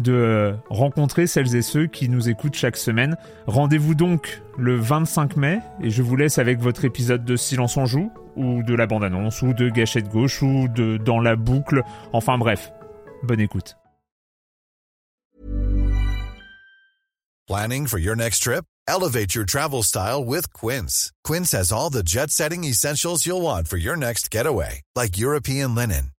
de rencontrer celles et ceux qui nous écoutent chaque semaine. Rendez-vous donc le 25 mai et je vous laisse avec votre épisode de Silence en joue ou de la bande-annonce ou de Gâchette gauche ou de Dans la boucle. Enfin bref, bonne écoute. Planning for your next trip? Elevate your travel style with Quince. Quince has all the jet-setting essentials you'll want for your next getaway, like European linen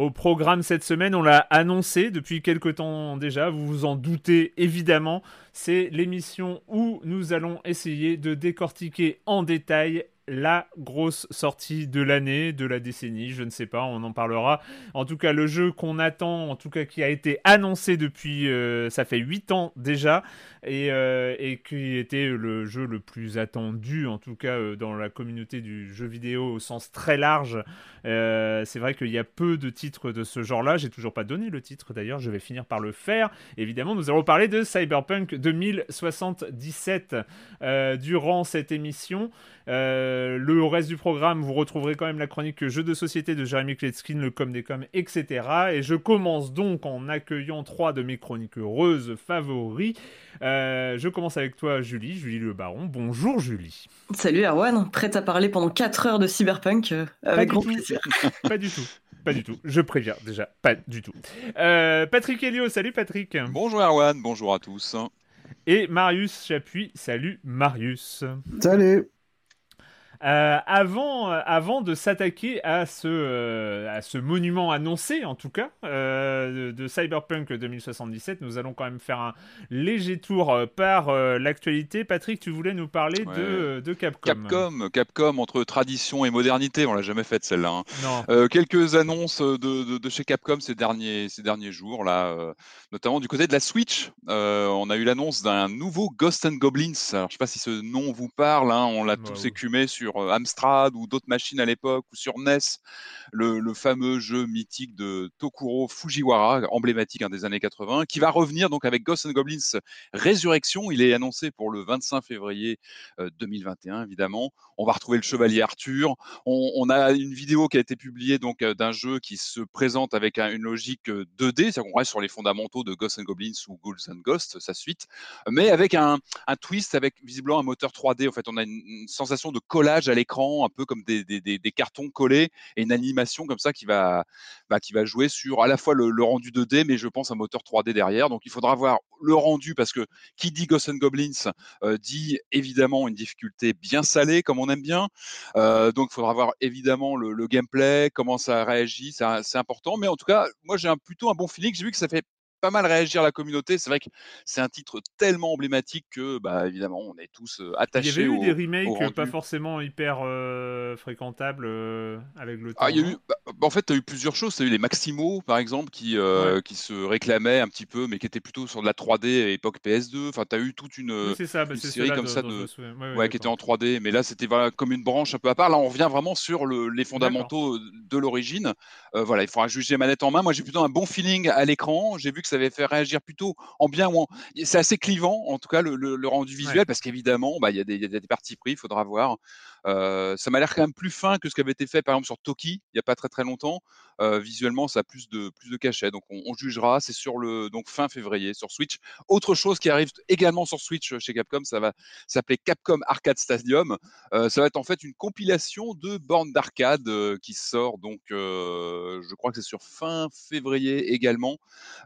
Au programme cette semaine, on l'a annoncé depuis quelque temps déjà, vous vous en doutez évidemment, c'est l'émission où nous allons essayer de décortiquer en détail la grosse sortie de l'année, de la décennie, je ne sais pas, on en parlera. En tout cas, le jeu qu'on attend, en tout cas qui a été annoncé depuis, euh, ça fait 8 ans déjà, et, euh, et, qui était le jeu le plus attendu, en tout cas euh, dans la communauté du jeu vidéo au sens très large. c'est vrai qu'il y a peu de titres de ce genre-là, j'ai toujours pas donné le titre d'ailleurs, je vais finir par le faire. Évidemment, nous allons parler de Cyberpunk 2077 durant cette émission. Le reste du programme, vous retrouverez quand même la chronique jeux de société de Jérémy Kletskin, le com des com, etc. Et je commence donc en accueillant trois de mes chroniques heureuses favoris. Euh, je commence avec toi, Julie, Julie Le Baron. Bonjour, Julie. Salut, Erwan. Prête à parler pendant 4 heures de Cyberpunk euh, avec grand plaisir. Pas du tout. Pas du tout. Je préviens déjà, pas du tout. Patrick Helio, salut Patrick. Bonjour Erwan, bonjour à tous. Et Marius Chapuis, salut Marius. Salut. Euh, avant, euh, avant de s'attaquer à, ce, euh, à ce monument annoncé, en tout cas, de, Cyberpunk 2077, nous allons quand même faire un léger tour par l'actualité. Patrick, tu voulais nous parler de, de, Capcom. Capcom, Capcom entre tradition et modernité, on l'a jamais faite celle-là. Hein. quelques annonces de, de, chez Capcom ces derniers, ces derniers jours, là, notamment du côté de la Switch. on a eu l'annonce d'un nouveau Ghost and Goblins. Alors, je ne sais pas si ce nom vous parle, hein, on l'a bah tous écumé sur sur Amstrad ou d'autres machines à l'époque, ou sur NES, le, fameux jeu mythique de Tokuro Fujiwara, emblématique hein, des années 80, qui va revenir donc avec Ghosts and Goblins Résurrection. Il est annoncé pour le 25 février 2021, évidemment. On va retrouver le chevalier Arthur. On, a une vidéo qui a été publiée donc d'un jeu qui se présente avec une logique 2D, c'est-à-dire qu'on reste sur les fondamentaux de Ghosts and Goblins ou Ghouls and Ghosts, sa suite, mais avec un, twist, avec visiblement un moteur 3D. En fait, on a une sensation de collage à l'écran, un peu comme des, cartons collés, et une animation comme ça qui va, bah, jouer sur à la fois le, rendu 2D, mais je pense un moteur 3D derrière. Donc il faudra voir le rendu, parce que qui dit Ghosts Goblins euh, dit évidemment une difficulté bien salée, comme on aime bien. Euh, donc il faudra voir évidemment le, gameplay, comment ça réagit, c'est important. Mais en tout cas, moi j'ai plutôt un bon feeling. J'ai vu que ça fait pas mal réagir la communauté. C'est vrai que c'est un titre tellement emblématique que, bah, évidemment, on est tous attachés. Il y avait eu des remakes pas forcément hyper fréquentables avec le temps. Ah, il y a eu, bah, bah, en fait, tu as eu plusieurs choses. Tu as eu les Maximo, par exemple, qui, qui se réclamaient un petit peu, mais qui étaient plutôt sur de la 3D à époque PS2. Enfin, tu as eu toute une, série comme ça de, ouais, qui était en 3D. Mais là, c'était voilà, comme une branche un peu à part. Là, on revient vraiment sur le, les fondamentaux de l'origine. voilà, il faudra juger manette en main. Moi, j'ai plutôt un bon feeling à l'écran. J'ai vu que ça avait fait réagir plutôt en bien ou en. C'est assez clivant, en tout cas, le, rendu visuel, parce qu'évidemment, bah, il y, a des parties pris, il faudra voir. Ça m'a l'air quand même plus fin que ce qui avait été fait par exemple sur Toki il n'y a pas très très longtemps. Euh, visuellement, ça a plus de plus de cachet, donc on, jugera. C'est sur le donc fin février sur Switch. Autre chose qui arrive également sur Switch chez Capcom, ça va s'appeler Capcom Arcade Stadium. Euh, ça va être en fait une compilation de bornes d'arcade qui sort donc, je crois que c'est sur fin février également,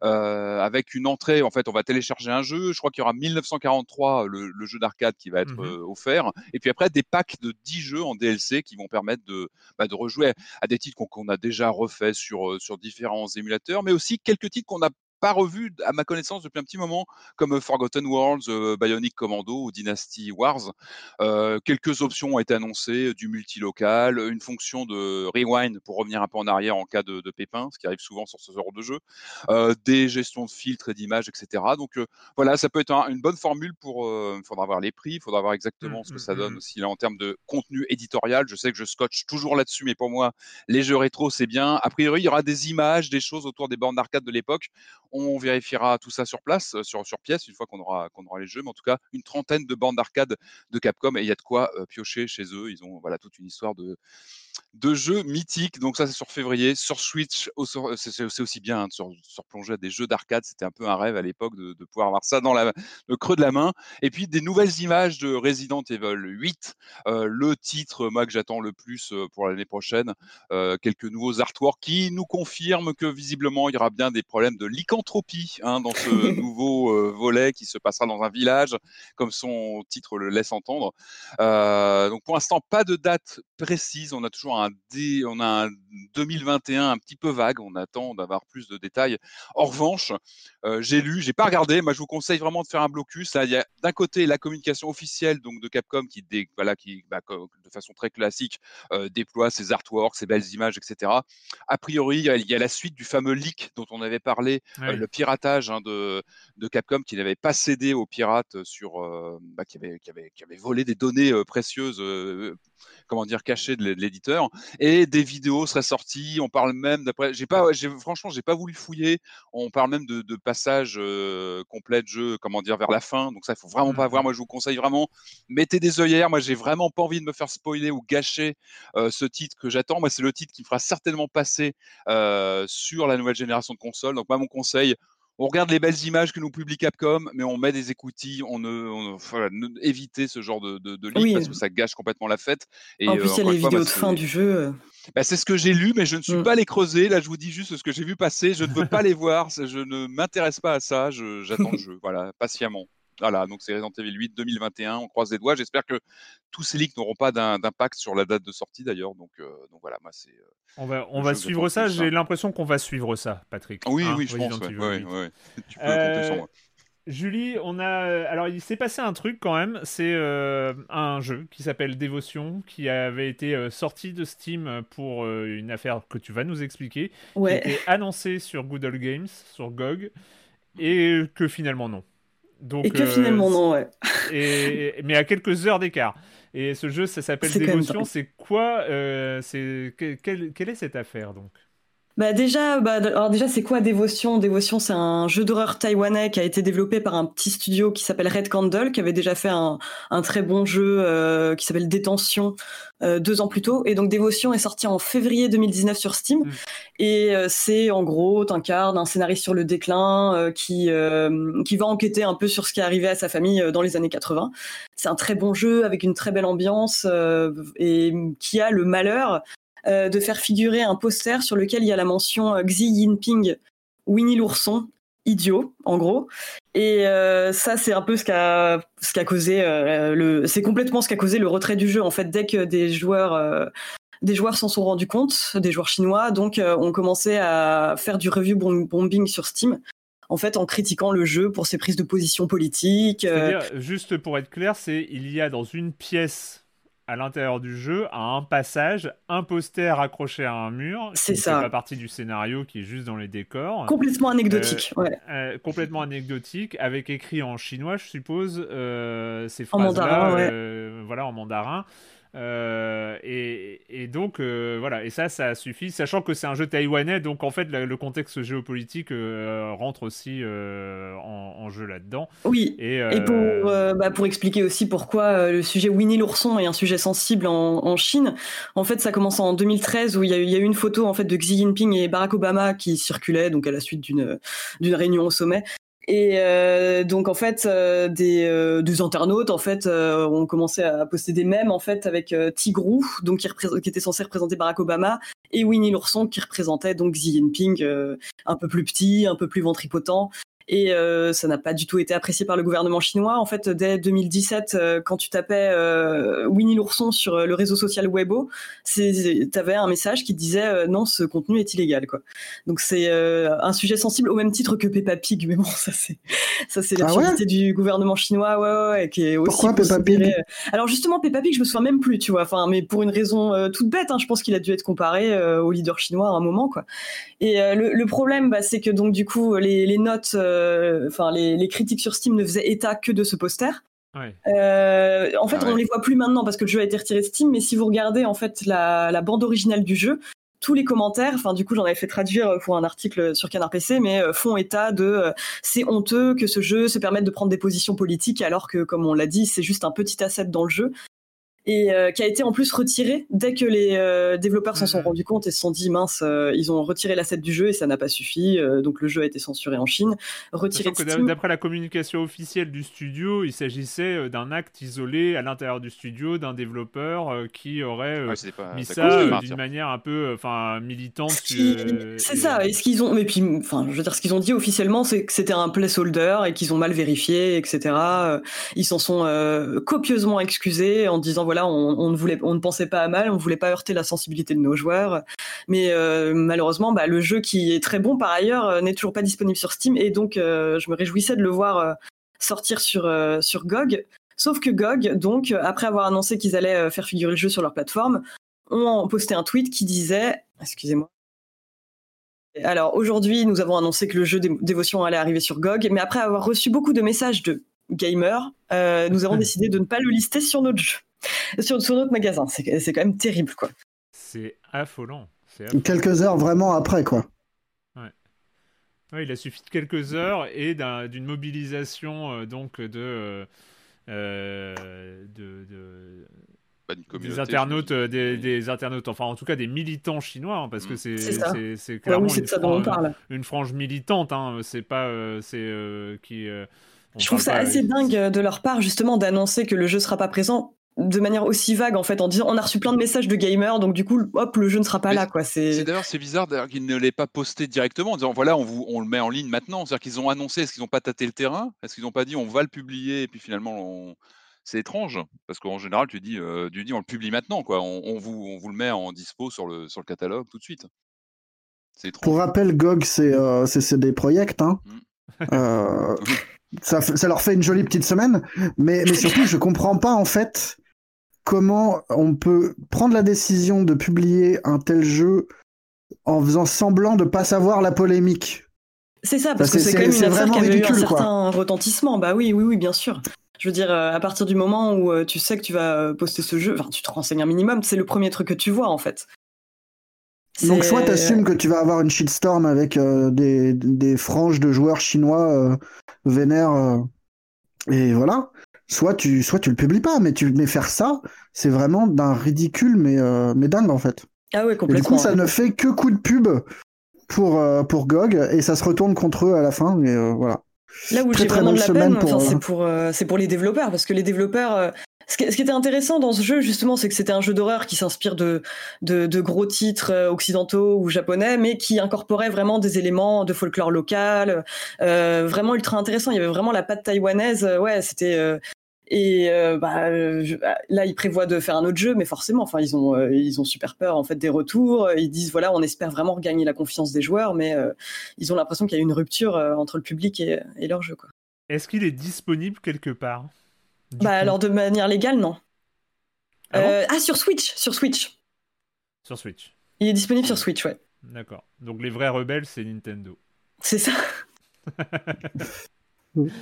avec une entrée. En fait, on va télécharger un jeu. Je crois qu'il y aura 1943 le, jeu d'arcade qui va être mmh offert, et puis après des packs de 10 jeux en DLC qui vont permettre de, bah, de rejouer à des titres qu'on a déjà refait sur, sur différents émulateurs, mais aussi quelques titres qu'on a pas revu à ma connaissance depuis un petit moment, comme Forgotten Worlds, Bionic Commando ou Dynasty Wars. quelques options ont été annoncées, du multilocal, une fonction de rewind pour revenir un peu en arrière en cas de, pépin, ce qui arrive souvent sur ce genre de jeu, des gestions de filtres et d'images, etc. Donc voilà, ça peut être une bonne formule pour. Il faudra voir les prix, il faudra voir exactement mmh, ce que ça mmh, donne mmh. aussi là en termes de contenu éditorial. Je sais que je scotche toujours là-dessus, mais pour moi, les jeux rétro, c'est bien. A priori, il y aura des images, des choses autour des bornes d'arcade de l'époque on vérifiera tout ça sur place, sur, sur pièce, une fois qu'on aura, qu'on aura les jeux. Mais en tout cas, une trentaine de bandes d'arcade de Capcom et il y a de quoi piocher chez eux. Ils ont voilà toute une histoire de, de jeux mythiques. Donc ça, c'est sur février. Sur Switch, c'est aussi bien hein, de se, replonger à des jeux d'arcade. C'était un peu un rêve à l'époque de, pouvoir avoir ça dans le creux de la main. Et puis des nouvelles images de Resident Evil 8, le titre moi que j'attends le plus pour l'année prochaine. quelques nouveaux artworks qui nous confirment que visiblement il y aura bien des problèmes de lycanthropie hein, dans ce nouveau volet qui se passera dans un village, comme son titre le laisse entendre. donc pour l'instant, pas de date précise. On a toujours un, on a un 2021 un petit peu vague. On attend d'avoir plus de détails. En revanche, euh, j'ai lu, j'ai pas regardé. Moi, je vous conseille vraiment de faire un blocus. il y a d'un côté la communication officielle donc de Capcom qui, voilà, qui bah, de façon très classique euh, déploie ses artworks, ses belles images, etc. A priori, il y, a, la suite du fameux leak dont on avait parlé, euh, le piratage hein, de, de, Capcom qui n'avait pas cédé aux pirates sur, bah, qui, avait, qui, avait, qui, avait, volé des données précieuses comment dire, caché de l'éditeur. Et des vidéos seraient sorties. On parle même d'après. J'ai pas, franchement, j'ai pas voulu fouiller. On parle même de, de passages euh, complets de jeu, comment dire, vers la fin. Donc ça, il faut vraiment pas voir. Mmh Moi, je vous conseille vraiment, mettez des œillères. Moi, j'ai vraiment pas envie de me faire spoiler ou gâcher euh, ce titre que j'attends. Moi, c'est le titre qui me fera certainement passer euh, sur la nouvelle génération de consoles. Donc, moi, mon conseil, on regarde les belles images que nous publie Capcom, mais on met des écoutilles, on ne, voilà, éviter ce genre de, de, parce que ça gâche complètement la fête. Et, en plus, il y a les vidéos de fin du jeu. Euh. Bah, c'est ce que j'ai lu, mais je ne suis mmh. pas allé creuser. Là, je vous dis juste ce que j'ai vu passer. Je ne veux pas les voir. Je ne m'intéresse pas à ça. J'attends le jeu, voilà, patiemment. Voilà, donc c'est Resident Evil 8 2021. On croise les doigts. J'espère que tous ces leaks n'auront pas d'impact sur la date de sortie d'ailleurs. Donc, euh, donc voilà, moi c'est. Euh, on va, on va suivre ça. J'ai l'impression qu'on va suivre ça, Patrick. Oui, hein, oui, je pense. Ouais, ouais, tu peux compter sur moi. Euh, Julie, on a. Alors, il s'est passé un truc quand même. C'est un jeu qui s'appelle Dévotion, qui avait été sorti de Steam pour une affaire que tu vas nous expliquer. Ouais. Qui était annoncé sur Google Games, sur GOG, et que finalement non et que finalement, non, ouais. Et, mais à quelques heures d'écart. Et ce jeu, ça s'appelle Dévotion. C'est quoi euh, c'est quelle, quelle est cette affaire donc? Bah déjà, bah, alors déjà, c'est quoi Dévotion Dévotion, c'est un jeu d'horreur taïwanais qui a été développé par un petit studio qui s'appelle Red Candle, qui avait déjà fait un, un très bon jeu euh, qui s'appelle Détention euh, deux ans plus tôt. Et donc Dévotion est sorti en février 2019 sur Steam. Mm. Et euh, c'est en gros, t'incarnes un scénariste sur le déclin euh, qui qui va enquêter un peu sur ce qui est arrivé à sa famille dans les années 80. C'est un très bon jeu avec une très belle ambiance et qui a le malheur euh, de faire figurer un poster sur lequel il y a la mention euh, Xi Jinping, Winnie l'ourson, idiot, en gros. Et euh, ça, c'est un peu ce qu'a ce qu'a causé le, c'est complètement ce qui a causé le retrait du jeu. En fait, dès que des joueurs des joueurs s'en sont rendus compte, des joueurs chinois, donc ont commencé à faire du review bombing sur Steam. En fait, en critiquant le jeu pour ses prises de position politiques. juste pour être clair, c'est il y a dans une pièce à l'intérieur du jeu, à un passage, un poster accroché à un mur. C'est ça. pas partie du scénario, qui est juste dans les décors. Complètement anecdotique, euh, ouais. Euh, complètement anecdotique, avec écrit en chinois, je suppose, euh, ces phrases-là. Ouais. voilà, en mandarin. Euh, et, donc euh, voilà, et ça, ça suffit, sachant que c'est un jeu taïwanais, donc en fait le contexte géopolitique euh, rentre aussi en, jeu là-dedans. Oui. Et, pour, bah, pour expliquer aussi pourquoi le sujet Winnie l'ourson est un sujet sensible en, Chine, en fait ça commence en 2013 où il y, y, a, eu une photo en fait de Xi Jinping et Barack Obama qui circulait donc à la suite d'une réunion au sommet et euh, donc en fait, euh, des, euh, internautes en fait ont commencé à poster des mèmes en fait avec Tigrou, donc qui, qui, était censé représenter Barack Obama, et Winnie l'ourson qui représentait donc Xi Jinping, un peu plus petit, un peu plus ventripotent et euh, ça n'a pas du tout été apprécié par le gouvernement chinois. En fait, dès 2017, euh, quand tu tapais euh, Winnie l'ourson sur le réseau social Weibo, tu avais un message qui disait non, ce contenu est illégal. Quoi. Donc c'est un sujet sensible au même titre que Peppa Pig, mais bon, ça c'est ça c'est la ah du gouvernement chinois, ouais, ouais, qui est aussi Pourquoi Peppa Pig? Alors justement, Peppa Pig, je me souviens même plus, tu vois. Enfin, mais pour une raison toute bête, hein, je pense qu'il a dû être comparé au leader chinois à un moment, quoi. Et le, problème, bah, c'est que donc du coup, les, les notes euh, enfin les, critiques sur Steam ne faisaient état que de ce poster. Euh, en fait, ah on ne les voit plus maintenant parce que le jeu a été retiré de Steam, mais si vous regardez en fait la, bande originale du jeu, tous les commentaires, enfin du coup j'en avais fait traduire pour un article sur Canard PC, mais euh, font état de c'est honteux que ce jeu se permette de prendre des positions politiques alors que comme on l'a dit c'est juste un petit asset dans le jeu et euh, qui a été en plus retiré dès que les euh, développeurs s'en sont mhm. rendus compte et se sont dit mince, euh, ils ont retiré l'asset du jeu et ça n'a pas suffi, donc le jeu a été censuré en Chine. Retiré D'après la communication officielle du studio, il s'agissait d'un acte isolé à l'intérieur du studio d'un développeur qui aurait mis ça d'une manière un peu, enfin militante. C'est ça. Et ce qu'ils ont, mais puis, enfin, je veux dire, ce qu'ils ont dit officiellement, c'est que c'était un placeholder et qu'ils ont mal vérifié, etc. Ils s'en sont copieusement excusés en disant voilà on, ne voulait, on ne pensait pas à mal, on ne voulait pas heurter la sensibilité de nos joueurs. Mais euh, malheureusement, bah, le jeu qui est très bon par ailleurs euh, n'est toujours pas disponible sur Steam et donc euh, je me réjouissais de le voir sortir sur sur GOG. Sauf que GOG, donc après avoir annoncé qu'ils allaient faire figurer le jeu sur leur plateforme, ont posté un tweet qui disait, excusez-moi. Alors aujourd'hui, nous avons annoncé que le jeu Dévotion allait arriver sur GOG, mais après avoir reçu beaucoup de messages de gamers, nous avons décidé de ne pas le lister sur notre jeu sur, notre magasin. C'est quand même terrible, quoi. C'est affolant. Quelques heures vraiment après, quoi. Ouais. il a suffi de quelques heures et d'une mobilisation euh, donc de, euh, de, des internautes, euh, des, internautes, enfin en tout cas des militants chinois, hein, parce que mm. c'est c'est clairement une, frange, une, frange militante. Hein, c'est pas c'est qui. Je trouve ça assez dingue de leur part justement d'annoncer que le jeu sera pas présent de manière aussi vague en fait en disant on a reçu plein de messages de gamers donc du coup hop le jeu ne sera pas là quoi. C'est d'ailleurs c'est bizarre qu'ils ne l'aient pas posté directement en disant voilà on vous on le met en ligne maintenant. C'est-à-dire qu'ils ont annoncé est-ce qu'ils n'ont pas tâté le terrain? Est-ce qu'ils n'ont pas dit on va le publier et puis finalement c'est étrange. Parce qu'en général tu dis euh, tu dis on le publie maintenant quoi. On, vous on vous le met en dispo sur le sur le catalogue tout de suite. C'est pour rappel GOG c'est euh, c'est des projets hein. Mmh. euh, ça, ça, leur fait une jolie petite semaine, mais, mais surtout, je comprends pas en fait comment on peut prendre la décision de publier un tel jeu en faisant semblant de pas savoir la polémique. C'est ça, parce que c'est quand même une affaire qui avait eu un certain retentissement. Bah oui, oui, oui, bien sûr. Je veux dire, euh, à partir du moment où euh, tu sais que tu vas euh, poster ce jeu, enfin, tu te renseignes un minimum, c'est le premier truc que tu vois en fait. Donc soit tu assumes que tu vas avoir une shitstorm avec des, des, franges de joueurs chinois vénères et voilà, soit tu soit tu le publies pas, mais tu mais faire ça, c'est vraiment d'un ridicule mais euh, mais dingue en fait. Ah ouais complètement. du coup, ça ne fait que coup de pub pour euh, pour GOG et ça se retourne contre eux à la fin et euh, voilà. Là où j'ai vraiment de la peine, c'est pour c'est pour les développeurs parce que les développeurs ce qui, était intéressant dans ce jeu, justement, c'est que c'était un jeu d'horreur qui s'inspire de, gros titres occidentaux ou japonais, mais qui incorporait vraiment des éléments de folklore local, vraiment ultra intéressant. Il y avait vraiment la patte taïwanaise. Ouais, c'était et euh, bah, là, ils prévoient de faire un autre jeu, mais forcément, enfin, ils ont, euh, ils ont super peur en fait des retours. Ils disent voilà, on espère vraiment regagner la confiance des joueurs, mais euh, ils ont l'impression qu'il y a une rupture entre le public et, leur jeu. Est-ce qu'il est disponible quelque part? Bah alors de manière légale, non. Ah, ah, sur Switch, sur Switch. Sur Switch. Il est disponible sur Switch, ouais. D'accord. Donc les vrais rebelles, c'est Nintendo. C'est ça.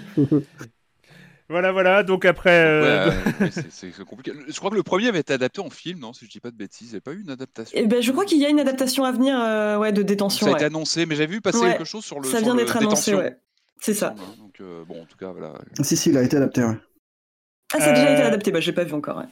Voilà, voilà. Donc après. Euh, c'est compliqué. Je crois que le premier avait été adapté en film, non Si je dis pas de bêtises, il n'y a pas eu une adaptation. Eh ben, je crois qu'il y a une adaptation à venir, euh, ouais, de détention. Ça a été annoncé, mais j'ai vu passer quelque chose sur le. Ça vient d'être annoncé, ouais. C'est ça. Donc euh, bon, en tout cas, voilà. Si, si, il a été adapté. Ouais. Ah, ça a déjà été adapté. Bah, j'ai pas vu encore. Ouais.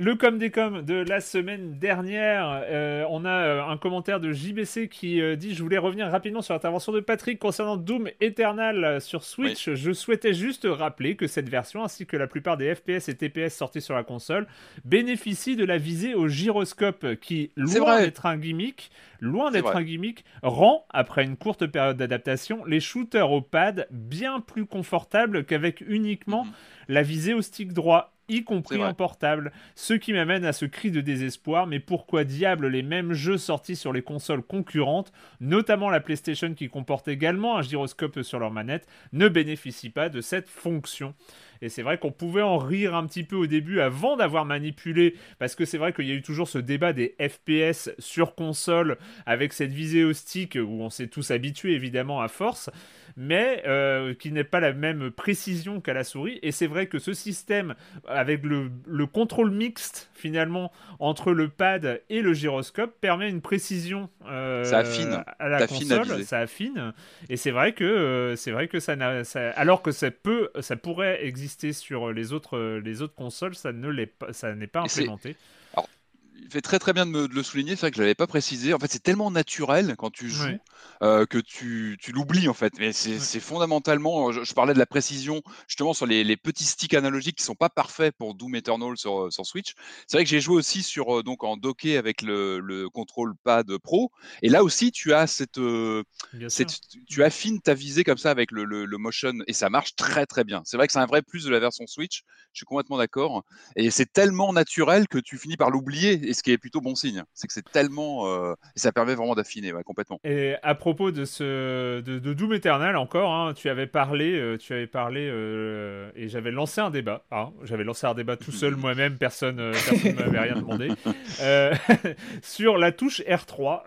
Le com des com de la semaine dernière, euh, on a euh, un commentaire de JBC qui euh, dit Je voulais revenir rapidement sur l'intervention de Patrick concernant Doom Eternal sur Switch. Je souhaitais juste rappeler que cette version, ainsi que la plupart des FPS et TPS sortis sur la console, bénéficient de la visée au gyroscope qui, loin d'être un gimmick, loin d'être un gimmick, rend, après une courte période d'adaptation, les shooters au pad bien plus confortables qu'avec uniquement mhm. la visée au stick droit y compris en portable. Ce qui m'amène à ce cri de désespoir, mais pourquoi diable les mêmes jeux sortis sur les consoles concurrentes, notamment la PlayStation qui comporte également un gyroscope sur leur manette, ne bénéficient pas de cette fonction? Et c'est vrai qu'on pouvait en rire un petit peu au début avant d'avoir manipulé, parce que c'est vrai qu'il y a eu toujours ce débat des FPS sur console avec cette visée au stick où on s'est tous habitués évidemment à force mais euh, qui n'est pas la même précision qu'à la souris. Et c'est vrai que ce système, avec le, contrôle mixte finalement entre le pad et le gyroscope, permet une précision euh, ça affine. à la console, ça affine. Et c'est vrai que euh, c'est vrai que ça, ça, alors que ça peut, ça pourrait exister sur les autres les autres consoles, ça ne l'est pas, ça n'est pas implémenté il fait très très bien de, me, le souligner, c'est vrai que je l'avais pas précisé. En fait, c'est tellement naturel quand tu joues euh, que tu, tu l'oublies en fait. Mais c'est fondamentalement, je, parlais de la précision justement sur les, les, petits sticks analogiques qui sont pas parfaits pour Doom Eternal sur, sur Switch. C'est vrai que j'ai joué aussi sur euh, donc en docké avec le, le contrôle pad pro. Et là aussi, tu as cette, euh, cette tu affines ta visée comme ça avec le, le, motion et ça marche très très bien. C'est vrai que c'est un vrai plus de la version Switch. Je suis complètement d'accord. Et c'est tellement naturel que tu finis par l'oublier et ce qui est plutôt bon signe. C'est que c'est tellement. Euh, et ça permet vraiment d'affiner complètement. Et à propos de, ce, de, Doom Eternal, encore, hein, tu avais parlé, euh, tu avais parlé euh, et j'avais lancé un débat. Hein. j'avais lancé un débat tout seul moi-même, personne ne m'avait rien demandé. sur la touche R3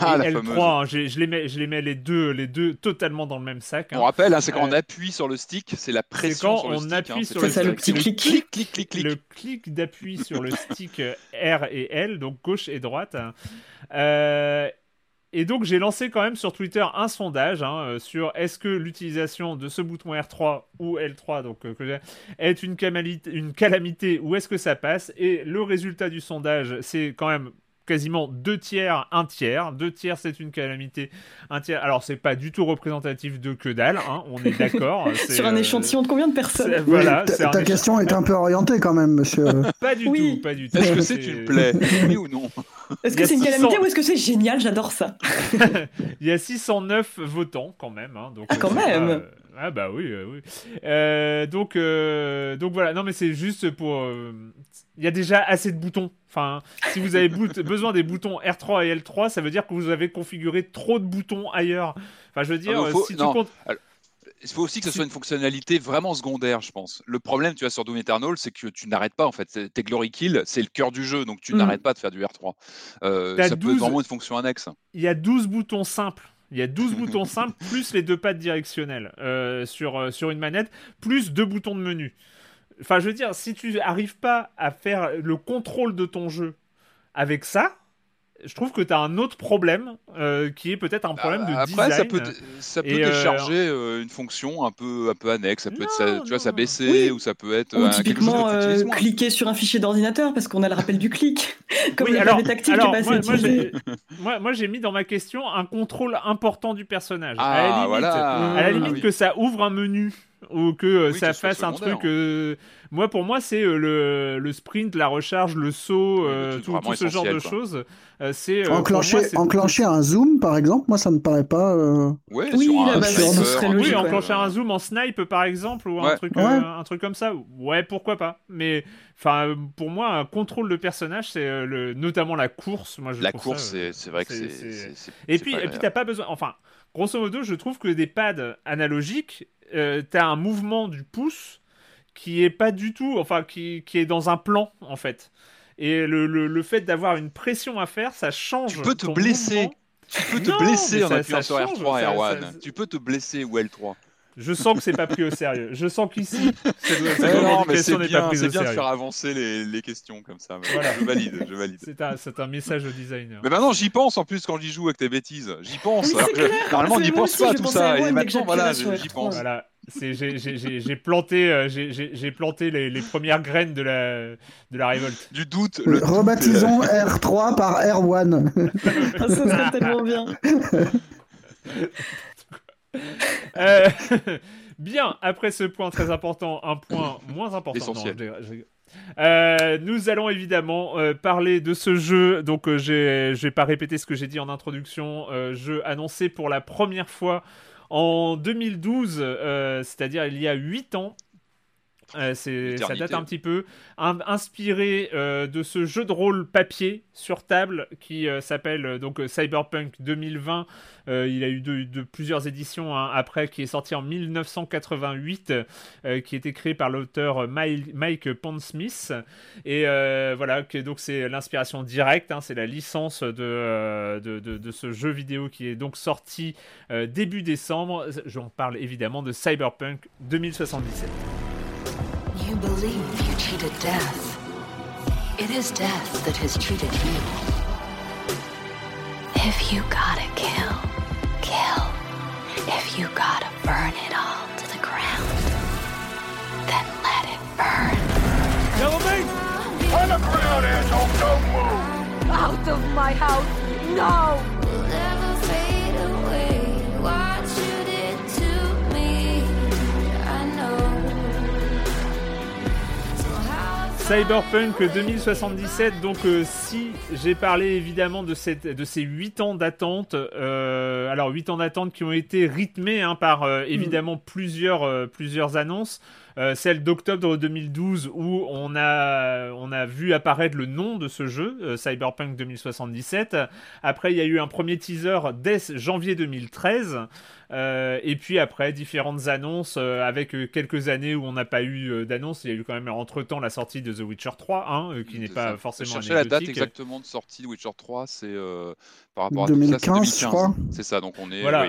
ah, et L3. Hein, je, les mets, je les mets les deux, les deux totalement dans le même sac. On rappelle, c'est quand on appuie sur le stick, c'est la pression sur le on appuie sur le, le petit clic, clic, clic, clic, clic. Le clic d'appui sur le stick R et L, donc gauche et droite. Euh, et donc j'ai lancé quand même sur Twitter un sondage hein, euh, sur est-ce que l'utilisation de ce bouton R3 ou L3 donc, euh, est une, une calamité ou est-ce que ça passe Et le résultat du sondage, c'est quand même quasiment deux tiers, un tiers. Deux tiers, c'est une calamité. Un tiers, alors c'est pas du tout représentatif de que dalle, hein, on est d'accord. Sur un euh, échantillon de combien de personnes Voilà. ta, question est un peu orientée quand même, monsieur. pas du tout, pas du tout. Est-ce que c'est une plaie Oui ou non Est-ce que c'est une calamité ou est-ce que c'est génial? J'adore ça. Il y a 609 votants quand même. Hein, donc ah, quand même ah bah oui, oui. Euh, donc, euh, donc voilà, non mais c'est juste pour... Il y a déjà assez de boutons Enfin, si vous avez besoin des boutons R3 et L3, ça veut dire que vous avez configuré trop de boutons ailleurs. Enfin, je veux dire, ah, si tu comptes... il faut aussi que ce soit une fonctionnalité vraiment secondaire, je pense. Le problème, tu vois, sur Doom Eternal, c'est que tu n'arrêtes pas, en fait. Tes Glory Kill, c'est le cœur du jeu, donc tu mm. n'arrêtes pas de faire du R3. Euh, ça peut être vraiment une fonction annexe. Il y a 12 boutons simples. Il y a 12 boutons simples, plus les deux pattes directionnelles euh, sur, euh, sur une manette, plus deux boutons de menu. Enfin, je veux dire, si tu n'arrives pas à faire le contrôle de ton jeu avec ça, je trouve que tu as un autre problème euh, qui est peut-être un problème de Après, design. ça peut, ça peut décharger euh, euh, une fonction un peu, un peu annexe. Ça peut être, ça, tu vois, ça baisser ou ça peut être. Ou typiquement, cliquer sur un fichier d'ordinateur parce qu'on a le rappel du clic. Comme oui, alors, tactile alors, moi, moi, j'ai mis dans ma question un contrôle important du personnage. à la ah, limite, à la limite ah que ça ouvre un menu ou que euh, ça fasse un truc. Euh, moi, pour moi, c'est euh, le, le, sprint, la recharge, le saut, tout, ce genre de choses. c'est enclencher, enclencher un zoom, par exemple. Moi, ça me paraît pas. Ouais, oui, sur un, serait oui, enclencher un zoom en snipe, par exemple, ou un truc, un truc comme ça. Ouais, pourquoi pas. Mais enfin, pour moi, un contrôle de personnage, c'est le, notamment la course. Moi, je la course, c'est vrai que c'est. Et puis, et puis, t'as pas besoin. Enfin, grosso modo, je trouve que des pads analogiques euh, tu as un mouvement du pouce qui est pas du tout, enfin, qui, qui est dans un plan, en fait. Et le, le, fait d'avoir une pression à faire, ça change. Tu peux te blesser. Tu peux te blesser en appuyant sur R3 et R1. Tu peux te blesser ou L3. Je sens que c'est pas pris au sérieux. Je sens qu'ici, c'est bien, de faire avancer les, questions comme ça. Je valide, je valide. C'est un, un, message au designer. Mais maintenant, j'y pense en plus quand j'y joue avec tes bêtises. J'y pense. normalement, on n'y pense pas à tout ça. Et maintenant, voilà, j'y pense. Voilà. J'ai planté, euh, j'ai planté les, les, premières graines de la, de la révolte. Du doute. Le Rebaptisons R3 par R1. Ah, ça serait tellement bien. Euh, bien, après ce point très important, un point moins important. Essentiel. Euh, nous allons évidemment euh, parler de ce jeu. Donc, je vais pas répéter ce que j'ai dit en introduction. jeu annoncé pour la première fois en 2012, c'est-à-dire il y a 8 ans. Euh, ça date un petit peu. inspiré euh, de ce jeu de rôle papier sur table qui euh, s'appelle donc Cyberpunk 2020. il a eu de, plusieurs éditions hein, après, qui est sorti en 1988, qui a été créé par l'auteur Mike Pondsmith. Et voilà, donc c'est l'inspiration directe, hein, c'est la licence de, de, de, ce jeu vidéo qui est donc sorti début décembre. J'en parle évidemment de Cyberpunk 2077. You believe you cheated death. It is death that has cheated you. If you gotta kill, kill. If you gotta burn it all to the ground, then let it burn. Gentlemen, on the ground, asshole, don't move! Out of my house, no! Cyberpunk 2077, donc euh, si j'ai parlé évidemment de, cette, de ces 8 ans d'attente, euh, alors 8 ans d'attente qui ont été rythmés hein, par euh, évidemment plusieurs, plusieurs annonces, celle d'octobre 2012 où on a, on a vu apparaître le nom de ce jeu, Cyberpunk 2077, après il y a eu un premier teaser dès janvier 2013, euh, et puis après, différentes annonces euh, avec euh, quelques années où on n'a pas eu d'annonce. Il y a eu quand même entre-temps la sortie de The Witcher 3, hein, qui n'est pas forcément chercher la date exactement de sortie de Witcher 3, c'est par rapport à 2015, tout ça, 2015. je crois. C'est ça, donc on est... Voilà.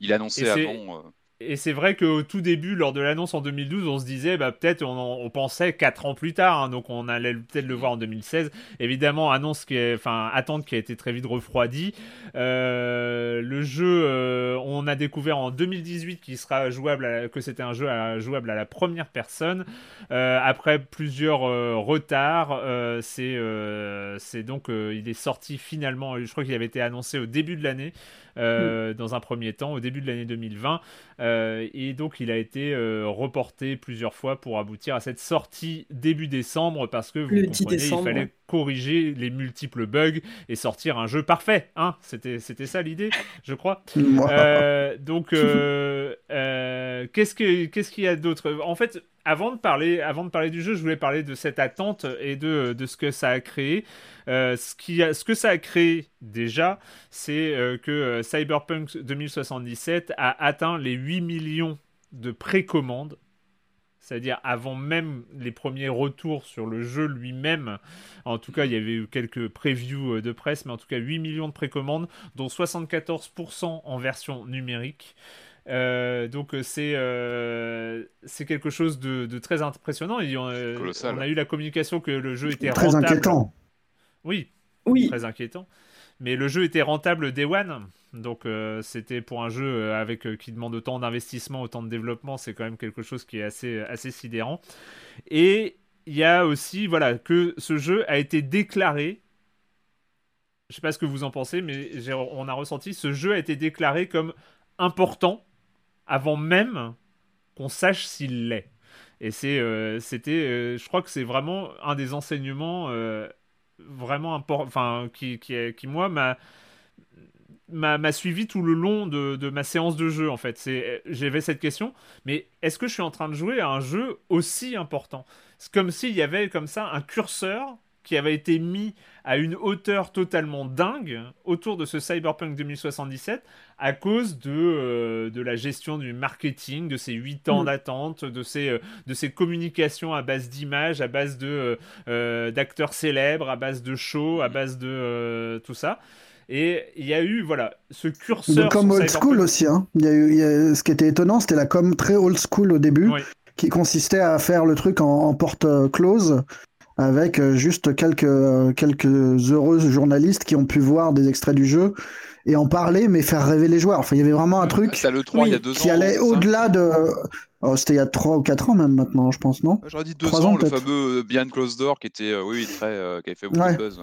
il annoncé avant et c'est vrai qu'au tout début, lors de l'annonce en 2012, on se disait, bah, peut-être, on, pensait 4 ans plus tard, hein, donc on allait peut-être le voir en 2016. Évidemment, annonce qui est, enfin, attente qui a été très vite refroidie. Euh, le jeu, euh, on a découvert en 2018 qu'il sera jouable, que c'était un jeu jouable à la première personne. Euh, après plusieurs retards, c'est, donc, il est sorti finalement. Je crois qu'il avait été annoncé au début de l'année. Euh, dans un premier temps, au début de l'année 2020. Euh, et donc, il a été euh, reporté plusieurs fois pour aboutir à cette sortie début décembre parce que vous comprenez, il fallait corriger les multiples bugs et sortir un jeu parfait. Hein c'était, c'était ça l'idée, je crois. donc, qu'est-ce, que, qu'est-ce qu'il y a d'autre? En fait, avant de, parler, avant de parler du jeu, je voulais parler de cette attente et de, de ce que ça a créé. Euh, ce, qui ce que ça a créé déjà, c'est euh, que euh, Cyberpunk 2077 a atteint les 8 millions de précommandes. C'est-à-dire avant même les premiers retours sur le jeu lui-même. En tout cas, il y avait eu quelques previews de presse, mais en tout cas 8 millions de précommandes, dont 74% en version numérique. Donc c'est c'est quelque chose de, très impressionnant. on, a eu la communication que le jeu était très inquiétant. Oui. Oui. Très inquiétant. Mais le jeu était rentable day one. Donc euh, c'était pour un jeu euh, avec euh, qui demande autant d'investissement, autant de développement, c'est quand même quelque chose qui est assez, assez sidérant. Et il y a aussi voilà que ce jeu a été déclaré. Je sais pas ce que vous en pensez, mais on a ressenti ce jeu a été déclaré comme important avant même qu'on sache s'il l'est. Et c'est, c'était, je crois que c'est vraiment un des enseignements vraiment important, enfin, qui, qui, qui moi m'a m'a suivi tout le long de, de, ma séance de jeu en fait. C'est j'avais cette question, mais est-ce que je suis en train de jouer à un jeu aussi important? C'est comme s'il y avait comme ça un curseur qui avait été mis à une hauteur totalement dingue autour de ce Cyberpunk 2077 à cause de, euh, de la gestion du marketing, de ces 8 ans mm. d'attente, de ces, euh, de ces communications à base d'images, à base de, euh, d'acteurs célèbres, à base de shows, à base de tout ça. Et il y a eu, voilà, ce curseur. comme old school aussi, hein. Il y a eu, ce qui était étonnant, c'était la com très old school au début, qui consistait à faire le truc en, porte close, avec euh, juste quelques, euh, quelques heureux journalistes qui ont pu voir des extraits du jeu et en parler, mais faire rêver les joueurs. Enfin, il y avait vraiment un truc qui allait au-delà de. Oh, c'était il y a 3 ou 4 ans même maintenant, je pense, non? J'aurais dit 2 ans, le fameux Behind Closed Door qui était, oui, très, qui avait fait beaucoup de buzz.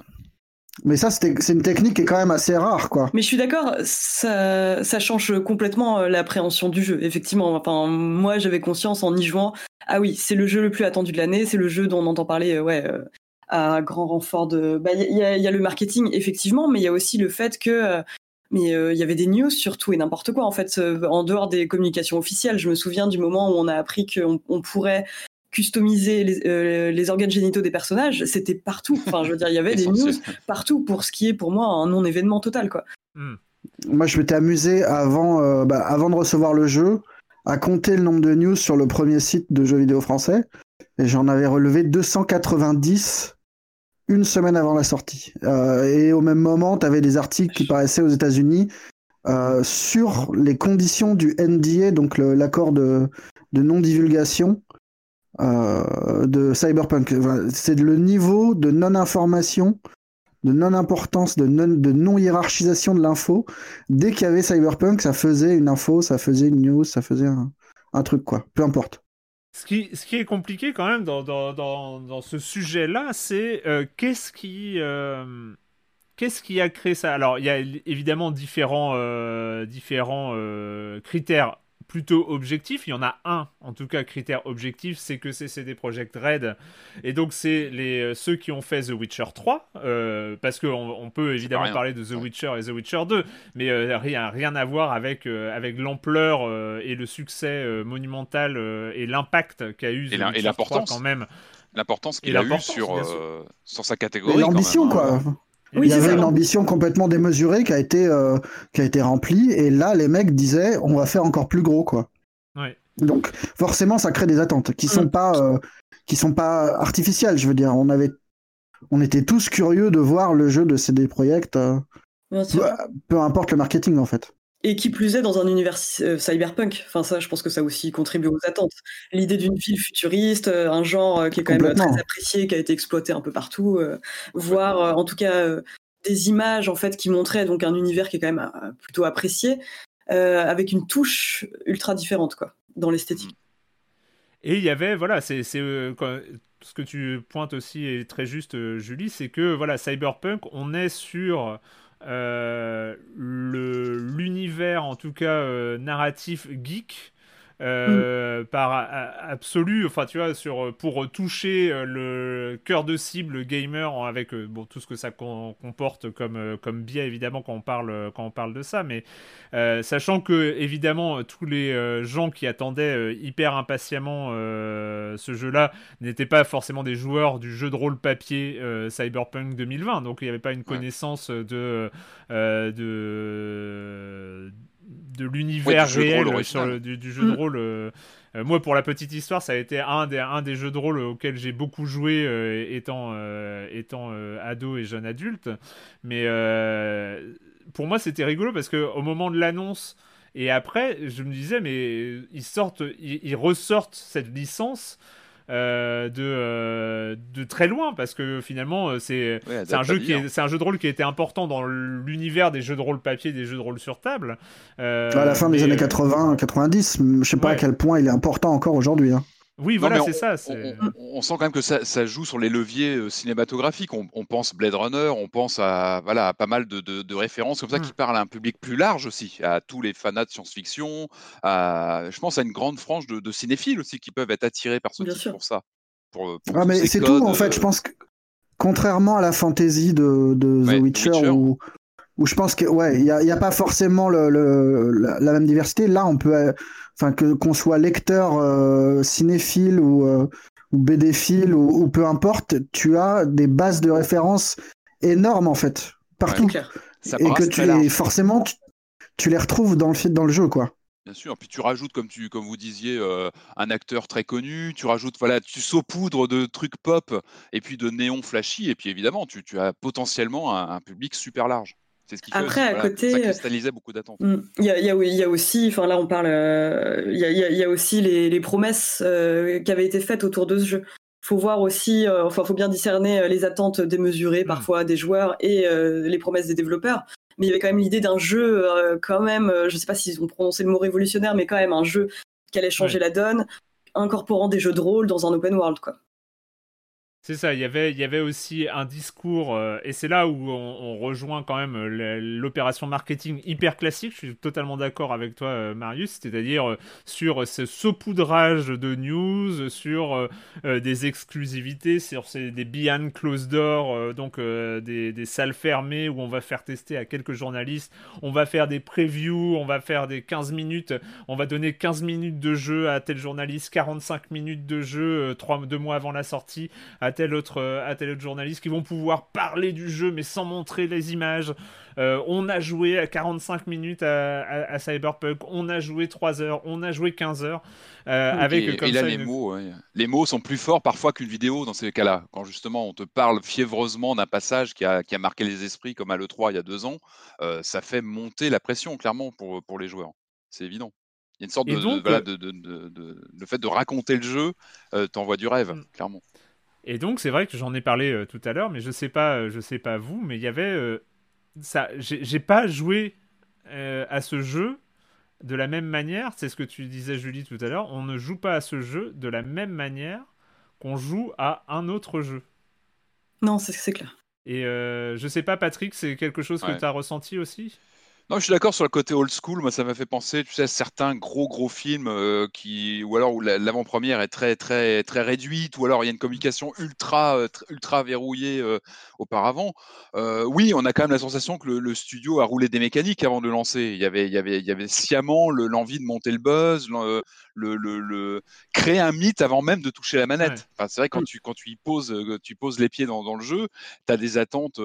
Mais ça, c'est une technique qui est quand même assez rare, quoi. Mais je suis d'accord, ça, change complètement euh, l'appréhension du jeu, effectivement. Enfin, moi, j'avais conscience en y jouant. Ah oui, c'est le jeu le plus attendu de l'année, c'est le jeu dont on entend parler, euh, ouais, euh, à grand renfort de. Bah, il y, a le marketing, effectivement, mais il y a aussi le fait que. mais il y avait des news sur tout et n'importe quoi en fait en dehors des communications officielles. Je me souviens du moment où on a appris qu'on on pourrait customiser les, euh, les, organes génitaux des personnages, c'était partout. Enfin, je veux dire, il y avait des news partout pour ce qui est pour moi un non-événement total, quoi. Hmm. Moi, je m'étais amusé avant, euh, bah, avant de recevoir le jeu à compter le nombre de news sur le premier site de jeux vidéo français, et j'en avais relevé 290 une semaine avant la sortie. Euh, et au même moment, tu avais des articles qui paraissaient aux États-Unis sur les conditions du NDA, donc l'accord de, de non-divulgation euh, de Cyberpunk. c'est le niveau de non-information, de non-importance, de non-hiérarchisation de, l'info. Dès qu'il y avait Cyberpunk, ça faisait une info, ça faisait une news, ça faisait un, truc, quoi. Peu importe. Ce qui, est compliqué quand même dans, dans, ce sujet-là, c'est euh, qu'est-ce qui, euh, qu'est-ce qui a créé ça? Alors, il y a évidemment différents critères plutôt objectif. Il y en a un, en tout cas, critère objectif, c'est que c'est CD Projekt Red. Et donc, c'est les, euh, ceux qui ont fait The Witcher 3. Euh, parce qu'on on peut évidemment parler de The Witcher et The Witcher 2. Mais euh, rien, rien à voir avec, avec l'ampleur et le succès monumental et l'impact qu'a eu The Witcher 3 quand même. L'importance qu'il a eu sur, sur sa catégorie. L'ambition, quoi. Hein il y avait une ambition complètement démesurée qui a été euh, qui a été remplie et là les mecs disaient on va faire encore plus gros quoi. Donc forcément ça crée des attentes qui sont mm. pas euh, qui sont pas artificielles je veux dire on avait on était tous curieux de voir le jeu de CD Projekt euh, peu importe le marketing en fait. Et qui plus est dans un univers euh, cyberpunk. Enfin, ça, je pense que ça aussi contribue aux attentes. L'idée d'une ville futuriste, euh, un genre euh, qui est quand même très apprécié, qui a été exploité un peu partout, voire en tout cas des images en fait qui montraient donc un univers qui est quand même plutôt apprécié, avec une touche ultra différente quoi dans l'esthétique. Et il y avait voilà, c'est ce que tu pointes aussi est très juste, Julie, c'est que voilà, cyberpunk, on est sur euh, l'univers, en tout cas euh, narratif geek, euh, par absolu, enfin tu vois, sur, pour toucher euh, le cœur de cible gamer avec euh, bon, tout ce que ça comporte comme, comme biais évidemment quand on parle, quand on parle de ça, mais sachant que évidemment tous les gens qui attendaient hyper impatiemment ce jeu-là n'étaient pas forcément des joueurs du jeu de rôle papier Cyberpunk 2020, donc il n'y avait pas une connaissance de, de de l'univers réel sur du, jeu de rôle. Euh, euh, moi, pour la petite histoire, ça a été un des, un des jeux de rôle auxquels j'ai beaucoup joué euh, étant, étant ado et jeune adulte. Mais pour moi, c'était rigolo parce qu'au moment de l'annonce et après, je me disais, mais ils sortent, ils ressortent cette licence euh, de, euh, de très loin parce que finalement euh, c'est un jeu qui c'est un jeu de rôle qui a été important dans l'univers des jeux de rôle papier des jeux de rôle sur table. À la fin des années 80 90 je sais pas à quel point il est important encore aujourd'hui hein. Oui, voilà, c'est ça. On, sent quand même que ça, joue sur les leviers euh, cinématographiques. On, pense Blade Runner, on pense à, voilà, pas mal de, références comme ça qui mmh. parlent à un public plus large aussi, à tous les fanats de science-fiction. Je pense à une grande frange de, cinéphiles aussi qui peuvent être attirés par ce titre pour ça. Pour, ah, mais c'est tout, en fait. Je euh, pense que contrairement à la fantasy de, The Witcher, Où, je pense que ouais, il n'y a, pas forcément le, la, même diversité. Là, on peut enfin que qu'on soit lecteur euh, cinéphile ou euh, ou BDphile ou, ou, peu importe, tu as des bases de référence énormes en fait partout. Et que tu les, forcément tu, les retrouves dans le dans le jeu quoi. Bien sûr, puis tu rajoutes, comme, tu, comme vous disiez, euh, un acteur très connu, tu rajoutes, voilà, tu saupoudres de trucs pop et puis de néons flashy, et puis évidemment, tu, tu as potentiellement un, public super large. C'est ce qui Après, à côté, ça cristallisait beaucoup d'attentes. Hmm, il y, a, aussi, enfin là on parle, il y, a, aussi les, promesses qui avaient été faites autour de ce jeu. Il faut voir aussi, enfin faut bien discerner les attentes démesurées hmm. parfois des joueurs et les promesses des développeurs mais il y avait quand même l'idée d'un jeu, quand même, je sais pas s'ils ont prononcé le mot révolutionnaire, mais quand même un jeu qui allait changer la donne, incorporant des jeux de rôle dans un open world, quoi. C'est ça, il y avait, aussi un discours, euh, et c'est là où on, rejoint quand même euh, l'opération marketing hyper classique, je suis totalement d'accord avec toi euh, Marius, c'est-à-dire sur ce saupoudrage de news, sur des exclusivités, sur des behind closed door, donc des, salles fermées où on va faire tester à quelques journalistes, on va faire des previews, on va faire des 15 minutes, on va donner 15 minutes de jeu à tel journaliste, 45 minutes de jeu 3, 2 mois avant la sortie tel autre, à tel autre journaliste qui vont pouvoir parler du jeu mais sans montrer les images. Euh, on a joué à 45 minutes à, Cyberpunk, on a joué 3 heures, on a joué 15 heures. Euh, avec et, là, les, mots, les mots sont plus forts parfois qu'une vidéo dans ces cas-là. Quand justement on te parle fiévreusement d'un passage qui a, qui a, marqué les esprits comme à l'E3 il y a deux ans, euh, ça fait monter la pression clairement pour, pour les joueurs. C'est évident. Il y a une sorte de, voilà, de, de, le fait de raconter le jeu, t'envoie du rêve, mm. clairement. Et donc, c'est vrai que j'en ai parlé euh, tout à l'heure, mais je sais pas, euh, je sais pas vous, mais il y avait euh, ça. J'ai pas joué à ce jeu de la même manière. C'est ce que tu disais, Julie, tout à l'heure. On ne joue pas à ce jeu de la même manière qu'on joue à un autre jeu. Non, c'est clair. Et je sais pas, Patrick, c'est quelque chose que tu as ressenti aussi? Non, je suis d'accord sur le côté old school. Moi, ça m'a fait penser, tu sais, à certains gros gros films euh, qui, ou alors où l'avant-première est très très très réduite, ou alors il y a une communication ultra euh, ultra verrouillée euh, auparavant. oui, on a quand même la sensation que le, studio a roulé des mécaniques avant de lancer. Il y avait il y avait il y avait sciemment l'envie de monter le buzz, le, le, le, créer un mythe avant même de toucher la manette. Enfin, c'est vrai quand mm. tu quand tu y poses tu poses les pieds dans, dans le jeu, tu as des attentes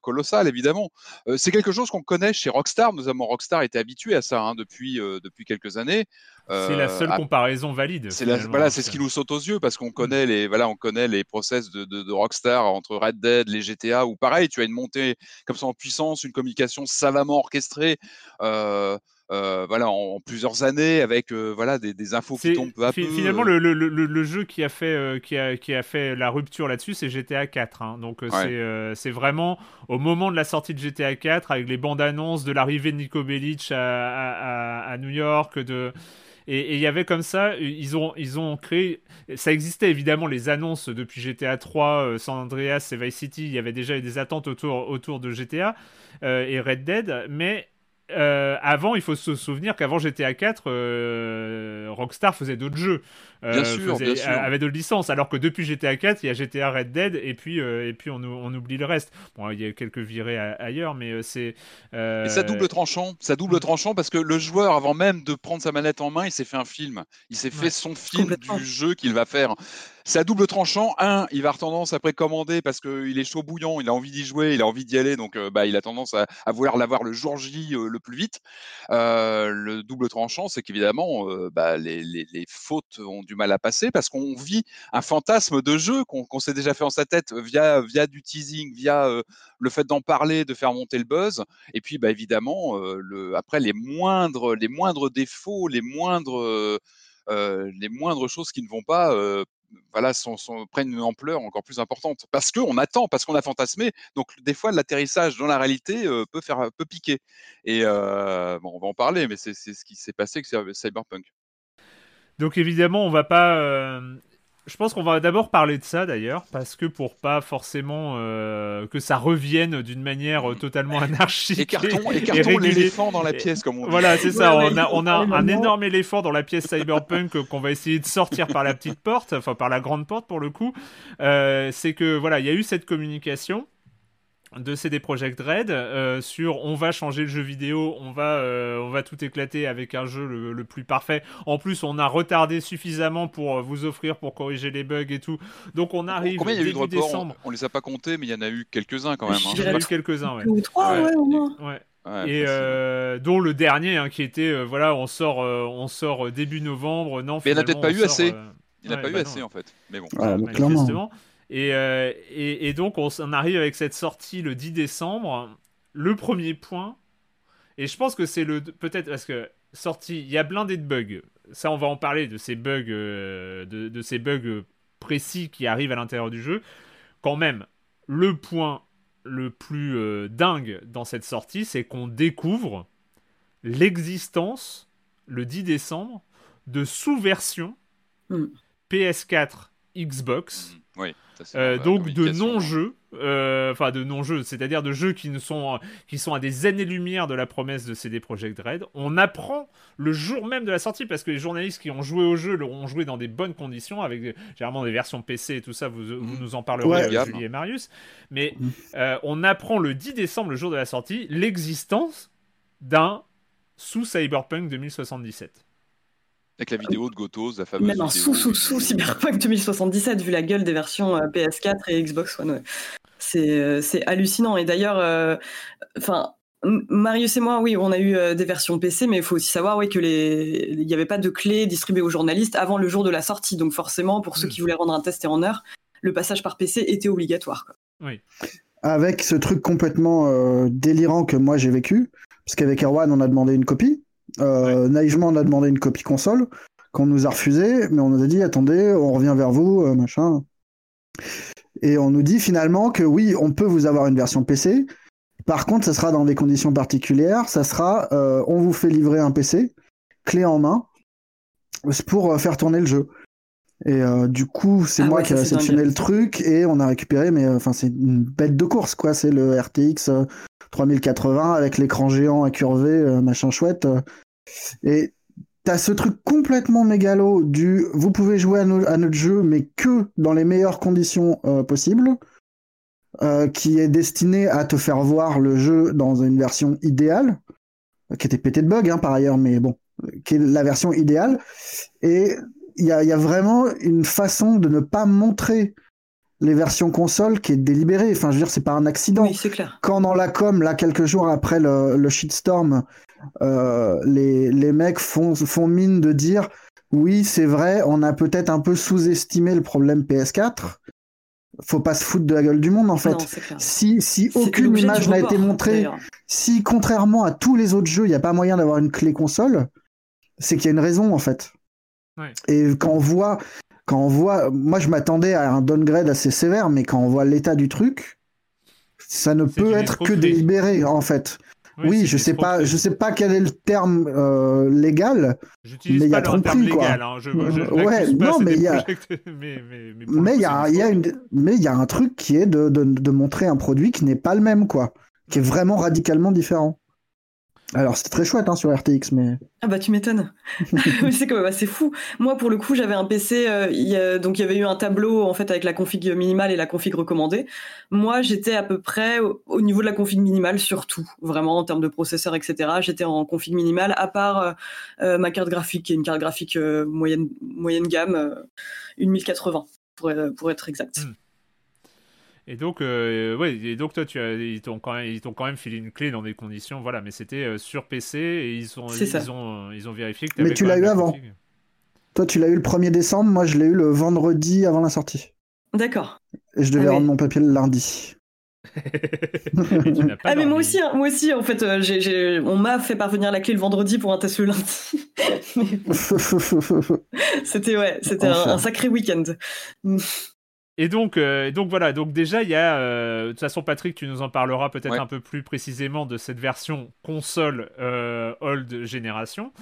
colossales évidemment. c'est quelque chose qu'on connaît chez Rockstar Rockstar. Rockstar était habitué à ça hein, depuis, euh, depuis quelques années. c'est la seule euh, comparaison valide. C'est voilà, c'est ce qui nous saute aux yeux parce qu'on connaît mm. les voilà, on connaît les process de, de, Rockstar entre Red Dead, les GTA ou pareil, tu as une montée comme ça en puissance, une communication savamment orchestrée. Euh, euh, voilà, en, plusieurs années avec euh, voilà des, infos qui tombent peu à peu. Finalement, le, le, le, jeu qui a fait euh, qui, a, qui a fait la rupture là-dessus, c'est GTA 4. Hein. Donc c'est vraiment au moment de la sortie de GTA 4 avec les bandes annonces de l'arrivée de Nico Bellic à, à, à New York de et il y avait comme ça, ils ont, ils ont créé. Ça existait évidemment les annonces depuis GTA 3, San Andreas et Vice City. Il y avait déjà eu des attentes autour, autour de GTA et Red Dead, mais euh, avant, il faut se souvenir qu'avant GTA 4, euh, Rockstar faisait d'autres jeux. Euh, bien sûr, Avait d'autres licences. Alors que depuis GTA 4, il y a GTA Red Dead et puis, et puis on, on, oublie le reste. Bon, il y a quelques virées ailleurs, mais c'est. Et ça double tranchant. Ça double mm. tranchant parce que le joueur, avant même de prendre sa manette en main, il s'est fait un film. Il s'est fait son film du jeu qu'il va faire c'est à double tranchant. Un, il va avoir tendance à précommander parce qu'il est chaud bouillant, il a envie d'y jouer, il a envie d'y aller, donc euh, bah, il a tendance à, vouloir l'avoir le jour J euh, le plus vite. Euh, le double tranchant, c'est qu'évidemment, bah, les, fautes ont du mal à passer parce qu'on vit un fantasme de jeu qu'on s'est déjà fait en sa tête via, via du teasing, via le fait d'en parler, de faire monter le buzz. Et puis, bah, évidemment, le, après, les moindres, les moindres défauts, les moindres. les moindres choses qui ne vont pas voilà, prennent une ampleur encore plus importante. Parce qu'on attend, parce qu'on a fantasmé. Donc, des fois, l'atterrissage dans la réalité euh, peut, faire, peut piquer. Et euh, bon, on va en parler, mais c'est ce qui s'est passé avec Cyberpunk. Donc, évidemment, on va pas. Euh, je pense qu'on va d'abord parler de ça d'ailleurs, parce que pour pas forcément euh, que ça revienne d'une manière euh, totalement anarchique. Écartons, écartons l'éléphant dans la pièce, comme on dit. Voilà, c'est ça. on a, on a un énorme éléphant dans la pièce cyberpunk euh, qu'on va essayer de sortir par la petite porte, enfin par la grande porte pour le coup. c'est que voilà, il y a eu cette communication de CD Projekt Red euh, sur on va changer le jeu vidéo, on va, euh, on va tout éclater avec un jeu le, plus parfait. En plus, on a retardé suffisamment pour vous offrir, pour corriger les bugs et tout. Donc on arrive Combien il y a eu de décembre. On, les a pas comptés, mais il y en a eu quelques-uns quand même. Hein. Il y en a eu quelques-uns, ouais. Ou trois, ouais, au moins. Ouais. et euh, dont le dernier hein, qui était voilà on sort on sort début novembre non mais il n'y en a peut-être pas eu assez il n'y en a pas eu bah assez en fait mais bon clairement et, euh, et, et, donc on, arrive avec cette sortie le 10 décembre. le premier point, et je pense que c'est le peut-être parce que sorti, il y a blindé de bugs. Ça, on va en parler de ces bugs, de, de, ces bugs précis qui arrivent à l'intérieur du jeu. Quand même, le point le plus dingue dans cette sortie, c'est qu'on découvre l'existence le 10 décembre de sous-versions hmm. PS4, Xbox. Euh, donc de non-jeux, euh, enfin de non-jeux, c'est-à-dire de jeux qui, ne sont, qui sont à des années-lumière de la promesse de CD Projekt Red. On apprend le jour même de la sortie parce que les journalistes qui ont joué au jeu l'ont joué dans des bonnes conditions avec généralement des versions PC et tout ça. Vous, hmm. nous en parlerez, Julie et Marius. Mais euh, on apprend le 10 décembre, le jour de la sortie, l'existence d'un sous Cyberpunk 2077. Avec la vidéo de Gotos, la fameuse. Même un sous, sous, sous Cyberpunk 2077, vu la gueule des versions euh, PS4 et Xbox One. Euh, c'est hallucinant. Et d'ailleurs, euh, enfin. Marius et moi, oui, on a eu des versions PC, mais il faut aussi savoir oui, que les... il n'y avait pas de clés distribuées aux journalistes avant le jour de la sortie. Donc forcément, pour ceux hmm. qui voulaient rendre un test et en heure, le passage par PC était obligatoire. Oui. Avec ce truc complètement délirant que moi j'ai vécu, parce qu'avec Erwan, on a demandé une copie. Euh, Naïvement, on a demandé une copie console qu'on nous a refusé, mais on nous a dit attendez, on revient vers vous, euh, machin. Et on nous dit finalement que oui, on peut vous avoir une version PC. Par contre, ça sera dans des conditions particulières. Ça sera, euh, on vous fait livrer un PC, clé en main, pour faire tourner le jeu. Et du coup, c'est ah moi qui ai réceptionné le truc et on a récupéré, mais enfin, c'est une bête de course, quoi. C'est le RTX 3080 avec l'écran géant incurvé, machin chouette. Euh. et t'as ce truc complètement mégalo du vous pouvez jouer à, notre jeu, mais que dans les meilleures conditions euh, possibles, qui est destiné à te faire voir le jeu dans une version idéale, qui était pété de bugs hein, par ailleurs, mais bon, qui est la version idéale. Et il y a, vraiment une façon de ne pas montrer les versions console qui est délibérée. Enfin, je veux dire, c'est pas un accident. Oui, c'est clair. Quand dans la com, là, quelques jours après le, le shitstorm, euh, les, les mecs font, font mine de dire oui, c'est vrai, on a peut-être un peu sous-estimé le problème PS4. Faut pas se foutre de la gueule du monde en fait. si si aucune image n'a été montrée, si contrairement à tous les autres jeux, il n'y a pas moyen d'avoir une clé console, c'est qu'il y a une raison en fait. Et quand on voit quand on voit, moi je m'attendais à un downgrade assez sévère, mais quand on voit l'état du truc, ça ne peut être que délibéré en fait. Oui, je sais pas, je sais pas quel est le terme euh, légal, mais il y a tromperie quoi. Légal, hein. ouais, non, mais il y a, mais il y a, y a une, mais il y a un truc qui est de, de, de montrer un produit qui n'est pas le même quoi, qui est vraiment radicalement différent. Alors c'était très chouette hein, sur RTX, mais ah bah tu m'étonnes. c'est quand même assez fou. Moi pour le coup j'avais un PC, euh, donc il y avait eu un tableau en fait avec la config minimale et la config recommandée. Moi j'étais à peu près au, niveau de la config minimale surtout, vraiment en termes de processeur etc. J'étais en config minimale à part euh, euh, ma carte graphique qui est une carte graphique moyenne moyenne gamme, une 1080 pour, pour être exact. Hmm. Et donc, euh, ouais, et donc toi, tu as, ils t'ont quand même, ils t'ont quand même filé une clé dans des conditions, voilà, mais c'était euh, sur PC et ils ont, ils, ont, ils ont vérifié que. Mais tu l'as eu avant. Toi, tu l'as eu le 1er décembre, moi, je l'ai eu le vendredi avant la sortie. D'accord. Et je devais ah rendre mon papier le lundi. ah mais moi aussi, hein, moi aussi en fait, euh, on m'a fait parvenir la clé le vendredi pour un test le lundi. c'était ouais, c'était un, un, sacré week-end. Et donc, euh, donc voilà, donc déjà il y a, euh, de toute façon Patrick, tu nous en parleras peut-être un peu plus précisément de cette version console euh, old génération.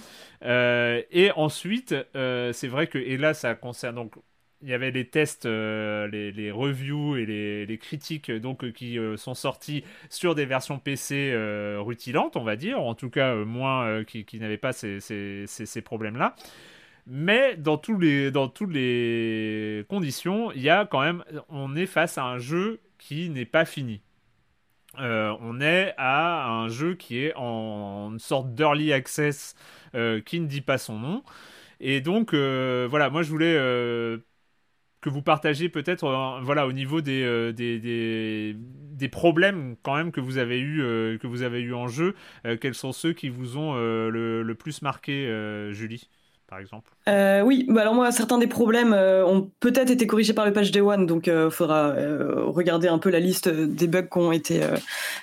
et ensuite, c'est vrai que, et là ça concerne donc, il y avait les tests, les, les, reviews et les, les critiques donc qui sont sortis sur des versions PC rutilantes, on va dire, en tout cas moins qui, qui n'avaient pas ces, ces, ces problèmes-là. Mais dans, tous les, dans toutes les conditions, il y a quand même, on est face à un jeu qui n'est pas fini. Euh, on est à un jeu qui est en une sorte d'early access euh, qui ne dit pas son nom. Et donc, euh, voilà, moi je voulais que vous partagiez peut-être voilà, au niveau des, des, des, problèmes quand même que vous avez eu, que vous avez eu en jeu. quels sont ceux qui vous ont le, le, plus marqué, Julie? Euh, Oui, bah alors moi, certains des problèmes euh, ont peut-être été corrigés par le patch Day One, donc il euh, faudra regarder un peu la liste des bugs qui ont été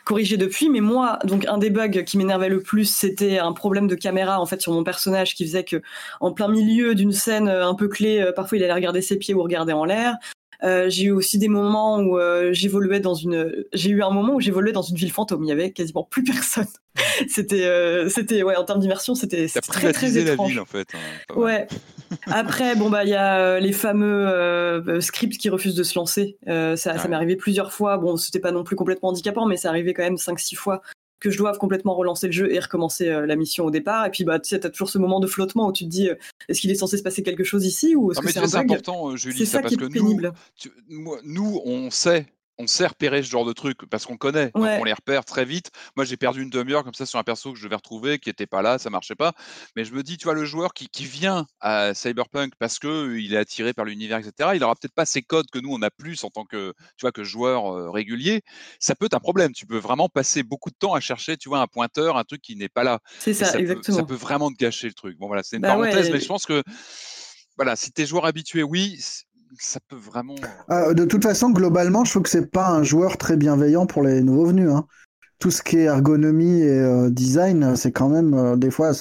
corrigés depuis. Mais moi, donc un des bugs qui m'énervait le plus, c'était un problème de caméra en fait sur mon personnage qui faisait que en plein milieu d'une scène un peu clé, parfois il allait regarder ses pieds ou regarder en l'air. Euh, j'ai eu aussi des moments où euh, j'évoluais dans une. J'ai eu un moment où j'évoluais dans une ville fantôme. Il y avait quasiment plus personne. c'était, euh, c'était ouais, en termes d'immersion, c'était très très étrange. La ville, en fait. Hein, ouais. Après, bon bah il y a les fameux scripts qui refusent de se lancer. ça, ça m'est arrivé plusieurs fois. Bon, c'était pas non plus complètement handicapant, mais c'est arrivé quand même 5-6 fois que je doive complètement relancer le jeu et recommencer euh, la mission au départ. Et puis, bah, tu sais, as toujours ce moment de flottement où tu te dis, euh, est-ce qu'il est censé se passer quelque chose ici ou est-ce que c'est important, euh, Julie, ça, parce que pénible. nous, on sait on sait repérer ce genre de trucs parce qu'on connaît, on les repère très vite. Moi, j'ai perdu une demi-heure comme ça sur un perso que je devais retrouver, qui n'était pas là, ça marchait pas. Mais je me dis, tu vois, le joueur qui, vient à Cyberpunk parce que il est attiré par l'univers, etc. Il aura peut-être pas ces codes que nous on a plus en tant que, tu vois, que joueur régulier. Ça peut être un problème. Tu peux vraiment passer beaucoup de temps à chercher, tu vois, un pointeur, un truc qui n'est pas là. C'est ça, exactement. ça peut vraiment te gâcher le truc. Bon voilà, c'est une bah parenthèse, mais je pense que voilà, si t'es joueur habitué, oui, ça peut vraiment. Ah, de toute façon, globalement, je trouve que c'est pas un joueur très bienveillant pour les nouveaux venus. Hein. Tout ce qui est ergonomie et euh, design, c'est quand même euh, des fois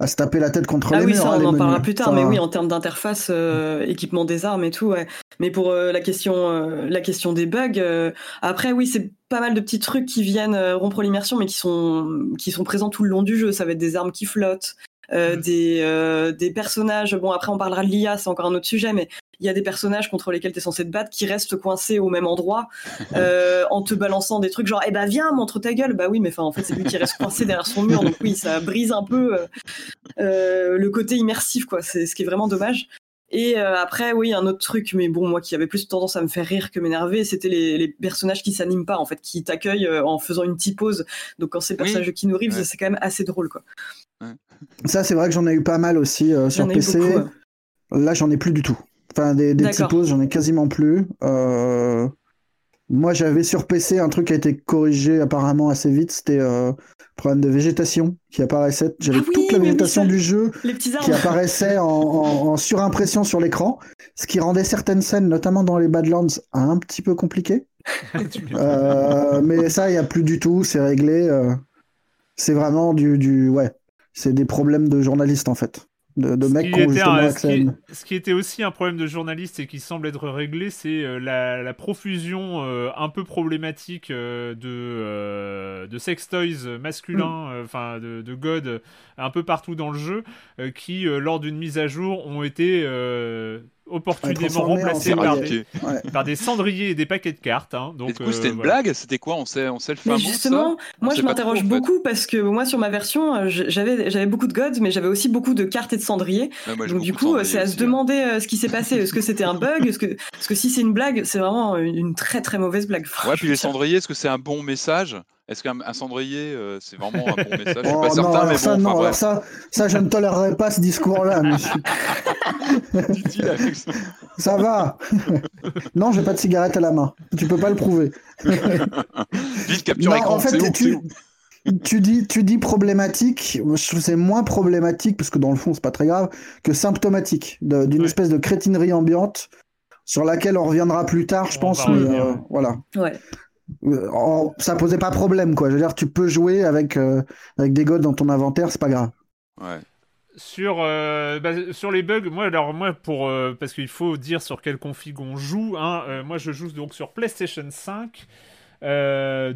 à se taper la tête contre ah les oui, murs. Ça, hein, on en parlera plus tard, mais oui, en termes d'interface, euh, équipement des armes et tout, ouais. Mais pour la question, la question des bugs, après, oui, c'est pas mal de petits trucs qui viennent rompre l'immersion, mais qui sont, qui sont présents tout le long du jeu. Ça va être des armes qui flottent, euh, mmh. des, euh, des personnages. Bon, après, on parlera de l'IA, c'est encore un autre sujet, mais il y a des personnages contre lesquels tu es censé te battre qui restent coincés au même endroit euh, en te balançant des trucs genre, eh ben viens, montre ta gueule. Bah oui, mais enfin, en fait, c'est lui qui reste coincé derrière son mur, donc oui, ça brise un peu le côté immersif, quoi. C'est ce qui est vraiment dommage. Et après, oui, un autre truc, mais bon, moi qui avait plus tendance à me faire rire que m'énerver, c'était les, les, personnages qui s'animent pas, en fait, qui t'accueillent en faisant une petite pause. Donc quand c'est le personnage de Keanu Reeves, c'est quand même assez drôle, quoi. Ça, c'est vrai que j'en ai eu pas mal aussi euh, sur PC. Là, j'en ai plus du tout. Enfin, des, des typos, j'en ai quasiment plus. Euh, moi, j'avais sur PC un truc qui a été corrigé apparemment assez vite. C'était euh, problème de végétation qui apparaissait. J'avais ah toute la végétation du jeu qui apparaissait en, surimpression sur l'écran, ce qui rendait certaines scènes, notamment dans les Badlands, un petit peu compliquées. mais ça, il n'y a plus du tout. C'est réglé. c'est vraiment du, du ouais c'est des problèmes de journalistes en fait. De, de mecs qui ont justement ce, qui, ce qui était aussi un problème de journalistes et qui semble être réglé, c'est euh, la, profusion euh, un peu problématique euh, de, de sex toys masculins, mm. enfin de, de, God, un peu partout dans le jeu, qui, lors d'une mise à jour, ont été opportunément remplacé par des, par des, cendriers et des paquets de cartes. Hein, donc, du coup, c'était une blague C'était quoi on sait, on sait le fameux Justement, moi je m'interroge beaucoup parce que moi sur ma version, euh, j'avais j'avais beaucoup de gods, mais j'avais aussi beaucoup de cartes et de cendriers. donc du coup, c'est à se demander euh, ce qui s'est passé. Est-ce que c'était un bug? Est-ce que, parce que si c'est une blague, c'est vraiment une très très mauvaise blague. Ouais, puis les cendriers, est-ce que c'est un bon message? Est-ce qu'un cendrier, euh, c'est vraiment un bon message? Je suis pas oh, certain, mais ça, bon. Non, ça, ça, je ne tolérerai pas ce discours-là, monsieur. ça va. non, j'ai pas de cigarette à la main. Tu peux pas le prouver. Vite, capture écran. En fait, tu, tu, dis, tu dis problématique. Je trouve c'est moins problématique parce que dans le fond, c'est pas très grave que symptomatique d'une espèce de crétinerie ambiante sur laquelle on reviendra plus tard, je pense. Mais euh, voilà. Ouais. Euh, ça posait pas problème quoi. Je veux dire, tu peux jouer avec euh, avec des gods dans ton inventaire, c'est pas grave. Ouais. Sur, euh, bah, sur les bugs, moi, alors, moi, pour, parce qu'il faut dire sur quelle config on joue, hein, moi je joue donc sur PlayStation 5,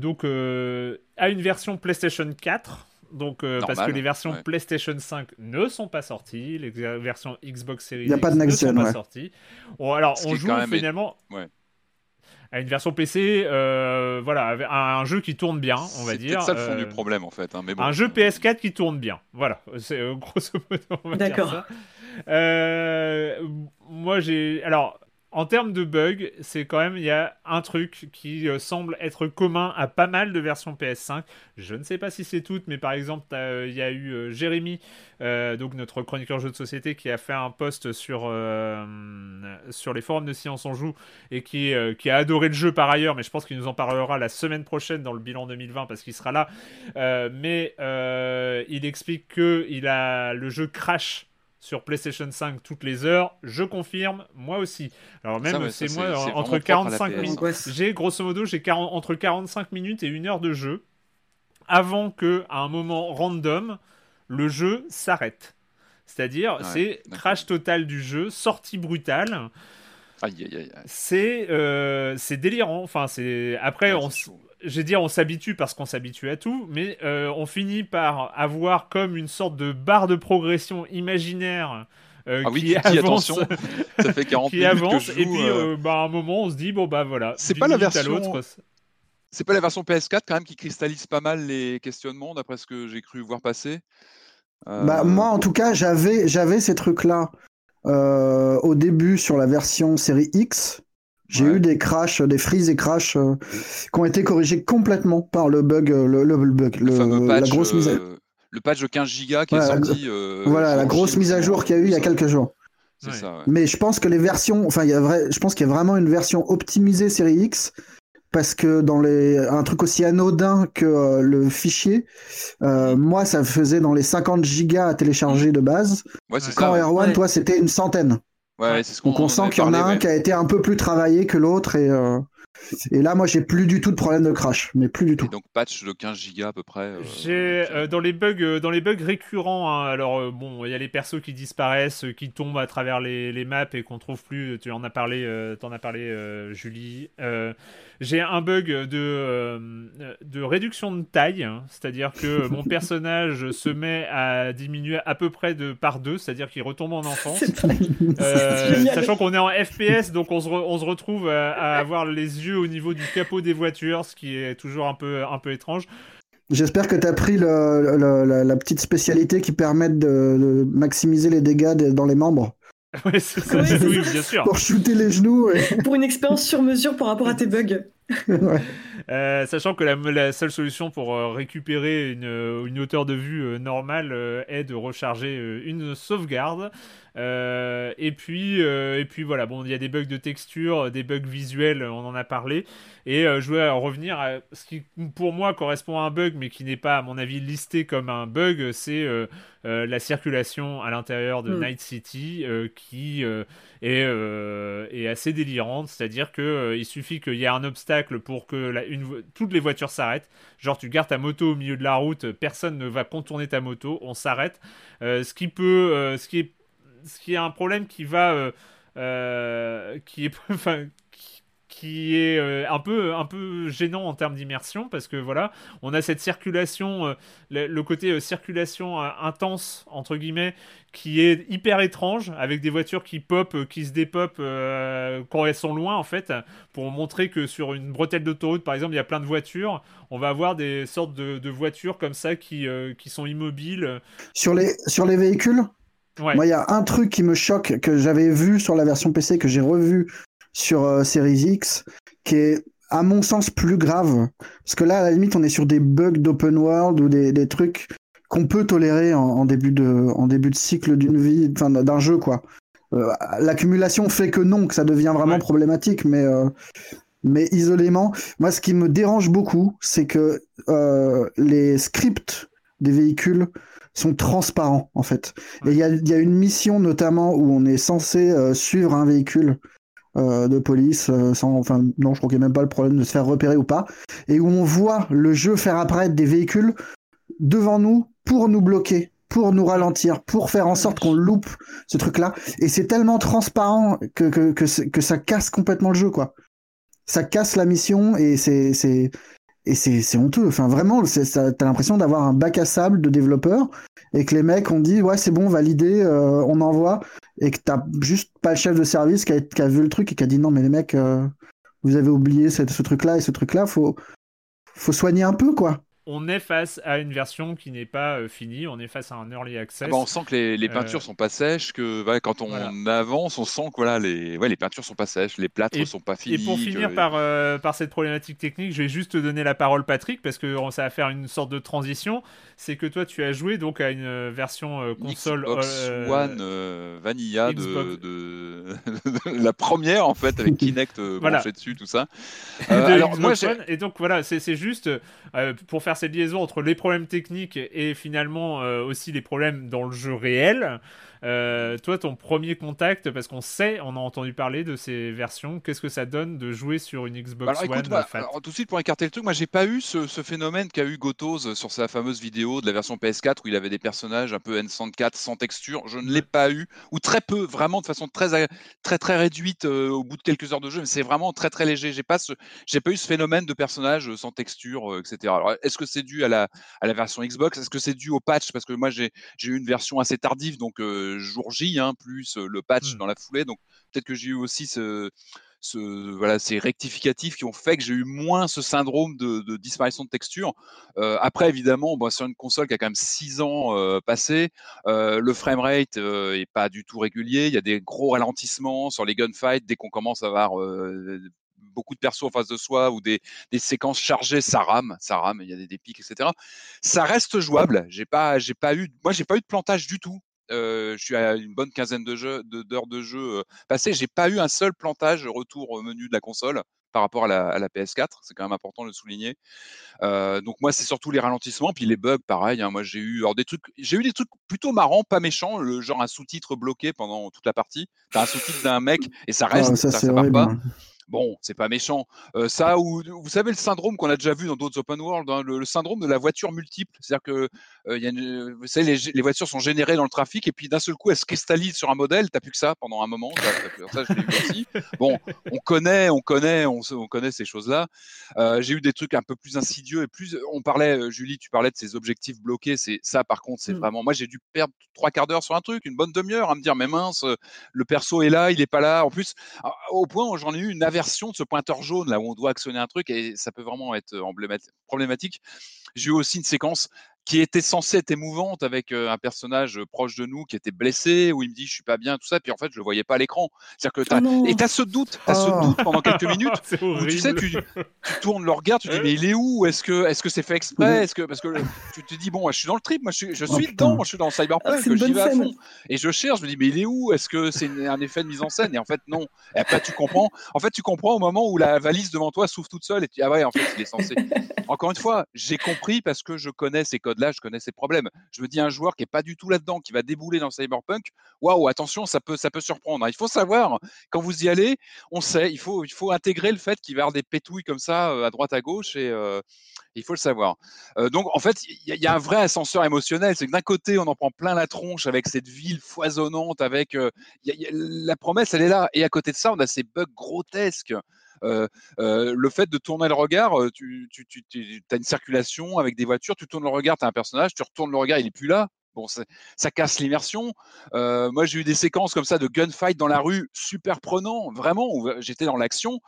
donc à une version PlayStation 4, donc, parce que les versions PlayStation 5 ne sont pas sorties, les versions Xbox Series X ne sont pas sorties. alors, on joue finalement à une version PC, euh, voilà, un, jeu qui tourne bien, on va dire. C'est ça le fond du euh, problème en fait. Hein, mais Un jeu PS4 qui tourne bien, voilà. C'est euh, grosso modo. D'accord. moi j'ai, alors en termes de bugs, c'est quand même, il y a un truc qui euh, semble être commun à pas mal de versions PS5. Je ne sais pas si c'est toutes, mais par exemple, euh, il y a eu euh, Jérémy, donc notre chroniqueur jeu de société, qui a fait un post sur, sur les forums de Science en Joue et qui, qui a adoré le jeu par ailleurs, mais je pense qu'il nous en parlera la semaine prochaine dans le bilan 2020 parce qu'il sera là. mais il explique que il a, le jeu crash sur PlayStation 5 toutes les heures. Je confirme, moi aussi. Alors même c'est moi entre 45 minutes. J'ai grosso modo j'ai entre 45 minutes et une heure de jeu avant que à un moment random le jeu s'arrête. C'est-à-dire c'est crash total du jeu, sortie brutale. C'est euh, c'est délirant. Enfin c'est après on je vais dire, on s'habitue parce qu'on s'habitue à tout, mais euh, on finit par avoir comme une sorte de barre de progression imaginaire. Euh, ah oui, qui avance, ça fait 40 qui avance, et puis euh, bah, à un moment on se dit bon bah voilà. C'est pas la version. C'est pas la version PS4 quand même qui cristallise pas mal les questionnements d'après ce que j'ai cru voir passer. Bah moi en tout cas j'avais j'avais ces trucs là au début sur la version série X j'ai eu des crashs, des freezes et crashs euh, qui ont été corrigés complètement par le bug, euh, le, le, bug, le, patch, la grosse mise à... Euh, le patch de 15 Go qui est sorti. voilà, la grosse mise à jour qu'il y a eu il y a quelques jours. Ça, Mais je pense que les versions, enfin, il y a vrai, je pense qu'il y a vraiment une version optimisée série X parce que dans les un truc aussi anodin que le fichier, moi ça faisait dans les 50 gigas à télécharger de base. Ouais, Quand ça, R1, toi c'était une centaine. Ouais, c'est ce qu'on Donc on sent qu'il y en a un qui a été un peu plus travaillé que l'autre et, euh, et là moi j'ai plus du tout de problème de crash, mais plus du tout. donc patch de 15 gigas à peu près. Euh, j'ai euh, dans les bugs dans les bugs récurrents hein, alors bon il y a les persos qui disparaissent, qui tombent à travers les, les maps et qu'on trouve plus. Tu en as parlé, t'en as parlé Julie. J'ai un bug de, euh, de réduction de taille, hein. c'est-à-dire que mon personnage se met à diminuer à peu près de par deux, c'est-à-dire qu'il retombe en enfance. Euh, sachant qu'on est en FPS, donc on se, on se retrouve à, avoir les yeux au niveau du capot des voitures, ce qui est toujours un peu, un peu étrange. J'espère que tu as pris le, la, petite spécialité qui permet de maximiser les dégâts dans les membres. Ouais, c'est ça. oui, bien sûr. Pour shooter les genoux. pour une expérience sur mesure par rapport à tes bugs. Euh, sachant que la, seule solution pour euh, récupérer une, une, hauteur de vue euh, normale est de recharger une sauvegarde. Euh, et puis, euh, et puis voilà, bon, il y a des bugs de texture, des bugs visuels, on en a parlé. Et euh, je vais revenir à ce qui, pour moi, correspond à un bug, mais qui n'est pas, à mon avis, listé comme un bug, c'est la circulation à l'intérieur de mm. Night City, qui est, est, assez délirante. C'est-à-dire que il suffit qu'il y ait un obstacle pour que la, une, toutes les voitures s'arrêtent. Genre, tu gardes ta moto au milieu de la route, personne ne va contourner ta moto, on s'arrête. ce qui peut, ce qui est ce qui est un problème qui va, euh, euh, qui est, enfin, qui est euh, un peu un peu gênant en termes d'immersion parce que voilà on a cette circulation le, côté circulation intense entre guillemets qui est hyper étrange avec des voitures qui pop qui se dépopent quand elles sont loin en fait pour montrer que sur une bretelle d'autoroute par exemple il y a plein de voitures on va avoir des sortes de, de voitures comme ça qui, qui sont immobiles. Sur les sur les véhicules? Moi, il y a un truc qui me choque que j'avais vu sur la version PC, que j'ai revu sur euh, Series X, qui est à mon sens plus grave. Parce que là, à la limite, on est sur des bugs d'open world ou des, des trucs qu'on peut tolérer en, début de, en début de cycle d'une vie, d'un jeu, quoi. Euh, l'accumulation fait que non, que ça devient vraiment problématique, mais, euh, mais isolément. Moi, ce qui me dérange beaucoup, c'est que les scripts des véhicules sont transparents en fait. Et il y a, y a, une mission notamment où on est censé euh, suivre un véhicule euh, de police euh, sans, enfin non, je crois qu'il n'y a même pas le problème de se faire repérer ou pas, et où on voit le jeu faire apparaître des véhicules devant nous pour nous bloquer pour nous ralentir, pour faire en sorte qu'on loupe ce truc-là. Et c'est tellement transparent que, que, que, que, ça casse complètement le jeu, quoi. Ça casse la mission et c'est, c'est, et c'est honteux. Enfin, vraiment, t'as l'impression d'avoir un bac à sable de développeurs et que les mecs ont dit ouais, c'est bon, validé, euh, on envoie, et que t'as juste pas le chef de service qui a, qui a, vu le truc et qui a dit non, mais les mecs, euh, vous avez oublié ce, ce truc-là et ce truc-là, faut, faut soigner un peu, quoi on est face à une version qui n'est pas euh, finie, on est face à un early access. Ah bah, on sent que les, peintures euh, sont pas sèches, que quand on avance, on sent que voilà, les, ouais, les peintures sont pas sèches, les plâtres ne sont pas finis. Et pour finir par, euh, par cette problématique technique, je vais juste te donner la parole Patrick, parce que ça va faire une sorte de transition. C'est que toi, tu as joué donc à une version console Xbox One Vanilla de, la première en fait, avec Kinect branché dessus, tout ça. alors, moi, et donc voilà, c'est juste pour faire cette liaison entre les problèmes techniques et finalement euh, aussi les problèmes dans le jeu réel. Euh, toi, ton premier contact, parce qu'on sait, on a entendu parler de ces versions, qu'est-ce que ça donne de jouer sur une Xbox alors, One alors, Tout de suite, pour écarter le truc, moi, j'ai pas eu ce, phénomène qu'a eu Gotos sur sa fameuse vidéo de la version PS4 où il avait des personnages un peu N64 sans texture. Je ne l'ai pas eu, ou très peu, vraiment de façon très, très, très réduite euh, au bout de quelques heures de jeu, mais c'est vraiment très, très léger. J'ai pas, ce, j'ai pas eu ce phénomène de personnages sans texture, euh, etc. Alors, est-ce que c'est dû à la, à la version Xbox? Est-ce que c'est dû au patch? Parce que moi, j'ai, j'ai eu une version assez tardive, donc jour J, hein, plus le patch mmh. dans la foulée. Donc peut-être que j'ai eu aussi ce, ce, voilà, ces rectificatifs qui ont fait que j'ai eu moins ce syndrome de, disparition de texture. après, évidemment, sur une console qui a quand même 6 ans euh, passé, le framerate est pas du tout régulier. Il y a des gros ralentissements sur les gunfights dès qu'on commence à avoir beaucoup de persos en face de soi ou des, des, séquences chargées, ça rame, ça rame, il y a des, des pics, etc. Ça reste jouable. J'ai pas, j'ai pas eu, moi j'ai pas eu de plantage du tout je suis à une bonne quinzaine de jeux, d'heures de, jeu passées. J'ai pas eu un seul plantage retour au menu de la console par rapport à la, PS4. C'est quand même important de le souligner. donc moi, c'est surtout les ralentissements, puis les bugs, pareil. Hein. moi, j'ai eu des trucs, j'ai eu des trucs plutôt marrants, pas méchants, le genre un sous-titre bloqué pendant toute la partie. T'as un sous-titre d'un mec et ça ah, reste, ça, ça, part pas. Bon, c'est pas méchant. ça, ou vous savez le syndrome qu'on a déjà vu dans d'autres open world, hein, le, syndrome de la voiture multiple. C'est-à-dire que y a vous savez, les, voitures sont générées dans le trafic et puis d'un seul coup, elles se cristallisent sur un modèle. T'as plus que ça pendant un moment. Ça, je vu aussi. Bon, on connaît, on connaît, on, on connaît ces choses-là. J'ai eu des trucs un peu plus insidieux et plus. On parlait, Julie, tu parlais de ces objectifs bloqués. C'est ça, par contre, c'est mmh. vraiment. Moi, j'ai dû perdre trois quarts d'heure sur un truc, une bonne demi-heure à me dire, mais mince, le perso est là, il est pas là. En plus, au point où j'en ai eu une de ce pointeur jaune là où on doit actionner un truc et ça peut vraiment être problématique. J'ai eu aussi une séquence qui était censée être émouvante avec un personnage proche de nous qui était blessé, où il me dit je suis pas bien, tout ça, puis en fait je le voyais pas à l'écran. C'est-à-dire que oh et t'as ce doute, as ce oh. doute pendant quelques minutes où tu sais, tu, tournes le regard, tu te dis mais il est où? Est-ce que est-ce que c'est fait exprès? Est-ce que parce que tu te dis bon, je suis dans le trip, moi je suis, je oh, suis dedans, je suis dans Cyberpunk, ah, j'y vais à fond. Et je cherche, je me dis mais il est où? Est-ce que c'est un effet de mise en scène? Et en fait non. Et après tu comprends. En fait tu comprends au moment où la valise devant toi s'ouvre toute seule et tu dis ah ouais en fait il est censé. Encore une fois, j'ai compris parce que je connais ces codes là je connais ses problèmes. Je me dis un joueur qui est pas du tout là-dedans, qui va débouler dans Cyberpunk, waouh, attention, ça peut, ça peut surprendre. Il faut savoir quand vous y allez, on sait, il faut, il faut intégrer le fait qu'il va y avoir des pétouilles comme ça à droite à gauche et il faut le savoir. donc en fait, il y, a un vrai ascenseur émotionnel. C'est que d'un côté, on en prend plein la tronche avec cette ville foisonnante, avec la promesse, elle est là, et à côté de ça, on a ces bugs grotesques. Euh, euh, le fait de tourner le regard, euh, tu, as une circulation avec des voitures, tu tournes le regard, tu as un personnage, tu retournes le regard, il est plus là. Bon, ça casse l'immersion. moi, j'ai eu des séquences comme ça de gunfight dans la rue, super prenant, vraiment, où j'étais dans l'action.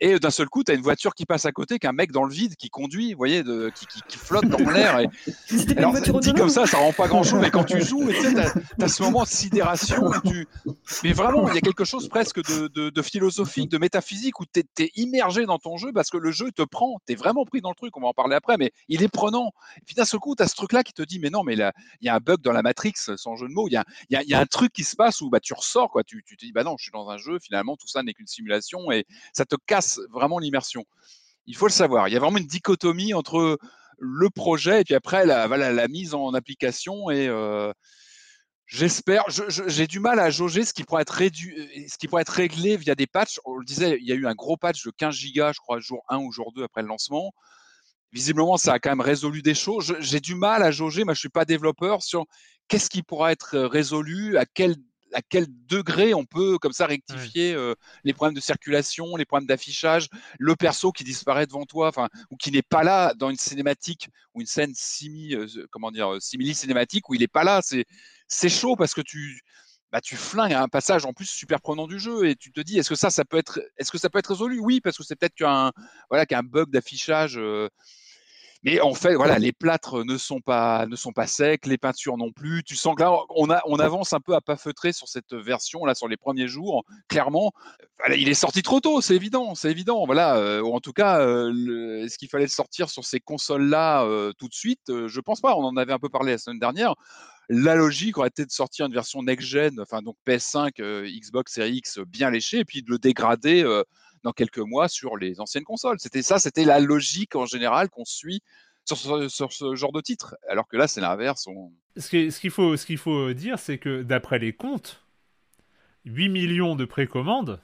Et d'un seul coup, tu as une voiture qui passe à côté, qu'un mec dans le vide qui conduit, vous voyez, de, qui, qui, flotte dans l'air. Et... Alors, dit comme ça, ça rend pas grand-chose, mais quand tu joues, tu as, ce moment de sidération. Tu... Mais vraiment, il y a quelque chose presque de, de, de philosophique, de métaphysique, où tu es, immergé dans ton jeu parce que le jeu te prend. Tu es vraiment pris dans le truc, on va en parler après, mais il est prenant. Et puis d'un seul coup, tu as ce truc-là qui te dit, mais non, mais il y a un bug dans la Matrix, sans jeu de mots. Il y a, y, a, y a, un truc qui se passe où bah, tu ressors, quoi. Tu, tu te dis, bah non, je suis dans un jeu, finalement, tout ça n'est qu'une simulation, et ça te casse vraiment l'immersion. Il faut le savoir. Il y a vraiment une dichotomie entre le projet et puis après la, mise en application et euh, J'espère. J'ai du mal à jauger ce qui pourrait être réduit, euh, ce qui pourrait être réglé via des patchs. On le disait, il y a eu un gros patch de 15 gigas, je crois, jour 1 ou jour 2 après le lancement. Visiblement, ça a quand même résolu des choses. J'ai du mal à jauger, moi je suis pas développeur, sur qu'est-ce qui pourra être euh, résolu, à quel à quel degré on peut comme ça rectifier les problèmes de circulation, les problèmes d'affichage, le perso qui disparaît devant toi, enfin ou qui n'est pas là dans une cinématique ou une scène simi, comment dire, simili cinématique où il n'est pas là. C'est c'est chaud parce que tu bah, tu flingues un passage en plus super prenant du jeu et tu te dis est-ce que ça ça peut être est-ce que ça peut être résolu? Oui parce que c'est peut-être qu'un voilà qu'un bug d'affichage. Mais en fait, voilà, les plâtres ne sont pas ne sont pas secs, les peintures non plus. Tu sens que là, on, a, on avance un peu à pas feutrer sur cette version là sur les premiers jours. Clairement, il est sorti trop tôt, c'est évident, c'est évident. Voilà, euh, ou en tout cas, euh, est-ce qu'il fallait le sortir sur ces consoles là euh, tout de suite? Je pense pas. On en avait un peu parlé la semaine dernière. La logique aurait été de sortir une version next-gen, enfin donc PS5, Xbox Series X bien léchée, et puis de le dégrader dans quelques mois sur les anciennes consoles. C'était ça, c'était la logique en général qu'on suit sur, ce genre de titre. Alors que là, c'est l'inverse. Ce qu'il faut, ce faut dire, c'est que d'après les comptes, 8 millions de précommandes,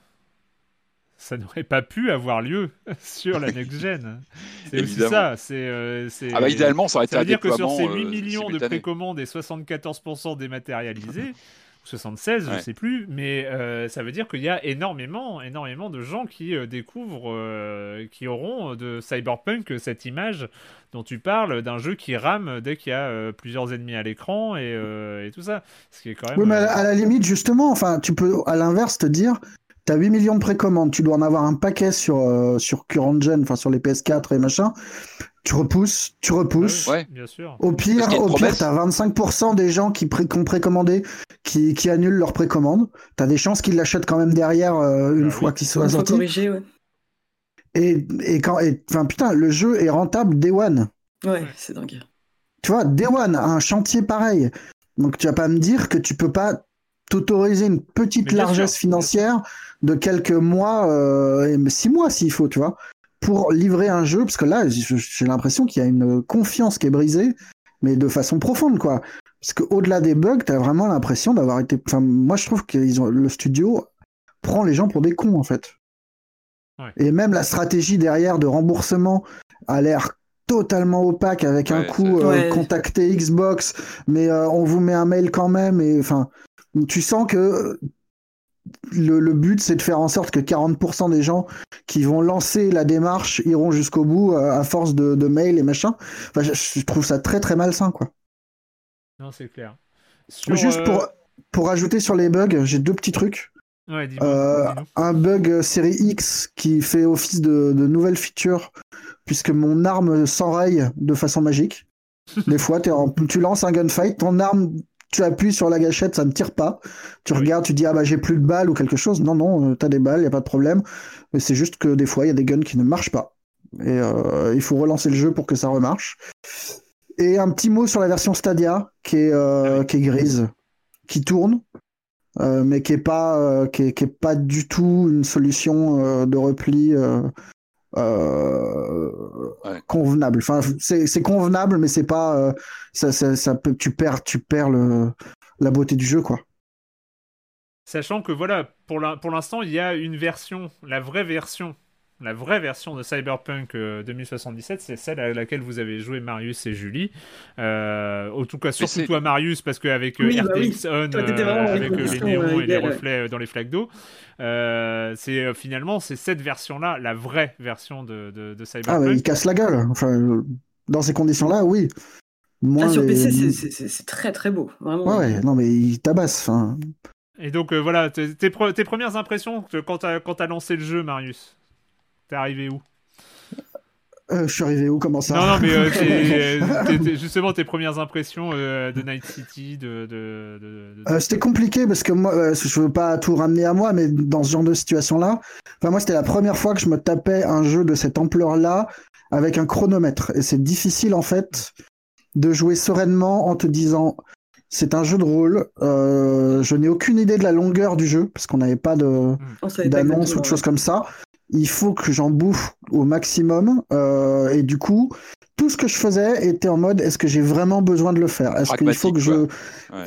ça n'aurait pas pu avoir lieu sur la next-gen. C'est aussi ça. C'est, ah bah idéalement, ça aurait été Ça veut dire que sur ces 8 millions de précommandes et 74% dématérialisés, 76, je sais plus, mais euh, ça veut dire qu'il y a énormément, énormément de gens qui euh, découvrent, euh, qui auront de Cyberpunk cette image dont tu parles, d'un jeu qui rame dès qu'il y a plusieurs ennemis à l'écran et, tout ça. Ce qui est quand même. Oui, mais à la limite, justement, enfin, tu peux à l'inverse te dire. T'as 8 millions de précommandes, tu dois en avoir un paquet sur, sur current gen, enfin sur les PS4 et machin tu repousses, tu repousses. Ouais, bien sûr. Au pire, au pire, t'as 25% des gens qui, qui ont précommandé qui, qui annulent leur précommande. T'as des chances qu'ils l'achètent quand même derrière euh, une ah fois qu'il soit sorti. ouais. Et, et quand, enfin putain, le jeu est rentable day one. Ouais, c'est dingue. Tu vois, day one, un chantier pareil. Donc tu vas pas me dire que tu peux pas t'autoriser une petite largesse financière de quelques mois, euh, six mois s'il faut, tu vois pour livrer un jeu, parce que là, j'ai l'impression qu'il y a une confiance qui est brisée, mais de façon profonde, quoi. Parce qu'au-delà des bugs, t'as vraiment l'impression d'avoir été. Enfin, moi, je trouve que le studio prend les gens pour des cons, en fait. Et même la stratégie derrière de remboursement a l'air totalement opaque avec un coup euh, contacter Xbox, mais euh, on vous met un mail quand même. Et enfin, tu sens que le, but, c'est de faire en sorte que 40% des gens qui vont lancer la démarche iront jusqu'au bout euh, à force de, mails et machin. je, trouve ça très très malsain, quoi. Non, c'est clair. Juste euh, pour, pour ajouter sur les bugs, j'ai deux petits trucs. Euh, un bug série X qui fait office de, de nouvelle feature puisque mon arme s'enraye de façon magique. Des fois, tu lances un gunfight, ton arme tu appuies sur la gâchette, ça ne tire pas. Tu regardes, tu dis ah bah j'ai plus de balles ou quelque chose. Non non, euh, t'as des balles, y a pas de problème. Mais c'est juste que des fois il y a des guns qui ne marchent pas et euh, il faut relancer le jeu pour que ça remarche. Et un petit mot sur la version Stadia qui est euh, qui est grise, qui tourne. mais qui est pas qui est, qui est, pas du tout une solution de repli euh, convenable. Enfin, c'est convenable, mais c'est pas. Euh, ça, ça, peut, tu perds, tu perds le, la beauté du jeu, quoi. Sachant que voilà, pour l'instant, il y a une version, la vraie version la vraie version de Cyberpunk 2077, euh, c'est celle à laquelle vous avez joué Marius et Julie. Euh, en tout cas, surtout toi, Marius, parce qu'avec euh, RTX bah On, avec les néons et les reflets dans les flaques d'eau, c'est finalement c'est cette version-là, la vraie version de, de, Cyberpunk. Ah, il casse la gueule. Enfin, dans ces conditions-là, oui. Moi, ah, sur PC, c'est très très beau. Vraiment. Ouais, non, mais il tabasse. Et donc voilà, tes, tes, premières impressions quand tu as, as, lancé le jeu, Marius? T'es arrivé où? Euh, je suis arrivé où? Comment ça? Non, non, mais euh, euh, justement tes premières impressions de Night City, de. c'était compliqué parce que moi, je veux pas tout ramener à moi, mais dans ce genre de situation-là, enfin moi c'était la première fois que je me tapais un jeu de cette ampleur-là avec un chronomètre, et c'est difficile en fait de jouer sereinement en te disant c'est un jeu de rôle. je n'ai aucune idée de la longueur du jeu parce qu'on n'avait pas de d'annonce ou de choses comme ça il faut que j'en bouffe au maximum. Euh, et du coup, tout ce que je faisais était en mode est-ce que j'ai vraiment besoin de le faire? Est-ce qu'il faut que je.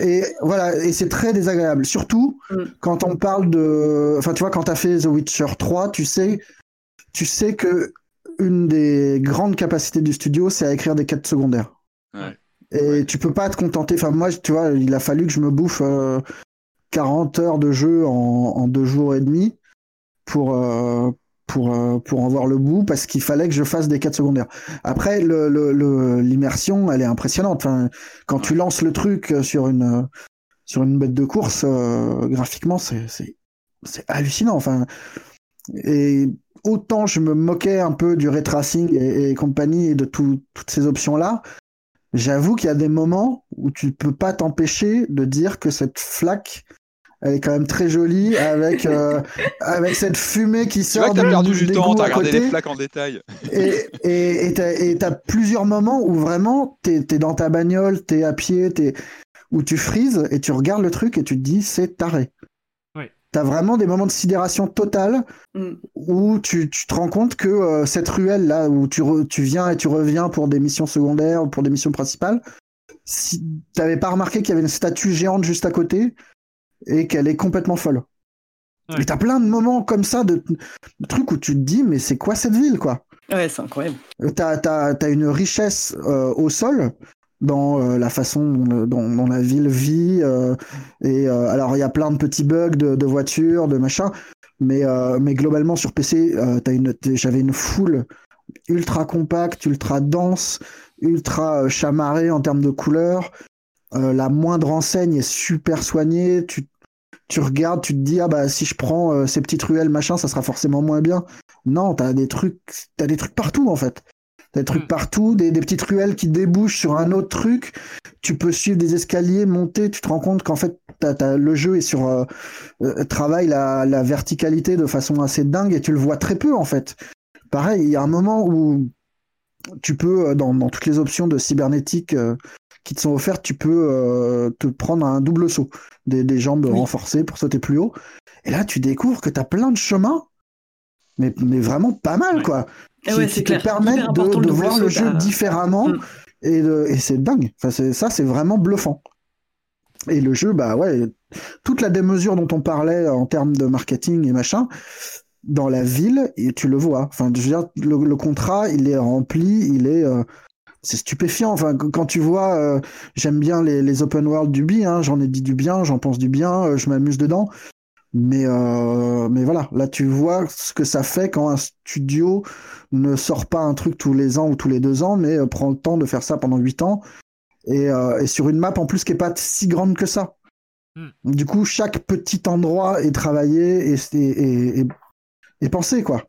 Et voilà, et c'est très désagréable. Surtout mm. quand on parle de. Enfin, tu vois, quand tu as fait The Witcher 3, tu sais, tu sais que une des grandes capacités du studio, c'est à écrire des quêtes secondaires. Et tu peux pas te contenter. Enfin, moi, tu vois, il a fallu que je me bouffe 40 euh, heures de jeu en, en, deux jours et demi pour, euh, pour, euh, pour en voir le bout parce qu'il fallait que je fasse des quêtes secondaires. Après, l'immersion, le, elle est impressionnante. Enfin, quand tu lances le truc sur une, sur une bête de course, euh, graphiquement, c'est hallucinant. Enfin, et autant je me moquais un peu du ray tracing et, compagnie et de toutes ces options-là, j'avoue qu'il y a des moments où tu peux pas t'empêcher de dire que cette flaque elle est quand même très jolie avec euh, avec cette fumée qui sort tu vois que perdu du temps t'as regardé les flaques en détail. Et et t'as plusieurs moments où vraiment t'es es dans ta bagnole t'es à pied t'es où tu frises et tu regardes le truc et tu te dis c'est taré. T'as vraiment des moments de sidération totale mm. où tu, te rends compte que euh, cette ruelle là où tu, tu viens et tu reviens pour des missions secondaires ou pour des missions principales, si t'avais pas remarqué qu'il y avait une statue géante juste à côté et qu'elle est complètement folle. Et t'as plein de moments comme ça de, trucs où tu te dis mais c'est quoi cette ville quoi? Ouais, c'est incroyable. Euh, t'as as, une richesse euh, au sol dans euh, la façon dont, la ville vit. Euh, et alors, il y a plein de petits bugs de, voitures, de machin, mais, mais globalement, sur PC, j'avais une foule ultra compacte, ultra dense, ultra chamarrée en termes de couleurs. la moindre enseigne est super soignée. Tu, tu regardes, tu te dis, ah bah si je prends ces petites ruelles, machin, ça sera forcément moins bien. Non, t'as des trucs, t'as des trucs partout en fait des trucs mm. partout, des, petites ruelles qui débouchent sur un autre truc. Tu peux suivre des escaliers, monter. Tu te rends compte qu'en fait, le jeu est sur euh, euh, travaille la, verticalité de façon assez dingue et tu le vois très peu en fait. Pareil, il y a un moment où tu peux, euh, dans, toutes les options de cybernétique qui te sont offertes, tu peux te prendre un double saut, des, jambes renforcées pour sauter plus haut. Et là, tu découvres que tu as plein de chemins, mais, mais vraiment pas mal, quoi. Eh qui, te permettent de, voir le jeu différemment. Mm. Et, et c'est dingue. Enfin, ça, c'est vraiment bluffant. Et le jeu, bah ouais, toute la démesure dont on parlait en termes de marketing et machin, dans la ville, et tu le vois. Enfin, je veux dire, le, contrat, il est rempli, il est. Euh, c'est stupéfiant. Enfin, quand tu vois, euh, j'aime bien les, open world du bi, hein, j'en ai dit du bien, j'en pense du bien, euh, je m'amuse dedans. Mais, euh, mais voilà, là tu vois ce que ça fait quand un studio ne sort pas un truc tous les ans ou tous les deux ans, mais prend le temps de faire ça pendant huit ans. Et, et, sur une map en plus qui est pas si grande que ça. Hmm. Du coup, chaque petit endroit est travaillé et, et, et, pensé, quoi.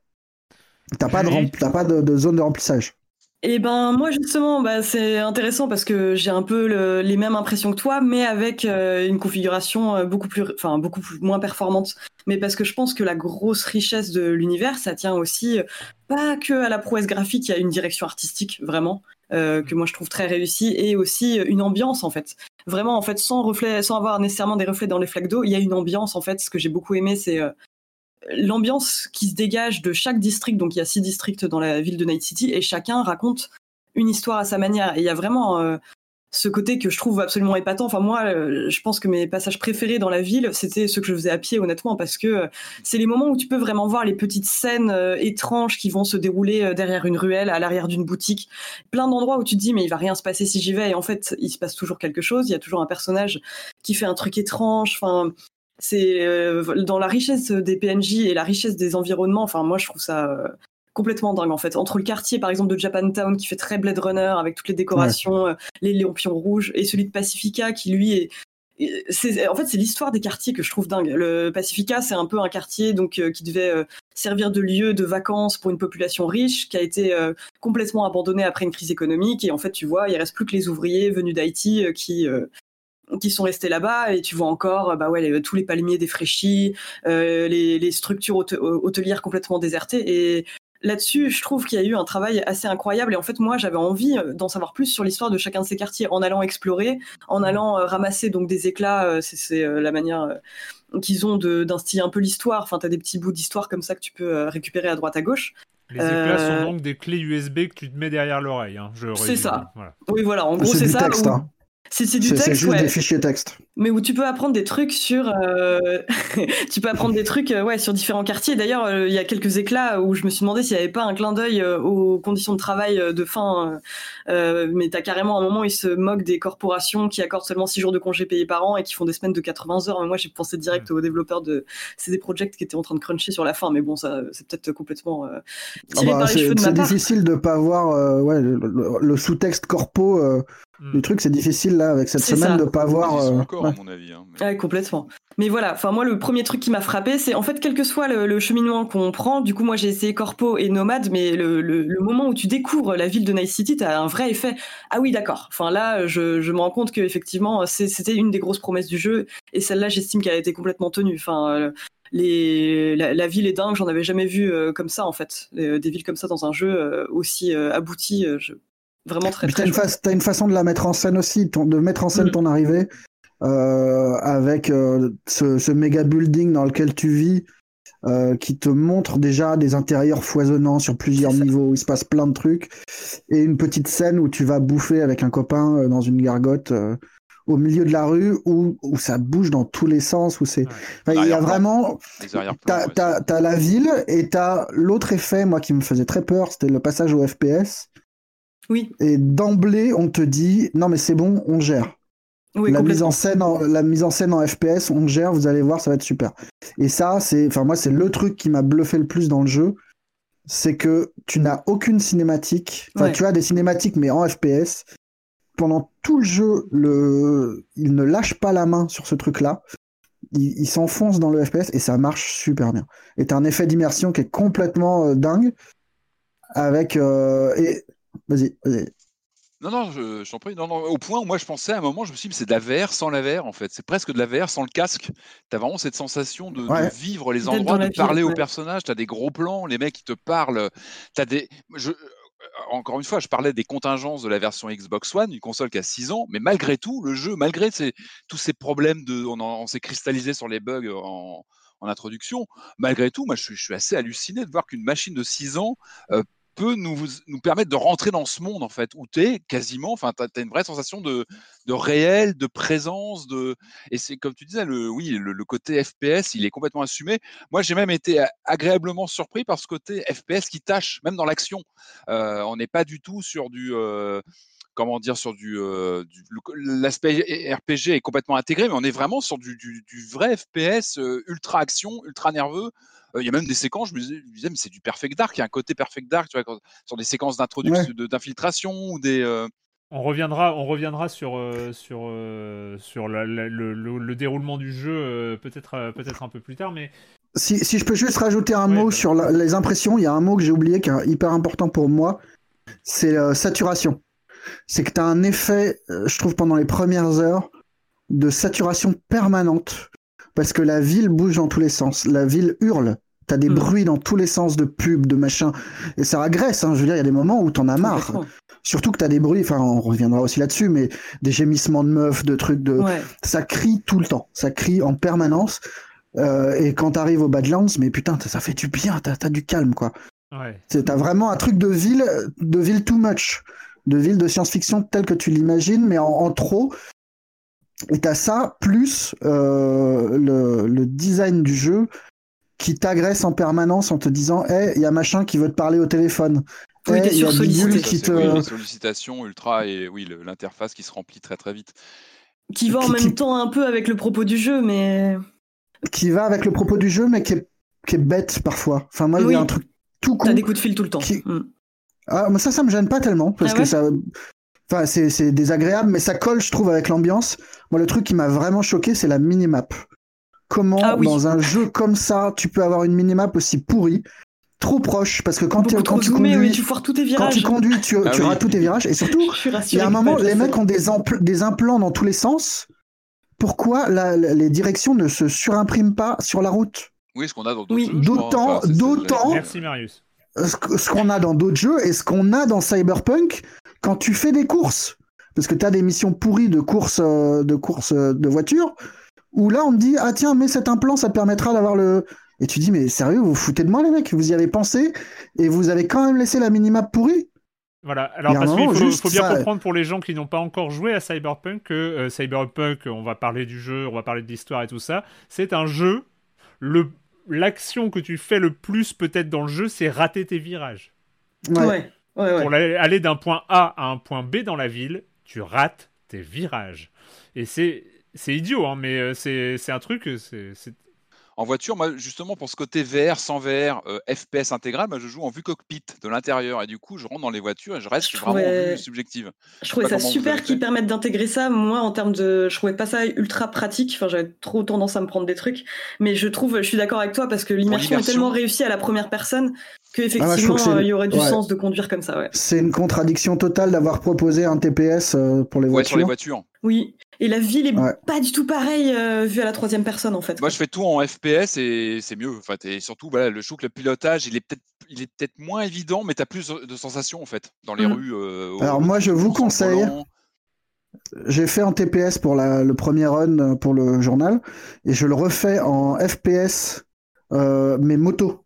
T'as pas, de, pas de zone de remplissage. Et eh ben moi justement, bah, c'est intéressant parce que j'ai un peu les mêmes impressions que toi, mais avec euh, une configuration euh, beaucoup plus, enfin beaucoup moins performante. Mais parce que je pense que la grosse richesse de l'univers, ça tient aussi euh, pas que à la prouesse graphique, il y a une direction artistique vraiment que moi je trouve très réussie et aussi une ambiance en fait. Vraiment en fait sans reflet, sans avoir nécessairement des reflets dans les flaques d'eau, il y a une ambiance en fait. Ce que j'ai beaucoup aimé, c'est l'ambiance qui se dégage de chaque district, donc il y a six districts dans la ville de Night City, et chacun raconte une histoire à sa manière. Et il y a vraiment euh, ce côté que je trouve absolument épatant. Enfin, moi, euh, je pense que mes passages préférés dans la ville, c'était ceux que je faisais à pied, honnêtement, parce que euh, c'est les moments où tu peux vraiment voir les petites scènes étranges qui vont se dérouler derrière une ruelle, à l'arrière d'une boutique. Plein d'endroits où tu te dis, mais il va rien se passer si j'y vais. Et en fait, il se passe toujours quelque chose. Il y a toujours un personnage qui fait un truc étrange. Enfin, c'est euh, dans la richesse des PNJ et la richesse des environnements. Enfin, moi, je trouve ça euh, complètement dingue en fait. Entre le quartier par exemple de Japantown qui fait très Blade Runner avec toutes les décorations, euh, les léompions rouges, et celui de Pacifica qui lui est en fait c'est l'histoire des quartiers que je trouve dingue. Le Pacifica c'est un peu un quartier donc qui devait servir de lieu de vacances pour une population riche qui a été complètement abandonné après une crise économique et en fait tu vois il reste plus que les ouvriers venus d'Haïti qui qui sont restés là-bas et tu vois encore bah ouais tous les palmiers défraîchis euh, les, les, structures hôtelières complètement désertées et là-dessus je trouve qu'il y a eu un travail assez incroyable et en fait moi j'avais envie euh, d'en savoir plus sur l'histoire de chacun de ces quartiers en allant explorer en allant euh, ramasser donc des éclats c'est la manière qu'ils ont d'instiller un peu l'histoire enfin tu as des petits bouts d'histoire comme ça que tu peux récupérer à droite à gauche les éclats sont donc des clés USB que tu te mets derrière l'oreille. Hein, c'est ça. Oui, voilà. En gros, c'est ça. Texte, hein. C'est du texte. C'est juste des fichiers texte. Mais où tu peux apprendre des trucs sur. Euh, tu peux apprendre des trucs euh, ouais, sur différents quartiers. D'ailleurs, euh, il y a quelques éclats où je me suis demandé s'il n'y avait pas un clin d'œil aux conditions de travail de fin. mais tu as carrément un moment où ils se moquent des corporations qui accordent seulement 6 jours de congés payés par an et qui font des semaines de 80 heures. Mais moi, j'ai pensé direct aux développeurs de CD Projekt qui étaient en train de cruncher sur la fin. Mais bon, ça, c'est peut-être complètement ah tiré bah, par les cheveux de ma part. C'est difficile de pas voir ouais, le, sous-texte corpo. Le truc, c'est difficile là avec cette semaine de pas voir. encore, à mon avis. Hein, complètement. Mais voilà, enfin moi le premier truc qui m'a frappé, c'est en fait quel que soit le, cheminement qu'on prend, du coup moi j'ai essayé Corpo et Nomade, mais le, moment où tu découvres la ville de Night City, t'as un vrai effet. Ah oui d'accord. Enfin là, je, me rends compte qu'effectivement c'était une des grosses promesses du jeu et celle-là j'estime qu'elle a été complètement tenue. Enfin euh, les, la, ville est dingue, j'en avais jamais vu euh, comme ça en fait, des villes comme ça dans un jeu euh, aussi abouti. Vraiment très. T'as une, as une façon de la mettre en scène aussi, de mettre en scène mm. ton arrivée avec ce, ce, méga building dans lequel tu vis, qui te montre déjà des intérieurs foisonnants sur plusieurs niveaux, où il se passe plein de trucs, et une petite scène où tu vas bouffer avec un copain dans une gargote au milieu de la rue où, où ça bouge dans tous les sens où c'est il y a vraiment t'as as, la ville et t'as l'autre effet moi qui me faisait très peur c'était le passage au FPS oui et d'emblée on te dit non mais c'est bon on gère oui, la mise en scène en, la mise en scène en FPS on gère vous allez voir ça va être super et ça c'est enfin moi c'est le truc qui m'a bluffé le plus dans le jeu c'est que tu n'as aucune cinématique enfin tu as des cinématiques mais en FPS pendant tout le jeu, le... il ne lâche pas la main sur ce truc-là. Il, s'enfonce dans le FPS et ça marche super bien. Et t'as un effet d'immersion qui est complètement euh, dingue. Avec. Euh, et... Vas-y, vas-y. Non, non, je, t'en prie. Non, non, au point où moi je pensais à un moment, je me suis dit, c'est de la VR sans la VR en fait. C'est presque de la VR sans le casque. T'as vraiment cette sensation de, vivre les endroits, de parler aux personnages. T'as des gros plans, les mecs qui te parlent. T'as des. Je, encore une fois, je parlais des contingences de la version Xbox One, une console qui a 6 ans, mais malgré tout, le jeu, malgré tous ces problèmes de, on, s'est cristallisé sur les bugs en, introduction, malgré tout, moi, je suis, assez halluciné de voir qu'une machine de 6 ans euh, peut nous, nous permettre de rentrer dans ce monde en fait où tu es quasiment enfin tu as, une vraie sensation de, de réel de présence de et c'est comme tu disais le oui le, côté FPS il est complètement assumé. Moi j'ai même été agréablement surpris par ce côté FPS qui tâche même dans l'action. Euh, on n'est pas du tout sur du euh, comment dire sur du, euh, l'aspect RPG est complètement intégré mais on est vraiment sur du, vrai FPS ultra action ultra nerveux euh, il y a même des séquences, je me disais, mais c'est du Perfect Dark. Il y a un côté Perfect Dark, tu vois, sur des séquences d'introduction, d'infiltration ou des. Euh on reviendra, on reviendra sur, euh, sur, sur le, déroulement du jeu peut-être peut-être un peu plus tard, mais si, si, je peux juste rajouter un mot bah. sur les impressions, il y a un mot que j'ai oublié qui est hyper important pour moi, c'est saturation. C'est que tu as un effet, je trouve, pendant les premières heures de saturation permanente parce que la ville bouge dans tous les sens, la ville hurle, T'as des hmm. bruits dans tous les sens de pub, de machin. Et ça agresse, hein. Je veux dire, il y a des moments où t'en as marre. Surtout que t'as des bruits, enfin, on reviendra aussi là-dessus, mais des gémissements de meufs, de trucs de. Ça crie tout le temps. Ça crie en permanence. Euh, et quand t'arrives au Badlands, mais putain, ça fait du bien, t'as as du calme, quoi. Ouais. T'as vraiment un truc de ville, de ville too much. De ville de science-fiction telle que tu l'imagines, mais en, trop. Et t'as ça, plus euh, le, le, design du jeu qui t'agresse en permanence en te disant Hé, il y a machin qui veut te parler au téléphone. Oui, hey, y a qui te... Oui, les sollicitations ultra et oui, l'interface qui se remplit très très vite. Qui va en même temps un peu avec le propos du jeu, mais. Qui va avec le propos du jeu, mais qui est, qui est bête parfois. Enfin, moi, il y a un truc tout con. T'as des coups de fil tout le temps. Mm. Ah, mais ça, ça me gêne pas tellement, parce ah que ça. Enfin, c'est désagréable, mais ça colle, je trouve, avec l'ambiance. Moi, le truc qui m'a vraiment choqué, c'est la minimap. Comment, ah dans un jeu comme ça, tu peux avoir une minimap aussi pourrie trop proche parce que quand, tu, quand tu conduis, tu tous tes virages. Quand tu conduis, tu, ah rates tous tes virages et surtout, il y a un moment, les mecs ont des, des implants dans tous les sens. Pourquoi les directions ne se surimpriment pas sur la route? Oui, ce qu'on a dans d'autres jeux. D'autant, d'autant. Merci Marius. Ce qu'on a dans d'autres jeux et ce qu'on a dans Cyberpunk quand tu fais des courses, parce que tu as des missions pourries de courses, euh, de courses euh, de voitures où là on me dit ah tiens mais cet implant ça permettra d'avoir le et tu dis mais sérieux vous, vous foutez de moi les mecs vous y avez pensé et vous avez quand même laissé la minimap pourrie voilà, alors parce qu'il faut, bien comprendre pour les gens qui n'ont pas encore joué à Cyberpunk que euh, Cyberpunk, on va parler du jeu, on va parler de l'histoire et tout ça, c'est un jeu, le l'action que tu fais le plus peut-être dans le jeu, c'est rater tes virages. Ouais. ouais, Pour aller d'un point A à un point B dans la ville, tu rates tes virages. Et c'est c'est idiot, hein, mais euh, c'est un truc, c'est en voiture, moi, justement, pour ce côté VR sans VR, euh, FPS intégral, moi, je joue en vue cockpit de l'intérieur. Et du coup, je rentre dans les voitures et je reste vraiment en vue subjective. Je trouvais ça super qu'ils permettent d'intégrer ça. Moi, en termes de. Je trouvais pas ça ultra pratique. Enfin, j'avais trop tendance à me prendre des trucs. Mais je trouve, je suis d'accord avec toi parce que l'immersion est tellement réussie à la première personne qu'effectivement, ah, il y aurait du sens de conduire comme ça. Ouais. C'est une contradiction totale d'avoir proposé un TPS euh, pour les voitures. sur les voitures. Oui, et la ville est pas du tout pareille euh, vue à la troisième personne en fait. Moi je fais tout en FPS et c'est mieux. En fait. Et surtout, voilà, le show, le pilotage, il est peut-être il est peut-être moins évident, mais tu as plus de sensations en fait dans les mm. rues. Euh, Alors moi je vous conseille. j'ai fait en TPS pour le premier run pour le journal et je le refais en FPS euh, mais moto.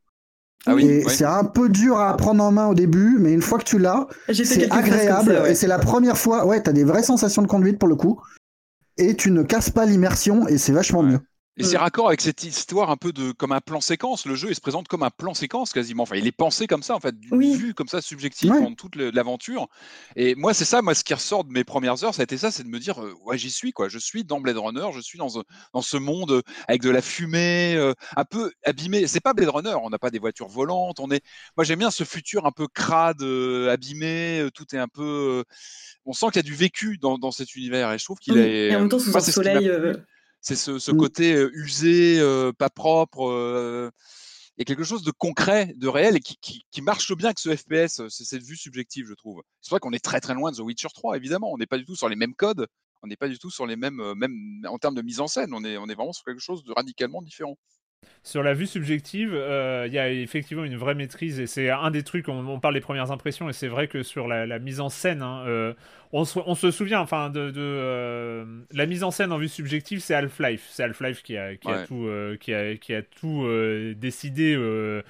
Ah oui, c'est un peu dur à prendre en main au début, mais une fois que tu l'as, c'est agréable et c'est la première fois. Ouais, t'as des vraies sensations de conduite pour le coup, et tu ne casses pas l'immersion et c'est vachement mieux. Et c'est raccord avec cette histoire un peu de comme un plan séquence. Le jeu il se présente comme un plan séquence quasiment. Enfin, il est pensé comme ça en fait, vu comme ça subjectif pendant toute l'aventure. Et moi, c'est ça, moi, ce qui ressort de mes premières heures, ça a été ça, c'est de me dire, euh, ouais, j'y suis quoi. Je suis dans Blade Runner, je suis dans, dans ce monde avec de la fumée, euh, un peu abîmé. C'est pas Blade Runner, on n'a pas des voitures volantes. On est, moi, j'aime bien ce futur un peu crade, euh, abîmé. tout est un peu. on sent qu'il y a du vécu dans, dans, cet univers et je trouve qu'il est. Et en même temps, sous un soleil c'est ce, mmh. côté usé, pas propre, et quelque chose de concret, de réel, et qui, marche bien que ce FPS. C'est cette vue subjective, je trouve. C'est vrai qu'on est très très loin de The Witcher 3, évidemment. On n'est pas du tout sur les mêmes codes, on n'est pas du tout sur les mêmes, même en termes de mise en scène. On est, on est vraiment sur quelque chose de radicalement différent. Sur la vue subjective, il y a effectivement une vraie maîtrise et c'est un des trucs, on, parle des premières impressions et c'est vrai que sur la, mise en scène, hein, on se, souvient enfin de, euh, la mise en scène en vue subjective, c'est Half-Life. C'est Half-Life qui a, tout, euh, qui a, qui a tout euh, décidé de,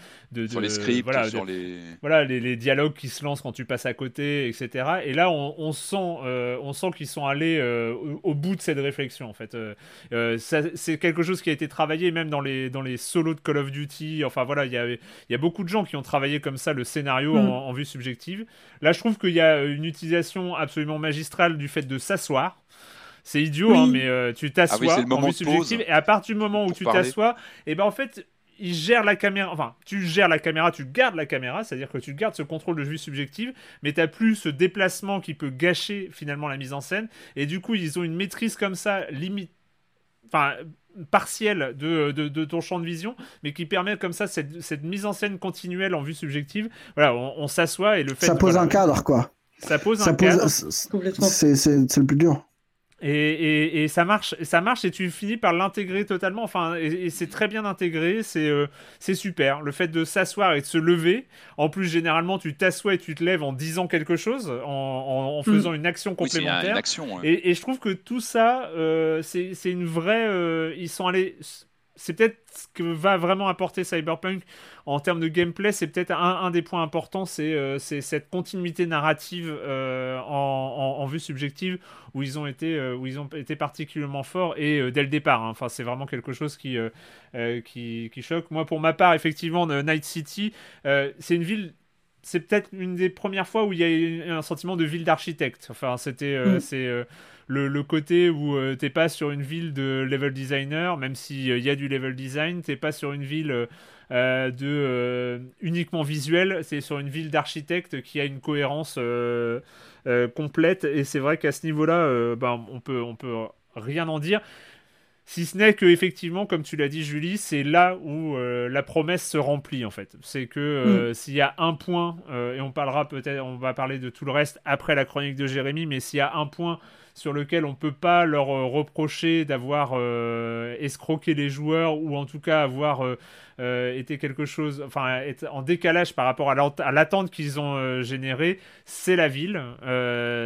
sur les scripts, voilà, sur les voilà les, dialogues qui se lancent quand tu passes à côté, etc. Et là, on, sent, on sent qu'ils sont allés au, bout de cette réflexion. En fait, c'est quelque chose qui a été travaillé même dans les dans les solos de Call of Duty. Enfin voilà, il y a, y a beaucoup de gens qui ont travaillé comme ça le scénario mm. en, en vue subjective. Là, je trouve qu'il y a une utilisation absolument magistral du fait de s'asseoir. C'est idiot, hein, mais euh, tu t'assois ah en vue subjective et à partir du moment où tu t'assois, et eh ben en fait, il gère la caméra, enfin, tu gères la caméra, tu gardes la caméra, c'est-à-dire que tu gardes ce contrôle de vue subjective, mais tu plus ce déplacement qui peut gâcher finalement la mise en scène. Et du coup, ils ont une maîtrise comme ça, limite, enfin, partielle de, de, ton champ de vision, mais qui permet comme ça cette, cette mise en scène continuelle en vue subjective. Voilà, on, s'assoit et le fait. Ça pose un cadre, quoi. Ça pose un cadre. C'est le plus dur. Et, et, ça marche, ça marche et tu finis par l'intégrer totalement. Enfin, et, c'est très bien intégré, c'est euh, c'est super. Le fait de s'asseoir et de se lever. En plus, généralement, tu t'assois et tu te lèves en disant quelque chose, en, en, mm. faisant une action complémentaire. et, je trouve que tout ça, euh, c'est une vraie. Euh, ils sont allés c'est peut-être ce que va vraiment apporter Cyberpunk en termes de gameplay. C'est peut-être un, des points importants, c'est euh, cette continuité narrative euh, en, vue subjective où ils ont été, euh, où ils ont été particulièrement forts et dès le départ. Hein. Enfin, c'est vraiment quelque chose qui, qui, qui, choque. Moi, pour ma part, effectivement, Night City, c'est une ville c'est peut-être une des premières fois où il y a un sentiment de ville d'architecte. Enfin, c'était, mm. c'est le, côté où tu euh, t'es pas sur une ville de level designer, même s'il euh, y a du level design, t'es pas sur une ville euh, de uniquement visuel, c'est sur une ville d'architecte qui a une cohérence complète. Et c'est vrai qu'à ce niveau-là, ben, on peut, on peut rien en dire. Si ce n'est que effectivement, comme tu l'as dit, Julie, c'est là où la promesse se remplit en fait. C'est que mm. s'il y a un point, et on parlera peut-être, on va parler de tout le reste après la chronique de Jérémy, mais s'il y a un point sur lequel on peut pas leur euh, reprocher d'avoir euh, escroqué les joueurs ou en tout cas avoir euh, été quelque chose, enfin, être en décalage par rapport à l'attente qu'ils ont généré, c'est la ville,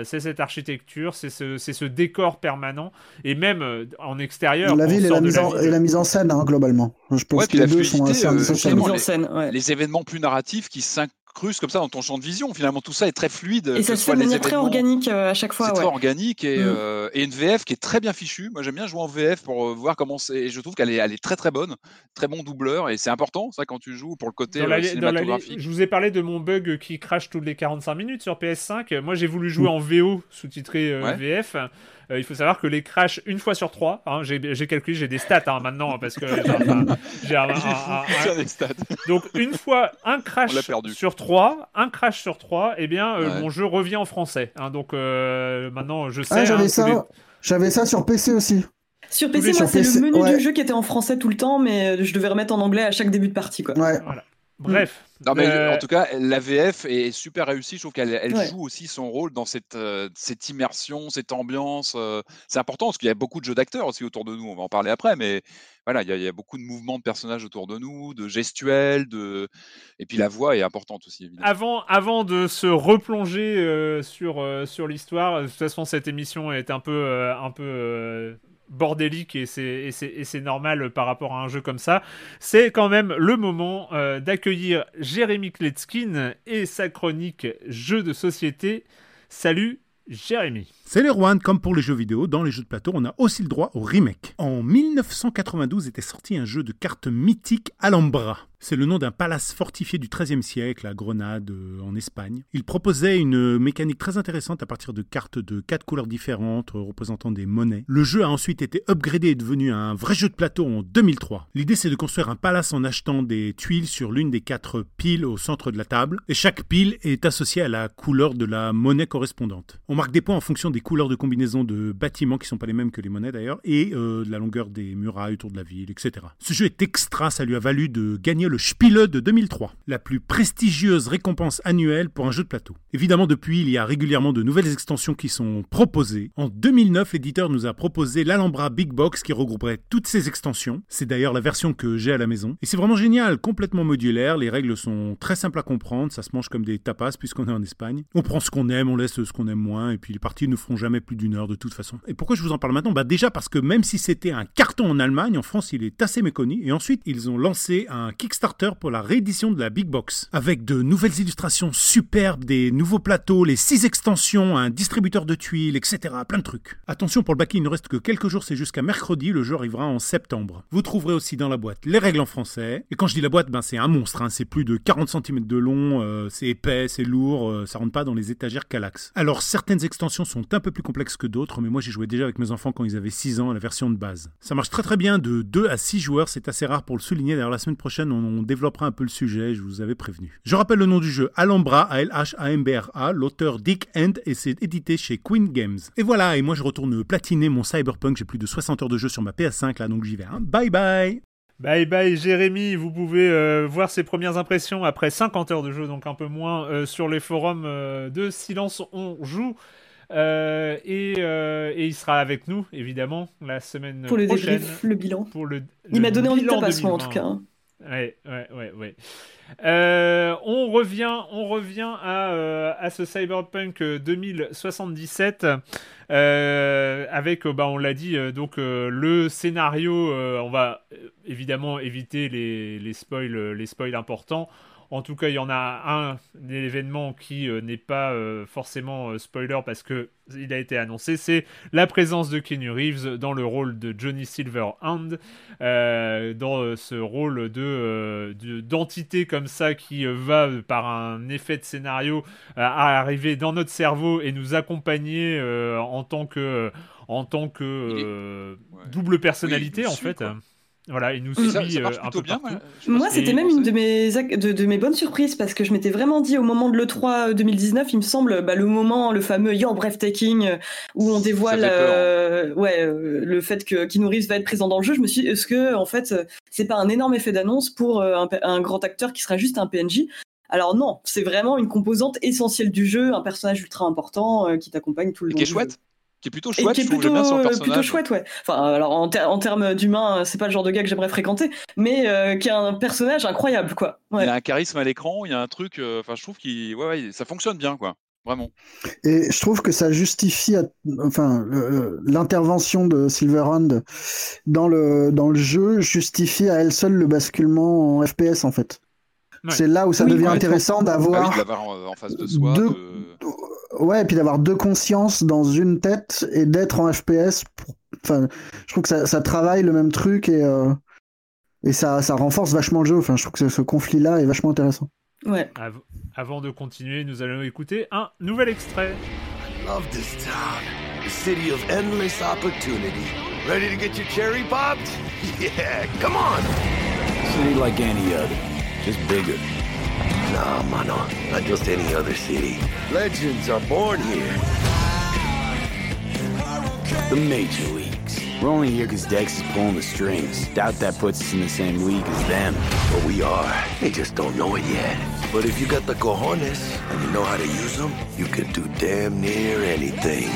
c'est cette architecture, c'est ce, ce, décor permanent et même en extérieur. La ville, et la, mise en, et la mise en scène, hein, globalement. Je pense que les deux sont assez les, les, événements plus narratifs qui cruise comme ça dans ton champ de vision. Finalement, tout ça est très fluide. Et ça se fait de manière très organique euh, à chaque fois. C'est très organique et, mm. euh, et, une VF qui est très bien fichue. Moi, j'aime bien jouer en VF pour euh, voir comment c'est. Et je trouve qu'elle est, elle est très très bonne, très bon doubleur et c'est important ça quand tu joues pour le côté cinématographique. je vous ai parlé de mon bug qui crache toutes les 45 minutes sur PS5. Moi, j'ai voulu jouer en VO sous-titré VF. Euh, il faut savoir que les crashs, une fois sur trois, hein, j'ai calculé, j'ai des stats hein, maintenant, parce que j'ai un, Donc, une fois, un crash sur trois, un crash sur trois, et eh bien, euh, mon jeu revient en français. Hein. donc, euh, maintenant, je sais. Ah, j'avais ça, ça sur PC aussi. Sur PC, moi, c'est le menu du jeu qui était en français tout le temps, mais je devais remettre en anglais à chaque début de partie. Quoi. Ouais. Voilà. Bref. Non, mais euh, en tout cas, la VF est super réussie. Je trouve qu'elle elle joue aussi son rôle dans cette, euh, cette immersion, cette ambiance. Euh, c'est important parce qu'il y a beaucoup de jeux d'acteurs aussi autour de nous. On va en parler après, mais voilà, il y, a, beaucoup de mouvements de personnages autour de nous, de gestuels, de et puis la voix est importante aussi. Évidemment. Avant, avant de se replonger sur sur l'histoire, de toute façon, cette émission est un peu un peu bordélique et c'est normal par rapport à un jeu comme ça. C'est quand même le moment euh, d'accueillir Jérémy Kletskin et sa chronique Jeux de société. Salut Jérémy. C'est Juan, comme pour les jeux vidéo, dans les jeux de plateau, on a aussi le droit au remake. En 1992 était sorti un jeu de cartes mythique Alhambra. C'est le nom d'un palace fortifié du XIIIe siècle à Grenade, euh, en Espagne. Il proposait une mécanique très intéressante à partir de cartes de quatre couleurs différentes euh, représentant des monnaies. Le jeu a ensuite été upgradé et devenu un vrai jeu de plateau en 2003. L'idée c'est de construire un palace en achetant des tuiles sur l'une des quatre piles au centre de la table, et chaque pile est associée à la couleur de la monnaie correspondante. On marque des points en fonction des couleurs de combinaison de bâtiments qui sont pas les mêmes que les monnaies d'ailleurs, et euh, de la longueur des murailles autour de la ville, etc. Ce jeu est extra, ça lui a valu de gagner le Spiele de 2003, la plus prestigieuse récompense annuelle pour un jeu de plateau. Évidemment, depuis, il y a régulièrement de nouvelles extensions qui sont proposées. En 2009, l'éditeur nous a proposé l'Alhambra Big Box qui regrouperait toutes ces extensions. C'est d'ailleurs la version que j'ai à la maison. Et c'est vraiment génial, complètement modulaire, les règles sont très simples à comprendre, ça se mange comme des tapas puisqu'on est en Espagne. On prend ce qu'on aime, on laisse ce qu'on aime moins, et puis les parties ne feront jamais plus d'une heure de toute façon. Et pourquoi je vous en parle maintenant? Bah déjà parce que même si c'était un carton en Allemagne, en France il est assez méconnu, et ensuite ils ont lancé un Kickstarter pour la réédition de la Big Box, avec de nouvelles illustrations superbes, des nouveaux plateaux, les six extensions, un distributeur de tuiles, etc. Plein de trucs. Attention pour le baquet, il ne reste que quelques jours, c'est jusqu'à mercredi, le jeu arrivera en septembre. Vous trouverez aussi dans la boîte les règles en français, et quand je dis la boîte, ben c'est un monstre, hein. c'est plus de 40 cm de long, euh, c'est épais, c'est lourd, euh, ça rentre pas dans les étagères Calax. Alors certaines extensions sont un peu plus complexes que d'autres, mais moi j'ai joué déjà avec mes enfants quand ils avaient 6 ans à la version de base. Ça marche très très bien de 2 à 6 joueurs, c'est assez rare pour le souligner, d'ailleurs la semaine prochaine on, on développe un peu le sujet, je vous avais prévenu. Je rappelle le nom du jeu, Alhambra, A-L-H-A-M-B-R-A, l'auteur Dick End, et c'est édité chez Queen Games. Et voilà, et moi je retourne platiner mon Cyberpunk, j'ai plus de 60 heures de jeu sur ma PS5 là, donc j'y vais. Hein. Bye bye Bye bye Jérémy, vous pouvez euh, voir ses premières impressions après 50 heures de jeu, donc un peu moins, euh, sur les forums euh, de Silence on joue. et, il sera avec nous, évidemment, la semaine pour le prochaine. Pour le bilan. Pour le, il m'a donné envie de tabassement, en tout cas. Ouais, ouais, ouais, ouais. Euh, on revient, on revient à, euh, à ce Cyberpunk 2077 euh, avec, bah, on l'a dit, donc le scénario. on va évidemment éviter les, les les spoils importants. En tout cas, il y en a un, événement qui euh, n'est pas euh, forcément euh, spoiler parce que il a été annoncé, c'est la présence de Keanu Reeves dans le rôle de Johnny Silverhand, dans ce rôle de d'entité comme ça qui va par un effet de scénario arriver dans notre cerveau et nous accompagner en tant que en tant que double personnalité en fait. Voilà, il nous suit euh, un peu bien. Moi, c'était même une de mes, de, mes bonnes surprises parce que je m'étais vraiment dit au moment de l'E3 2019, euh, il me semble, bah, le moment, le fameux Your Breathtaking, euh, où on dévoile ouais, le fait que Keanu Reeves va être présent dans le jeu. Je me suis dit, est-ce que, en fait, c'est pas un énorme effet d'annonce pour un, grand acteur qui sera juste un PNJ alors non, c'est vraiment une composante essentielle du jeu, un personnage ultra important qui t'accompagne tout le long. Et qui est chouette qui est plutôt chouette, je trouve, bien son personnage. plutôt chouette, ouais. Enfin, alors en, termes d'humain, c'est pas le genre de gars que j'aimerais fréquenter, mais euh, qui a un personnage incroyable, quoi. Il a un charisme à l'écran, il y a un truc, euh, enfin, je trouve qu'il, ouais, ouais, ça fonctionne bien, quoi. Vraiment. Et je trouve que ça justifie, enfin, l'intervention de Silverhand dans le dans le jeu justifie à elle seule le basculement en FPS en fait. C'est là où ça devient intéressant d'avoir ah en face de soi. Ouais, et puis d'avoir deux consciences dans une tête et d'être en FPS. Enfin, je trouve que ça, travaille le même truc et, euh, et ça, ça renforce vachement le jeu. Enfin, je trouve que ce, conflit-là est vachement intéressant. Ouais. avant de continuer, nous allons écouter un nouvel extrait. I love this town. The city of endless opportunity. Ready to get your cherry popped? Yeah, come on. City like any other, just bigger. Nah, mano, not just any other city. Legends are born here. The Major Leagues. We're only here because Dex is pulling the strings. Doubt that puts us in the same league as them. But we are. They just don't know it yet. But if you got the cojones and you know how to use them, you can do damn near anything.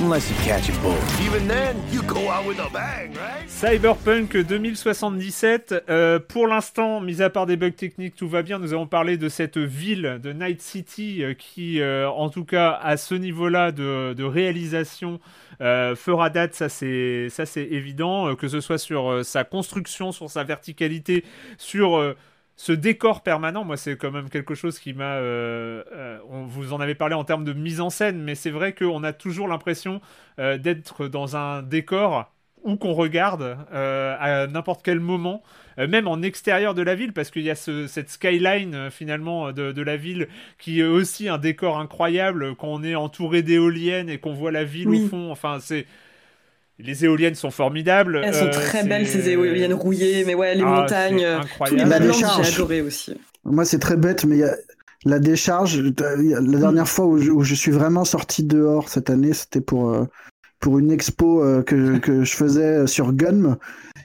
Unless you catch a bull. Even then, you go out with a bang, right? Cyberpunk 2077. Euh, pour l'instant, mis à part des bugs techniques, tout va bien. Nous avons parlé de cette ville de Night City euh, qui, euh, en tout cas, à ce niveau-là de, de réalisation, euh, fera date. Ça, c'est ça, c'est évident. Que ce soit sur euh, sa construction, sur sa verticalité, sur ce décor permanent, moi, c'est quand même quelque chose qui m'a. Euh, euh, on vous en avait parlé en termes de mise en scène, mais c'est vrai qu'on a toujours l'impression euh, d'être dans un décor où qu'on regarde à n'importe quel moment, même en extérieur de la ville, parce qu'il y a ce, cette skyline finalement de, de, la ville qui est aussi un décor incroyable quand on est entouré d'éoliennes et qu'on voit la ville Oui. au fond. Enfin, c'est. Les éoliennes sont formidables. Elles sont euh, très belles ces éoliennes rouillées, mais ouais, les Ah, montagnes, euh, incroyable. tous les La décharge. j'ai adoré aussi. Moi, c'est très bête, mais il y a la décharge. La dernière fois où je, où je suis vraiment sorti dehors cette année, c'était pour, euh, pour une expo euh, que, que je faisais sur Gunm.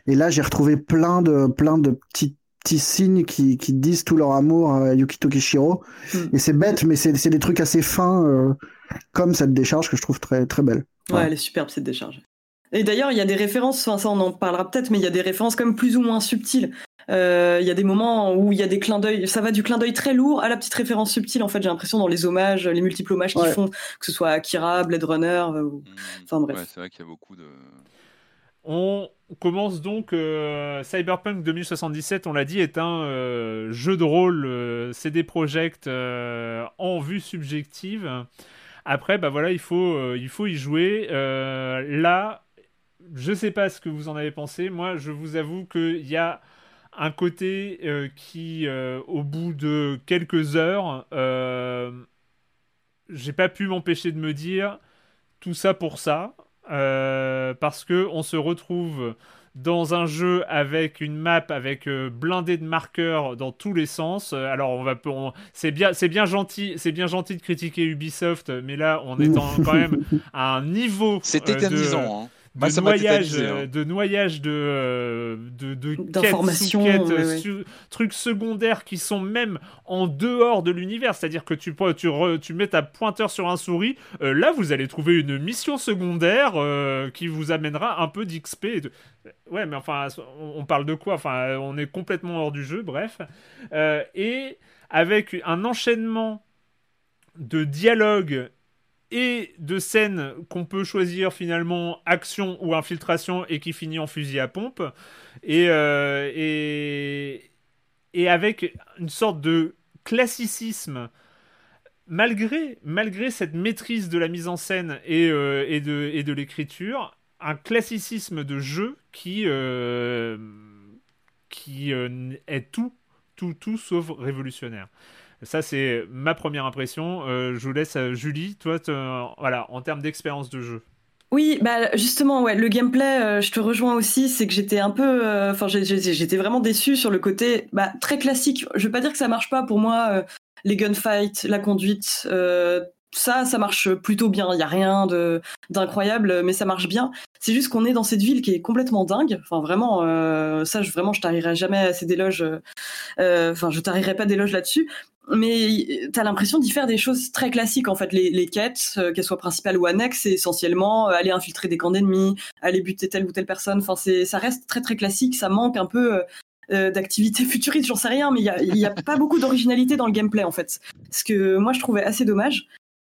Et là, j'ai retrouvé plein de, plein de petits, petits signes qui, qui disent tout leur amour à Yukito Kishiro. Mm. Et c'est bête, mais c'est c'est des trucs assez fins, euh, comme cette décharge que je trouve très, très belle. Ouais, Ouais. elle est superbe cette décharge. Et d'ailleurs, il y a des références, enfin ça on en parlera peut-être, mais il y a des références comme plus ou moins subtiles. Euh, Il y a des moments où il y a des clins d'œil, ça va du clin d'œil très lourd à la petite référence subtile. En fait, j'ai l'impression dans les hommages, les multiples hommages qu'ils font, que ce soit Akira, Blade Runner, euh, ou- Mmh. Enfin, bref. Ouais, c'est vrai qu'il y a beaucoup de. On commence donc euh, Cyberpunk 2077, on l'a dit, est un euh, jeu de rôle euh, CD Projekt euh, en vue subjective. Après, bah voilà, il faut, euh, il faut y jouer. Euh, là, je sais pas ce que vous en avez pensé. Moi, je vous avoue qu'il y a un côté euh, qui, euh, au bout de quelques heures, euh, j'ai pas pu m'empêcher de me dire tout ça pour ça. Euh, parce que on se retrouve dans un jeu avec une map avec euh, blindé de marqueurs dans tous les sens. Alors on va on- c'est bien c'est bien gentil c'est bien gentil de critiquer Ubisoft mais là on est en- quand même à un niveau C'est euh, de- tétanisant. De noyage, tétanisé, euh, hein. de noyage de, euh, de, de D'informations, ouais, euh, ouais. su- trucs secondaires qui sont même en dehors de l'univers. C'est-à-dire que tu, tu, re- tu mets ta pointeur sur un souris, euh, là vous allez trouver une mission secondaire euh, qui vous amènera un peu d'XP. et de- Ouais, mais enfin, on, on parle de quoi? Enfin, on est complètement hors du jeu, bref. Euh, et avec un enchaînement de dialogues et de scènes qu'on peut choisir finalement action ou infiltration et qui finit en fusil à pompe et, euh, et, et avec une sorte de classicisme malgré, malgré cette maîtrise de la mise en scène et, euh, et de, et de l'écriture un classicisme de jeu qui, euh, qui est tout, tout, tout sauf révolutionnaire. Ça, c'est ma première impression. Euh, je vous laisse, à Julie, toi, voilà, en termes d'expérience de jeu. Oui, bah justement, ouais, le gameplay, euh, je te rejoins aussi, c'est que j'étais un peu, euh, enfin, j'étais vraiment déçue sur le côté, bah, très classique. Je veux pas dire que ça marche pas pour moi, euh, les gunfights, la conduite, euh, ça, ça marche plutôt bien. Il y a rien de d'incroyable, mais ça marche bien. C'est juste qu'on est dans cette ville qui est complètement dingue. Enfin, vraiment, euh, ça, je, vraiment, je tarirai jamais assez d'éloges. euh, euh, Enfin, je tarirai pas d'éloges là-dessus. Mais t'as l'impression d'y faire des choses très classiques en fait. Les, les quêtes, euh, qu'elles soient principales ou annexes, c'est essentiellement euh, aller infiltrer des camps d'ennemis, aller buter telle ou telle personne. Enfin, c'est ça reste très très classique. Ça manque un peu euh, euh, d'activité futuriste, j'en sais rien, mais il y a, a pas beaucoup d'originalité dans le gameplay en fait. Ce que moi je trouvais assez dommage.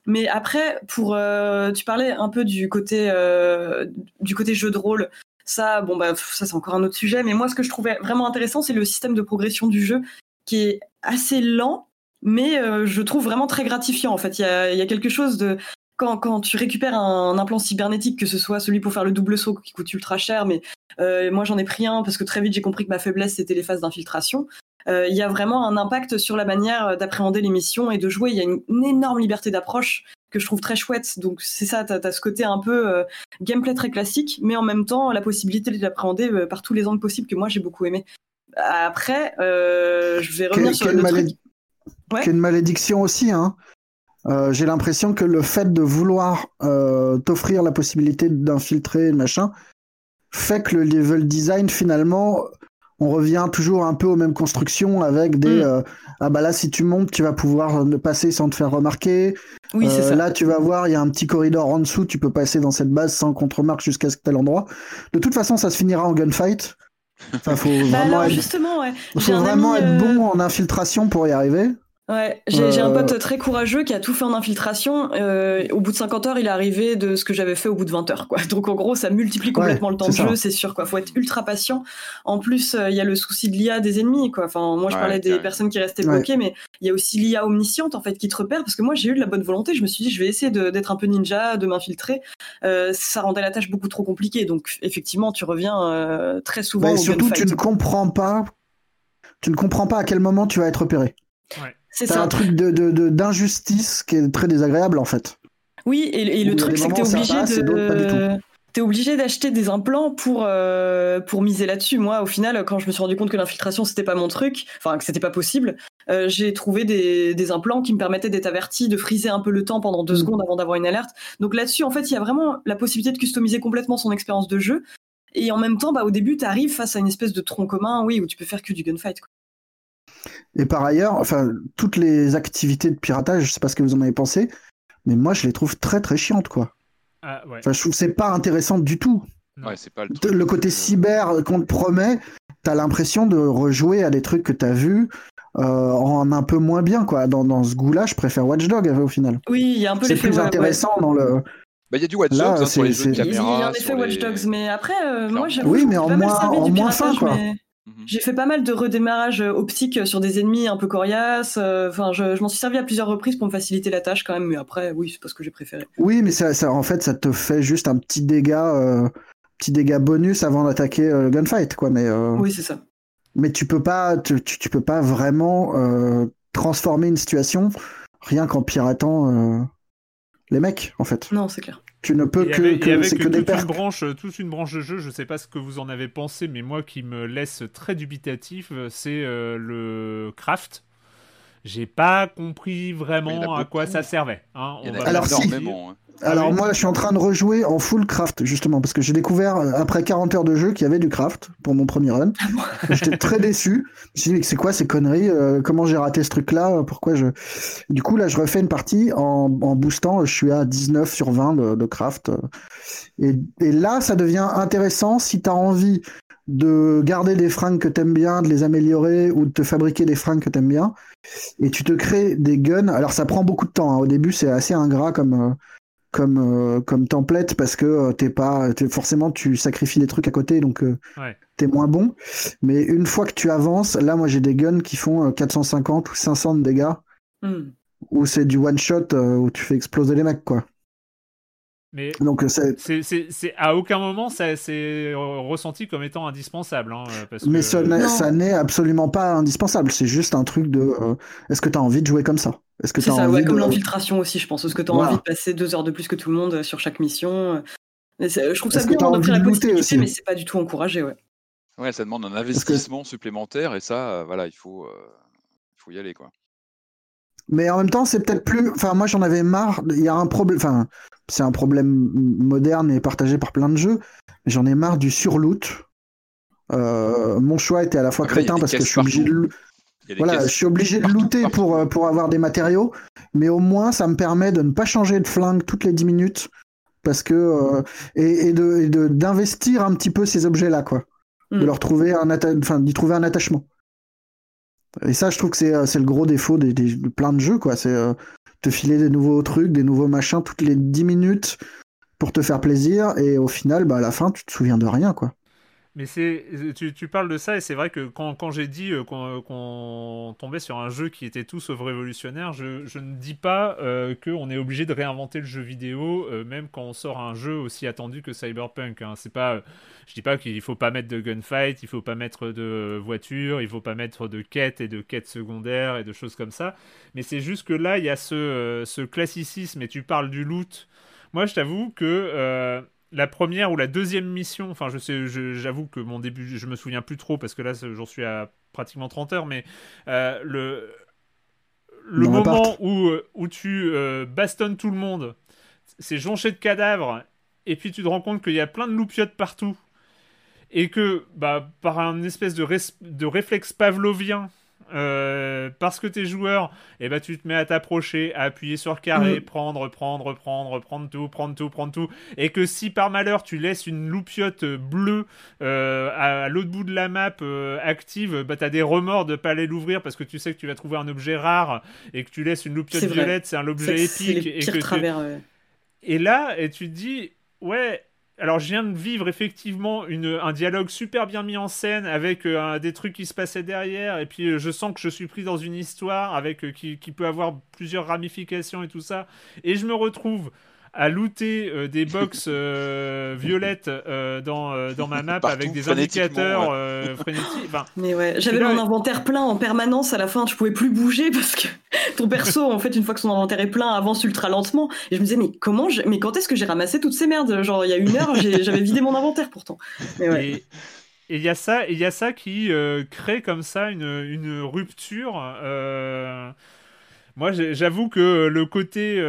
Mais après, pour euh, tu parlais un peu du côté euh, du côté jeu de rôle. Ça, bon bah ça c'est encore un autre sujet. Mais moi, ce que je trouvais vraiment intéressant, c'est le système de progression du jeu qui est assez lent, mais euh, je trouve vraiment très gratifiant. En fait, il y a, y a quelque chose de quand, quand tu récupères un implant cybernétique, que ce soit celui pour faire le double saut qui coûte ultra cher, mais euh, moi j'en ai pris un parce que très vite j'ai compris que ma faiblesse c'était les phases d'infiltration. Euh, Il y a vraiment un impact sur la manière d'appréhender les missions et de jouer. Il y a une, une énorme liberté d'approche que je trouve très chouette. Donc c'est ça, t'as as ce côté un peu euh, gameplay très classique, mais en même temps la possibilité de l'appréhender euh, par tous les angles possibles que moi j'ai beaucoup aimé. Après, euh, je vais revenir sur le malé- truc. Ouais. qui est une malédiction aussi. Hein. Euh, J'ai l'impression que le fait de vouloir euh, t'offrir la possibilité d'infiltrer machin, fait que le level design finalement on revient toujours un peu aux mêmes constructions avec des mm. euh, ah bah là si tu montes tu vas pouvoir passer sans te faire remarquer oui, c'est ça. là tu vas voir il y a un petit corridor en dessous tu peux passer dans cette base sans contre remarque jusqu'à tel endroit de toute façon ça se finira en gunfight enfin faut bah vraiment être, justement ouais. faut vraiment être bon en infiltration pour y arriver Ouais, j'ai un pote très courageux qui a tout fait en infiltration. Euh, au bout de 50 heures, il est arrivé de ce que j'avais fait au bout de 20 heures. Quoi. Donc en gros, ça multiplie complètement le temps de jeu, c'est sûr. Quoi. Faut être ultra patient. En plus, euh, il y a le souci de l'IA des ennemis. Quoi. Enfin, moi, je parlais des personnes qui restaient bloquées, mais il y a aussi l'IA omnisciente en fait qui te repère. Parce que moi, j'ai eu de la bonne volonté. Je me suis dit, je vais essayer d'être un peu ninja, de m'infiltrer. Euh, ça rendait la tâche beaucoup trop compliquée. Donc effectivement, tu reviens très souvent. Mais surtout, tu ne comprends pas. Tu ne comprends pas à quel moment tu vas être repéré. Ouais. C'est un truc de, d'injustice qui est très désagréable en fait. Oui, et, le truc c'est que t'es obligé de. T'es obligé d'acheter des implants pour euh, pour miser là-dessus. Moi, au final, quand je me suis rendu compte que l'infiltration c'était pas mon truc, enfin que c'était pas possible, euh, j'ai trouvé des, des, implants qui me permettaient d'être averti, de friser un peu le temps pendant deux mm. secondes avant d'avoir une alerte. Donc là-dessus, en fait, il y a vraiment la possibilité de customiser complètement son expérience de jeu. Et en même temps, bah, au début, tu arrives face à une espèce de tronc commun, oui, où tu peux faire que du gunfight. Quoi. Et par ailleurs, enfin, toutes les activités de piratage, je sais pas ce que vous en avez pensé, mais moi je les trouve très très chiantes, quoi. Ah, enfin, je trouve que c'est pas intéressant du tout. Ouais, c'est pas le, le côté cyber qu'on te promet, t'as l'impression de rejouer à des trucs que t'as vus euh, en un peu moins bien, quoi. Dans, dans ce goût-là, je préfère Watchdog au final. Oui, il y a un peu C'est plus intéressant dans le. Bah, il y a du Watch Dogs hein, sur les jeux de caméra. Il y a en effet Watch Dogs, mais après, euh, moi j'avoue. Oui, mais en moins, en moins fin, quoi. J'ai fait pas mal de redémarrage euh, optique sur des ennemis un peu coriaces. Euh, enfin, je, m'en suis servi à plusieurs reprises pour me faciliter la tâche quand même. Mais après, oui, c'est pas ce que j'ai préféré. Oui, mais ça, ça, en fait, ça te fait juste un petit dégât, euh, petit dégât bonus avant d'attaquer le gunfight, quoi. Mais oui, c'est ça. Mais tu peux pas, tu, tu peux pas vraiment transformer une situation rien qu'en piratant les mecs, en fait. Non, c'est clair. Tu ne peux que, avec, que, avec que toute, une branche, toute une branche de jeu, je sais pas ce que vous en avez pensé, mais moi qui me laisse très dubitatif, c'est euh, le craft. J'ai pas compris vraiment à quoi ça servait. Hein, Alors si, hein. Ah Alors moi, je suis en train de rejouer en full craft justement parce que j'ai découvert euh, après 40 heures de jeu qu'il y avait du craft pour mon premier run. J'étais très déçu. Je me suis dit c'est quoi ces conneries euh, Comment j'ai raté ce truc-là Pourquoi je Du coup là, je refais une partie en, boostant. Je suis à 19 sur 20 de, craft. Et, et, là, ça devient intéressant si tu as envie de garder des fringues que t'aimes bien, de les améliorer ou de te fabriquer des fringues que t'aimes bien. Et tu te crées des guns. Alors ça prend beaucoup de temps. Hein. Au début, c'est assez ingrat comme euh, comme euh, comme template parce que euh, t'es pas forcément tu sacrifies des trucs à côté donc euh, t'es moins bon mais une fois que tu avances là moi j'ai des guns qui font 450 ou 500 de dégâts hmm. ou c'est du one shot où tu fais exploser les mecs quoi mais Donc euh, c'est à aucun moment ça c'est ressenti comme étant indispensable. Hein, mais ça n'est absolument pas indispensable. C'est juste un truc de euh, est-ce que tu as envie de jouer comme ça? Est-ce que ça, envie comme l'infiltration aussi, je pense. Est-ce que tu as envie de passer deux heures de plus que tout le monde sur chaque mission? Je trouve ça bien d'offrir la possibilité, aussi? mais c'est pas du tout encouragé. Ouais. ouais, ça demande un investissement supplémentaire et ça, euh, voilà, il faut, il faut y aller quoi. Mais en même temps, c'est peut-être plus. Enfin, moi, j'en avais marre. Il y a un problème. Enfin, c'est un problème moderne et partagé par plein de jeux. J'en ai marre du surloot. Euh, mon choix était à la fois crétin parce que je suis obligé de. Voilà, je suis obligé de looter pour, euh, pour avoir des matériaux, mais au moins ça me permet de ne pas changer de flingue toutes les 10 minutes parce que euh, et, et de d'investir un petit peu ces objets là quoi, de mm. leur trouver un enfin d'y trouver un attachement. Et ça, je trouve que c'est, euh, c'est le gros défaut des, des, de plein de jeux, quoi. C'est euh, te filer des nouveaux trucs, des nouveaux machins toutes les 10 minutes pour te faire plaisir, et au final, bah, à la fin, tu te souviens de rien, quoi. Mais c'est, tu, parles de ça et c'est vrai que quand, j'ai dit euh, qu'on, tombait sur un jeu qui était tout sauf révolutionnaire, je, ne dis pas euh, qu'on est obligé de réinventer le jeu vidéo, euh, même quand on sort un jeu aussi attendu que Cyberpunk. Hein. C'est pas, je dis pas qu'il faut pas mettre de gunfight, il faut pas mettre de voiture, il faut pas mettre de quêtes et de quêtes secondaires et de choses comme ça. Mais c'est juste que là, il y a ce classicisme et tu parles du loot. Moi, je t'avoue que la première ou la deuxième mission, enfin je sais, j'avoue que mon début, je me souviens plus trop parce que là j'en suis à pratiquement 30 heures, mais euh, le, le moment où, euh, où tu euh, bastonnes tout le monde, c'est jonché de cadavres, et puis tu te rends compte qu'il y a plein de loupiottes partout, et que bah, par un espèce de, de réflexe pavlovien euh, parce que t'es joueur, et eh ben tu te mets à t'approcher, à appuyer sur carré, mm. prendre, prendre, prendre, prendre tout, prendre tout, prendre tout, et que si par malheur tu laisses une loupiote bleue euh, à, l'autre bout de la map euh, active, bah t'as des remords de pas aller l'ouvrir parce que tu sais que tu vas trouver un objet rare et que tu laisses une loupiote violette, c'est un objet épique. et, que travers, et là, et tu te dis, ouais, alors je viens de vivre effectivement une, un dialogue super bien mis en scène avec euh, des trucs qui se passaient derrière. Et puis euh, je sens que je suis pris dans une histoire avec euh, qui, qui, peut avoir plusieurs ramifications et tout ça. Et je me retrouve à looter euh, des box euh, violettes euh, dans, dans ma map avec des indicateurs frénétiques. mais ouais, j'avais mon inventaire plein en permanence. À la fin, tu pouvais plus bouger parce que ton perso, en fait, une fois que son inventaire est plein, avance ultra lentement. Et je me disais, mais comment, mais quand est-ce que j'ai ramassé toutes ces merdes? Genre, il y a une heure, j'avais vidé mon inventaire pourtant. Mais ouais. Et... il y a ça, il y a ça qui crée comme ça une, une rupture. Moi, j'avoue que le côté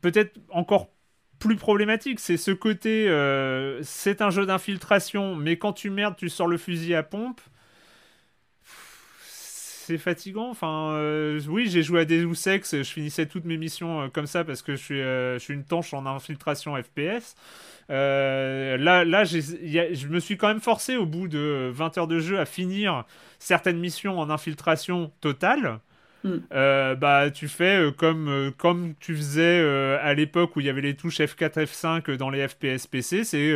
peut-être encore plus problématique, c'est ce côté, euh, c'est un jeu d'infiltration, mais quand tu merdes, tu sors le fusil à pompe. C'est fatigant. Enfin, euh, oui, j'ai joué à Deus Ex, je finissais toutes mes missions euh, comme ça parce que je suis, je suis une tanche en infiltration FPS. là, là je me suis quand même forcé au bout de 20 heures de jeu à finir certaines missions en infiltration totale. Mm. Euh, bah, tu fais euh, comme, euh, comme tu faisais à l'époque où il y avait les touches F4, F5 dans les FPS PC. C'est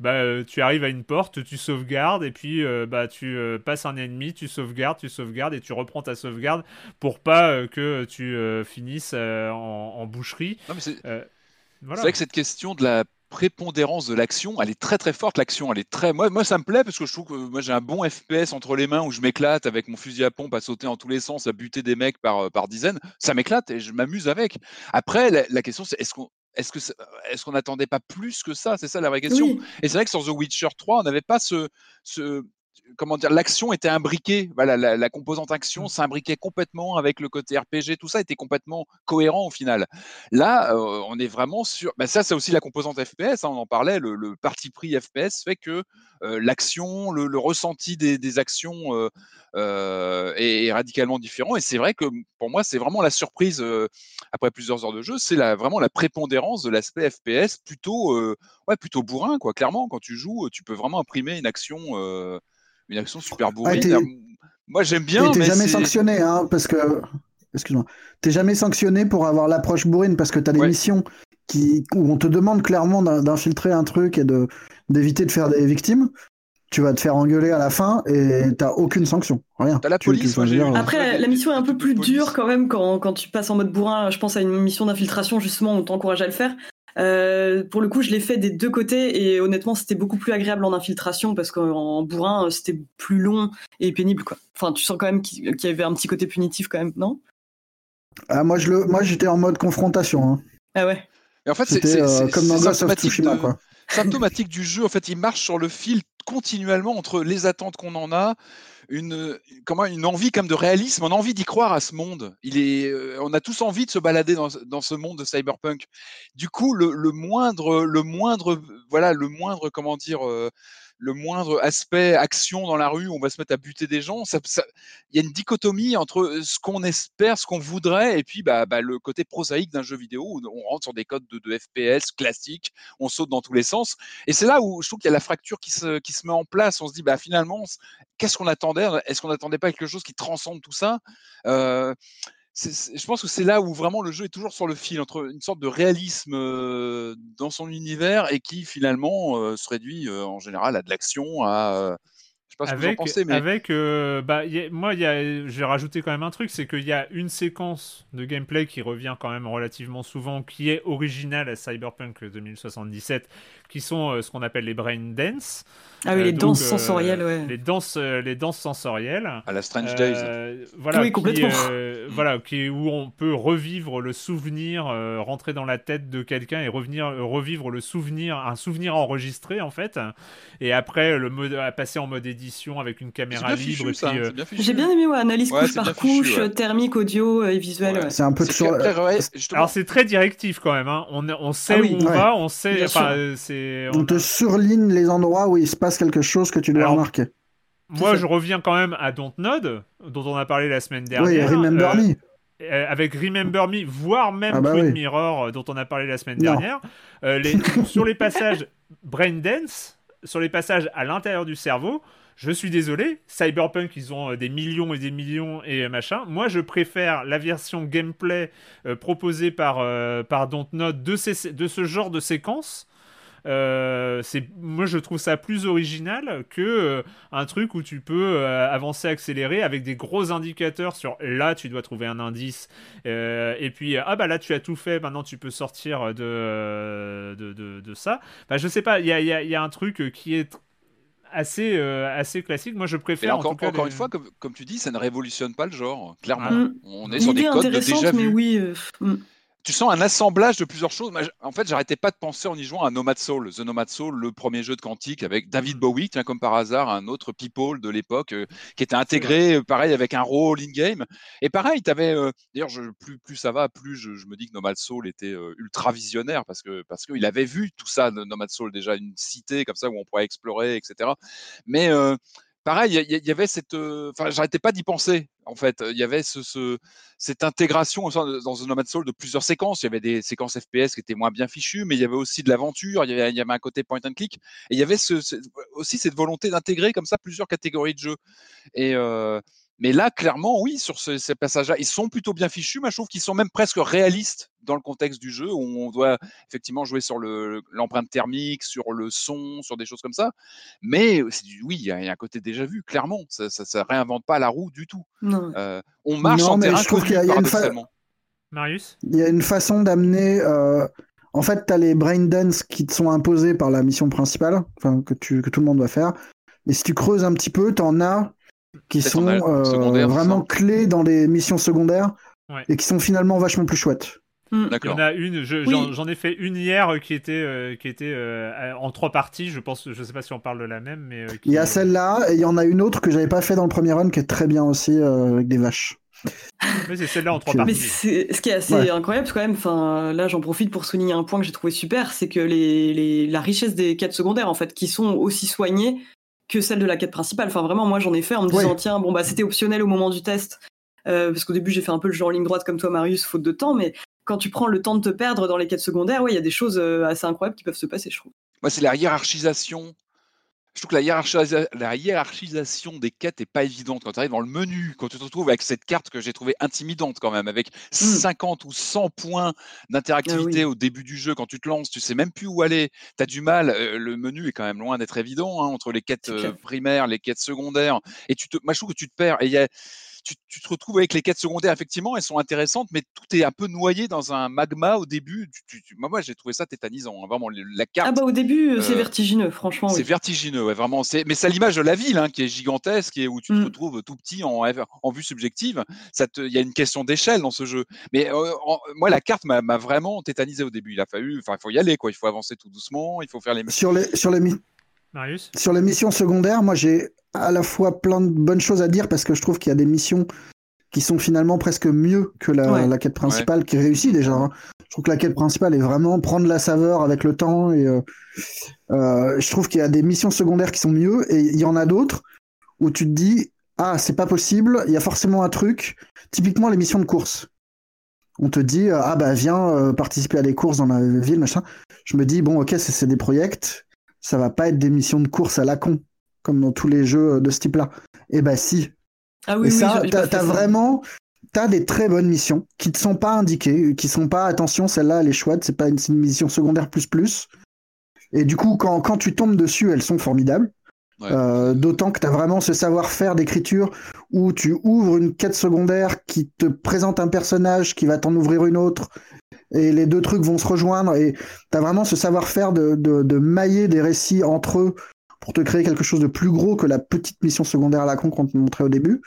bah, tu arrives à une porte, tu sauvegardes et puis bah, tu passes un ennemi, tu sauvegardes, tu sauvegardes et tu reprends ta sauvegarde pour pas que tu finisses en, boucherie. c'est vrai que cette question de la prépondérance de l'action, elle est très très forte. L'action, elle est très. Moi, moi, ça me plaît parce que je trouve que moi j'ai un bon FPS entre les mains où je m'éclate avec mon fusil à pompe à sauter en tous les sens, à buter des mecs par, euh, par dizaines. Ça m'éclate et je m'amuse avec. Après, la, question c'est est-ce qu'on est-ce que est-ce qu'on n'attendait pas plus que ça? C'est ça la vraie question. Et c'est vrai que sur The Witcher 3, on n'avait pas ce, ce, comment dire, l'action était imbriquée. Voilà, la, composante action mmh. s'imbriquait complètement avec le côté RPG. Tout ça était complètement cohérent au final. Là, euh, on est vraiment sur. Ben ça, c'est aussi la composante FPS. Hein, on en parlait. Le, parti pris FPS fait que euh, l'action, le, ressenti des, actions euh, est, radicalement différent. Et c'est vrai que pour moi, c'est vraiment la surprise après plusieurs heures de jeu. C'est vraiment la prépondérance de l'aspect FPS plutôt, ouais, plutôt bourrin, quoi. Clairement, quand tu joues, tu peux vraiment imprimer une action une action super bourrine. Moi, j'aime bien. T'es jamais sanctionné, hein, parce que. Excuse-moi. T'es jamais sanctionné pour avoir l'approche bourrine parce que t'as des missions qui, où on te demande clairement d'infiltrer un truc et de d'éviter de faire des victimes. Tu vas te faire engueuler à la fin et t'as aucune sanction. Rien. T'as la police. Après, la, mission est un peu plus dure quand même quand, quand tu passes en mode bourrin. Je pense à une mission d'infiltration, justement, on t'encourage à le faire. Euh, pour le coup, je l'ai fait des deux côtés et honnêtement, c'était beaucoup plus agréable en infiltration parce qu'en bourrin, c'était plus long et pénible. Quoi. Enfin, tu sens quand même qu'il y avait un petit côté punitif quand même, non? Ah, Moi, je le, moi, j'étais en mode confrontation. Hein. Ah ouais? Et en fait, c'est euh, comme dans Ghost of Tsushima, quoi symptomatique du jeu. En fait, il marche sur le fil continuellement entre les attentes qu'on en a, une, comment, une envie comme de réalisme, on a envie d'y croire à ce monde. Il est, euh, on a tous envie de se balader dans, dans ce monde de cyberpunk. Du coup, le, le, moindre, le moindre, voilà, le moindre, comment dire, euh, le moindre aspect action dans la rue, on va se mettre à buter des gens. Il y a une dichotomie entre ce qu'on espère, ce qu'on voudrait, et puis bah, bah, le côté prosaïque d'un jeu vidéo où on rentre sur des codes de, FPS classiques, on saute dans tous les sens. Et c'est là où je trouve qu'il y a la fracture qui se, qui se met en place. On se dit, bah, finalement, qu'est-ce qu'on attendait? Est-ce qu'on n'attendait pas quelque chose qui transcende tout ça? Euh, je pense que c'est là où vraiment le jeu est toujours sur le fil entre une sorte de réalisme dans son univers et qui finalement se réduit en général à de l'action, à je sais pas ce que vous en pensez, mais avec bah, moi, j'ai rajouté quand même un truc, c'est qu'il y a une séquence de gameplay qui revient quand même relativement souvent, qui est originale à Cyberpunk 2077, qui sont ce qu'on appelle les brain dance. Ah oui, les danses sensorielles, ouais. Les danses, les danses sensorielles. À la Strange Days. voilà, oui, complètement. voilà, qui, où on peut revivre le souvenir, rentrer dans la tête de quelqu'un et revenir, revivre le souvenir, un souvenir enregistré en fait. Et après, le mode, passer en mode édition avec une caméra libre. Euh, J'ai bien aimé ouais, analyse couche par couche, thermique, audio et visuel. C'est un peu toujours. Alors c'est très directif quand même. Hein. On, on, sait ah où on va, on sait. On, on, te surligne les endroits où il se passe quelque chose que tu dois remarquer. Moi, je reviens quand même à Dontnod, dont on a parlé la semaine dernière. Oui, Remember Me. Euh, avec Remember Me, voire même ah bah Mirror, euh, dont on a parlé la semaine dernière. Euh, les, sur les passages Brain Dance, sur les passages à l'intérieur du cerveau, je suis désolé, Cyberpunk, ils ont des millions et des millions et machin. Moi, je préfère la version gameplay proposée par, par Dontnod de, de ce genre de séquence euh, c'est moi je trouve ça plus original que euh, un truc où tu peux euh, avancer accélérer avec des gros indicateurs sur là tu dois trouver un indice et puis ah bah là tu as tout fait maintenant tu peux sortir de de, de, ça bah, je sais pas il y a, y a, un truc qui est assez, assez classique. Moi, je préfère. encore, encore une fois, comme, comme, tu dis, ça ne révolutionne pas le genre. Clairement, on est sur des codes de déjà mais oui. Mm tu sens un assemblage de plusieurs choses. En fait, j'arrêtais pas de penser en y jouant à Nomad Soul, The Nomad Soul, le premier jeu de Quantique avec David mm. Bowie, tiens, comme par hasard, un autre people de l'époque euh, qui était intégré, euh, pareil, avec un rôle in-game. Et pareil, tu avais, euh, d'ailleurs, plus, plus ça va, plus je, me dis que Nomad Soul était ultra visionnaire parce que parce qu'il avait vu tout ça, Nomad Soul, déjà une cité comme ça où on pourrait explorer, etc. Mais pareil, il y, avait cette. Enfin, j'arrêtais pas d'y penser, en fait. Il y avait ce, cette intégration dans The Nomad Soul de plusieurs séquences. Il y avait des séquences FPS qui étaient moins bien fichues, mais il y avait aussi de l'aventure, il, y avait un côté point and click. Et il y avait ce, aussi cette volonté d'intégrer comme ça plusieurs catégories de jeux. Mais là, clairement, oui, sur ces passages-là, ils sont plutôt bien fichus, mais je trouve qu'ils sont même presque réalistes dans le contexte du jeu, où on doit effectivement jouer sur l'empreinte thermique, sur le son, sur des choses comme ça. Mais oui, il y, a un côté déjà vu, clairement. Ça ne réinvente pas la roue du tout. Euh, on marche en terrain je trouve qu'il y a, une Marius? Il y a une façon d'amener... Euh, en fait, tu as les brain dance qui te sont imposés par la mission principale, que, tu, que tout le monde va faire. Et si tu creuses un petit peu, tu en as qui sont euh, vraiment clés dans les missions secondaires et qui sont finalement vachement plus chouettes. Il y en a une, j'en ai fait une hier euh, qui était, euh, qui était en trois parties. Je pense, je sais pas si on parle de la même, mais il y a celle-là et il y en a une autre que j'avais pas fait dans le premier run qui est très bien aussi avec des vaches. mais c'est celle-là en trois parties. Mais ce qui est assez incroyable quand même, enfin là j'en profite pour souligner un point que j'ai trouvé super, c'est que les, les, la richesse des quêtes secondaires en fait, qui sont aussi soignées que celle de la quête principale. Enfin, vraiment, moi, j'en ai fait en me disant, tiens, bon, bah, c'était optionnel au moment du test. Euh, parce qu'au début, j'ai fait un peu le jeu en ligne droite comme toi, Marius, faute de temps. Mais quand tu prends le temps de te perdre dans les quêtes secondaires, ouais, il y a des choses euh, assez incroyables qui peuvent se passer, je trouve. Moi, c'est la hiérarchisation je trouve que la, hiérarchisation des quêtes est pas évidente. Quand tu arrives dans le menu, quand tu te retrouves avec cette carte que j'ai trouvée intimidante quand même, avec 50 mmh. ou 100 points d'interactivité ah au début du jeu, quand tu te lances, tu sais même plus où aller, tu as du mal. Euh, le menu est quand même loin d'être évident hein, entre les quêtes euh, primaires, les quêtes secondaires. Et tu te, moi, je trouve que tu te perds. Et il y a tu, te retrouves avec les quêtes secondaires, effectivement, elles sont intéressantes, mais tout est un peu noyé dans un magma au début. moi, j'ai trouvé ça tétanisant. Hein, vraiment, la carte. Ah, bah, au début, euh, c'est euh, vertigineux, franchement. C'est vertigineux, ouais, vraiment. Mais c'est l'image de la ville hein, qui est gigantesque et où tu te mmh. retrouves tout petit en, en vue subjective. Il y a une question d'échelle dans ce jeu. Mais euh, moi, la carte m'a vraiment tétanisé au début. Il a fallu, enfin, il faut y aller, quoi. Il faut avancer tout doucement. Il faut faire les. Sur les, sur les, Marius? Sur les missions secondaires, moi j'ai à la fois plein de bonnes choses à dire parce que je trouve qu'il y a des missions qui sont finalement presque mieux que la, quête principale qui réussit déjà. Hein. Je trouve que la quête principale est vraiment prendre la saveur avec le temps et euh, euh, je trouve qu'il y a des missions secondaires qui sont mieux et il y en a d'autres où tu te dis ah c'est pas possible, il y a forcément un truc. Typiquement les missions de course. On te dit ah bah viens euh, participer à des courses dans la ville machin. Je me dis bon ok c'est des projets, ça va pas être des missions de course à la con comme dans tous les jeux de ce type-là. Et eh bah si. Ah oui, et ça, t'as vraiment, t'as des très bonnes missions qui ne sont pas indiquées, qui sont pas attention, celle-là elle est chouette, c'est pas une, mission secondaire plus plus. Et du coup, quand, quand tu tombes dessus, elles sont formidables. Euh, d'autant que tu as vraiment ce savoir-faire d'écriture où tu ouvres une quête secondaire qui te présente un personnage qui va t'en ouvrir une autre et les deux trucs vont se rejoindre et tu as vraiment ce savoir-faire de, de, de, mailler des récits entre eux pour te créer quelque chose de plus gros que la petite mission secondaire à la con qu'on te montrait au début.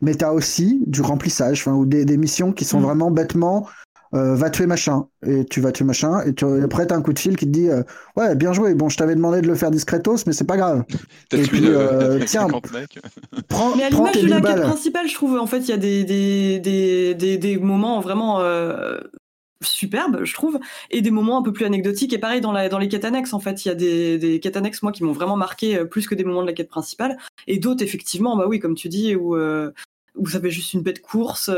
Mais tu as aussi du remplissage, ou des, missions qui sont mm. vraiment bêtement euh, va tuer machin. Et tu vas tuer machin. Et tu, après, t'as un coup de fil qui te dit euh, Ouais, bien joué. Bon, je t'avais demandé de le faire discretos, mais c'est pas grave. et puis, euh, tiens, prends, mais à l'image de la quête principale, je trouve, en fait, il y a des, des, des, des, des moments vraiment superbes, je trouve, et des moments un peu plus anecdotiques. Et pareil, dans, la, dans les quêtes annexes, en fait, il y a des, des quêtes annexes, moi, qui m'ont vraiment marqué plus que des moments de la quête principale. Et d'autres, effectivement, bah oui, comme tu dis, où, où ça fait juste une bête course.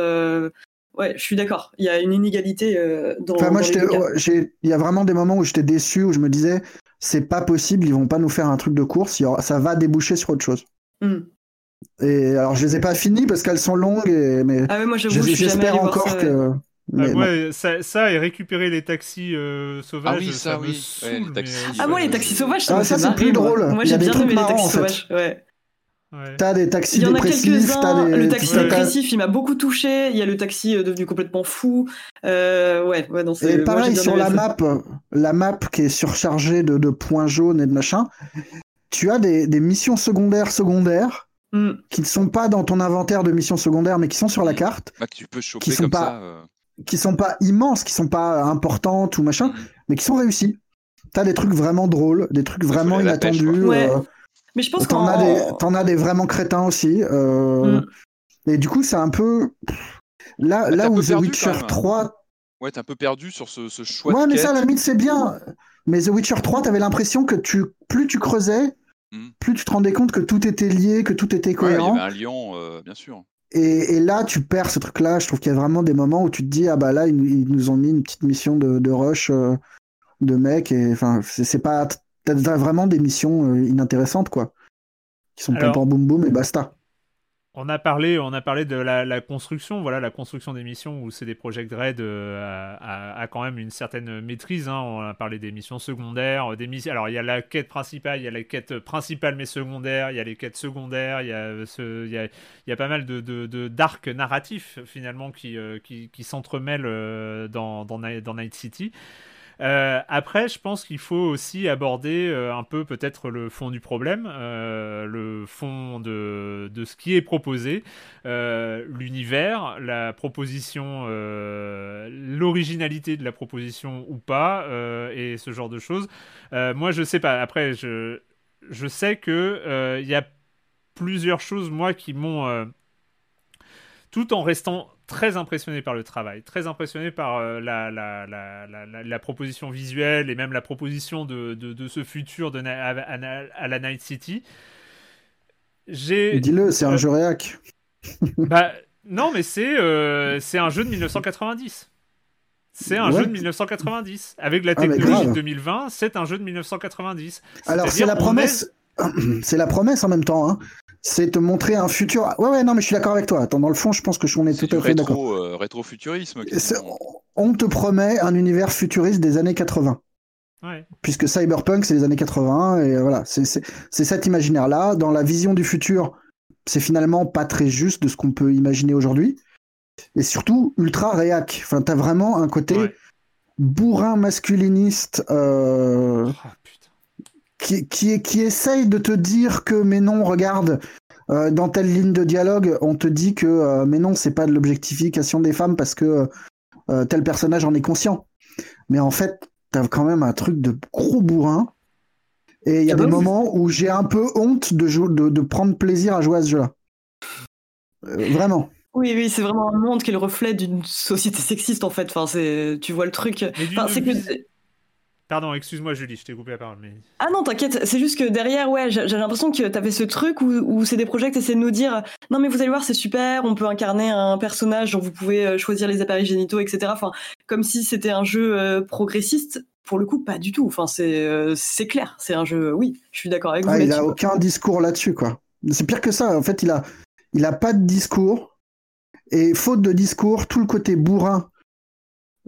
Ouais, je suis d'accord. Il y a une inégalité euh, dans. Enfin, moi, il y a vraiment des moments où j'étais déçu, où je me disais, c'est pas possible, ils vont pas nous faire un truc de course, ça va déboucher sur autre chose. Hmm. Et alors, je les ai pas finis parce qu'elles sont longues, et, mais ah ouais, j'espère encore que. Ah, ouais, ça, ça, et récupérer les taxis euh, sauvages, ah oui, ça, oui. Saoule, les taxis, Ah moi les taxis sauvages, ça, ah, ça c'est plus drôle. Moi j'ai bien aimé les taxis sauvages. Ouais. T'as des taxis il y en a quelques-uns. Le taxi dépressif, il m'a beaucoup touché. Il y a le taxi euh, devenu complètement fou. Euh, ouais, ouais, non, Et pareil sur la map, la map qui est surchargée de, de, points jaunes et de machin. Tu as des, des missions secondaires secondaires mm. qui ne sont pas dans ton inventaire de missions secondaires, mais qui sont sur la mm. carte. Bah, que tu peux choper qui sont comme pas, ça, euh. Qui sont pas immenses, qui sont pas importantes ou machin, mais qui sont réussies. T'as des trucs vraiment drôles, des trucs vraiment inattendus. Mais je pense T'en as, des, en as des vraiment crétins aussi. Euh... Mm. Et du coup, c'est un peu. Là, ah, là où The Witcher 3. Ouais, t'es un peu perdu sur ce, ce choix. Ouais, mais ça, à la limite, c'est bien. Mais The Witcher 3, t'avais l'impression que tu, plus tu creusais, mm. plus tu te rendais compte que tout était lié, que tout était cohérent. Ouais, il y avait un lion, euh, bien sûr. Et, et, là, tu perds ce truc-là. Je trouve qu'il y a vraiment des moments où tu te dis, ah bah là, ils, nous ont mis une petite mission de, de rush euh, de mec. Et enfin, c'est pas T'as vraiment des missions euh, inintéressantes, quoi. Qui sont pas boum boum et basta. On a parlé, on a parlé de la, construction, voilà, la construction des missions où c'est des Project Red euh, a, quand même une certaine maîtrise. Hein. On a parlé des missions secondaires, des missions. Alors il y a la quête principale, il y a la quête principale mais secondaire, il y a les quêtes secondaires, il y a, a pas mal de d'arcs narratifs finalement qui, euh, s'entremêlent dans Night City. Euh, après, je pense qu'il faut aussi aborder euh, un peu peut-être le fond du problème, euh, le fond de, de, ce qui est proposé, l'univers, la proposition, l'originalité de la proposition ou pas, et ce genre de choses. moi, je sais pas. Après, je, je sais que il y a plusieurs choses, moi, qui m'ont tout en restant très impressionné par le travail, très impressionné par euh, la, la, la, la, proposition visuelle et même la proposition de, de, de ce futur de à, à, la Night City. Dis-le, c'est un euh, jeu réac. bah, non, mais c'est euh, un jeu de 1990. C'est un jeu de 1990. Avec la ah, technologie de 2020, c'est un jeu de 1990. Alors, c'est la promesse. C'est la promesse en même temps. Hein c'est te montrer un futur. Ouais, ouais, non, mais je suis d'accord avec toi. Attends, dans le fond, je pense que on est, tout à fait d'accord. Euh, rétro-futurisme. On te promet un univers futuriste des années 80. Ouais. Puisque Cyberpunk, c'est les années 80, et voilà, c'est cet imaginaire-là. Dans la vision du futur, c'est finalement pas très juste de ce qu'on peut imaginer aujourd'hui. Et surtout, ultra réac. Enfin, t'as vraiment un côté bourrin masculiniste. Euh... Oh, qui, qui, qui essaye de te dire que mais non, regarde, euh, dans telle ligne de dialogue, on te dit que euh, mais non, c'est pas de l'objectification des femmes parce que euh, tel personnage en est conscient. Mais en fait, t'as quand même un truc de gros bourrin. Et il y a ah des moments où j'ai un peu honte de, de, de, prendre plaisir à jouer à ce jeu-là. vraiment. Oui, oui, c'est vraiment un monde qui est le reflet d'une société sexiste en fait. Enfin, c'est, tu vois le truc. Enfin, c'est que Pardon, excuse-moi Julie, je t'ai coupé la parole. Mais... Ah non, t'inquiète, c'est juste que derrière, ouais, j'ai l'impression que t'avais ce truc où, où c'est des projets qui essaient de nous dire non mais vous allez voir, c'est super, on peut incarner un personnage dont vous pouvez euh, choisir les appareils génitaux, etc. Enfin, comme si c'était un jeu euh, progressiste. Pour le coup, pas du tout. Enfin, c'est euh, c'est clair, c'est un jeu. Oui, je suis d'accord avec vous. Ah, il a aucun discours là-dessus, quoi. C'est pire que ça. En fait, il a il a pas de discours et faute de discours, tout le côté bourrin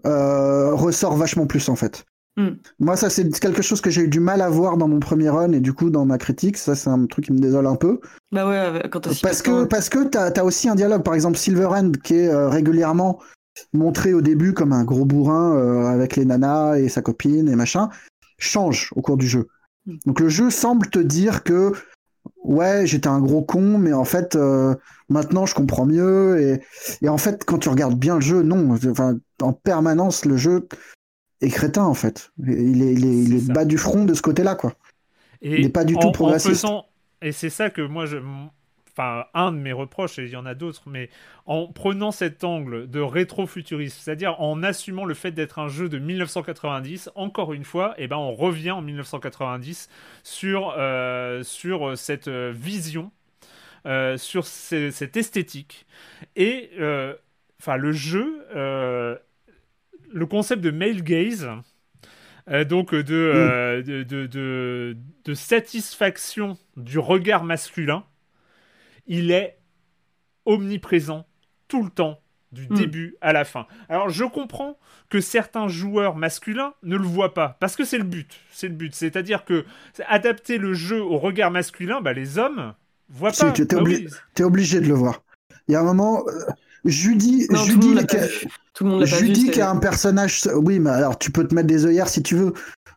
ressort vachement plus en fait. Hmm. Moi, ça, c'est quelque chose que j'ai eu du mal à voir dans mon premier run et du coup, dans ma critique, ça, c'est un truc qui me désole un peu. Bah ouais, quand Parce que, parce que t'as as aussi un dialogue, par exemple, Silverhand, qui est euh, régulièrement montré au début comme un gros bourrin euh, avec les nanas et sa copine et machin, change au cours du jeu. Hmm. Donc le jeu semble te dire que ouais, j'étais un gros con, mais en fait, euh, maintenant je comprends mieux. Et, et, en fait, quand tu regardes bien le jeu, non, enfin, en permanence, le jeu est crétin en fait. Il est, il est, bas du front de ce côté-là, quoi. Et il n'est pas du tout progressiste. Et c'est ça que moi, je, enfin un de mes reproches, et il y en a d'autres, mais en prenant cet angle de rétro-futurisme, c'est-à-dire en assumant le fait d'être un jeu de 1990, encore une fois, et eh ben on revient en 1990 sur, euh, sur cette euh, vision, euh, sur cette esthétique, et enfin le jeu, le concept de male gaze. donc de, de, de, de, satisfaction du regard masculin, il est omniprésent tout le temps, du hmm. début à la fin. Alors je comprends que certains joueurs masculins ne le voient pas, parce que c'est le but. C'est le but. C'est-à-dire que adapter le jeu au regard masculin, bah, les hommes voient pas. Tu es, bah obligé de le voir. Il y a un moment. Judy, Judy, Judy qui est un personnage. Oui, mais alors tu peux te mettre des œillères si tu veux.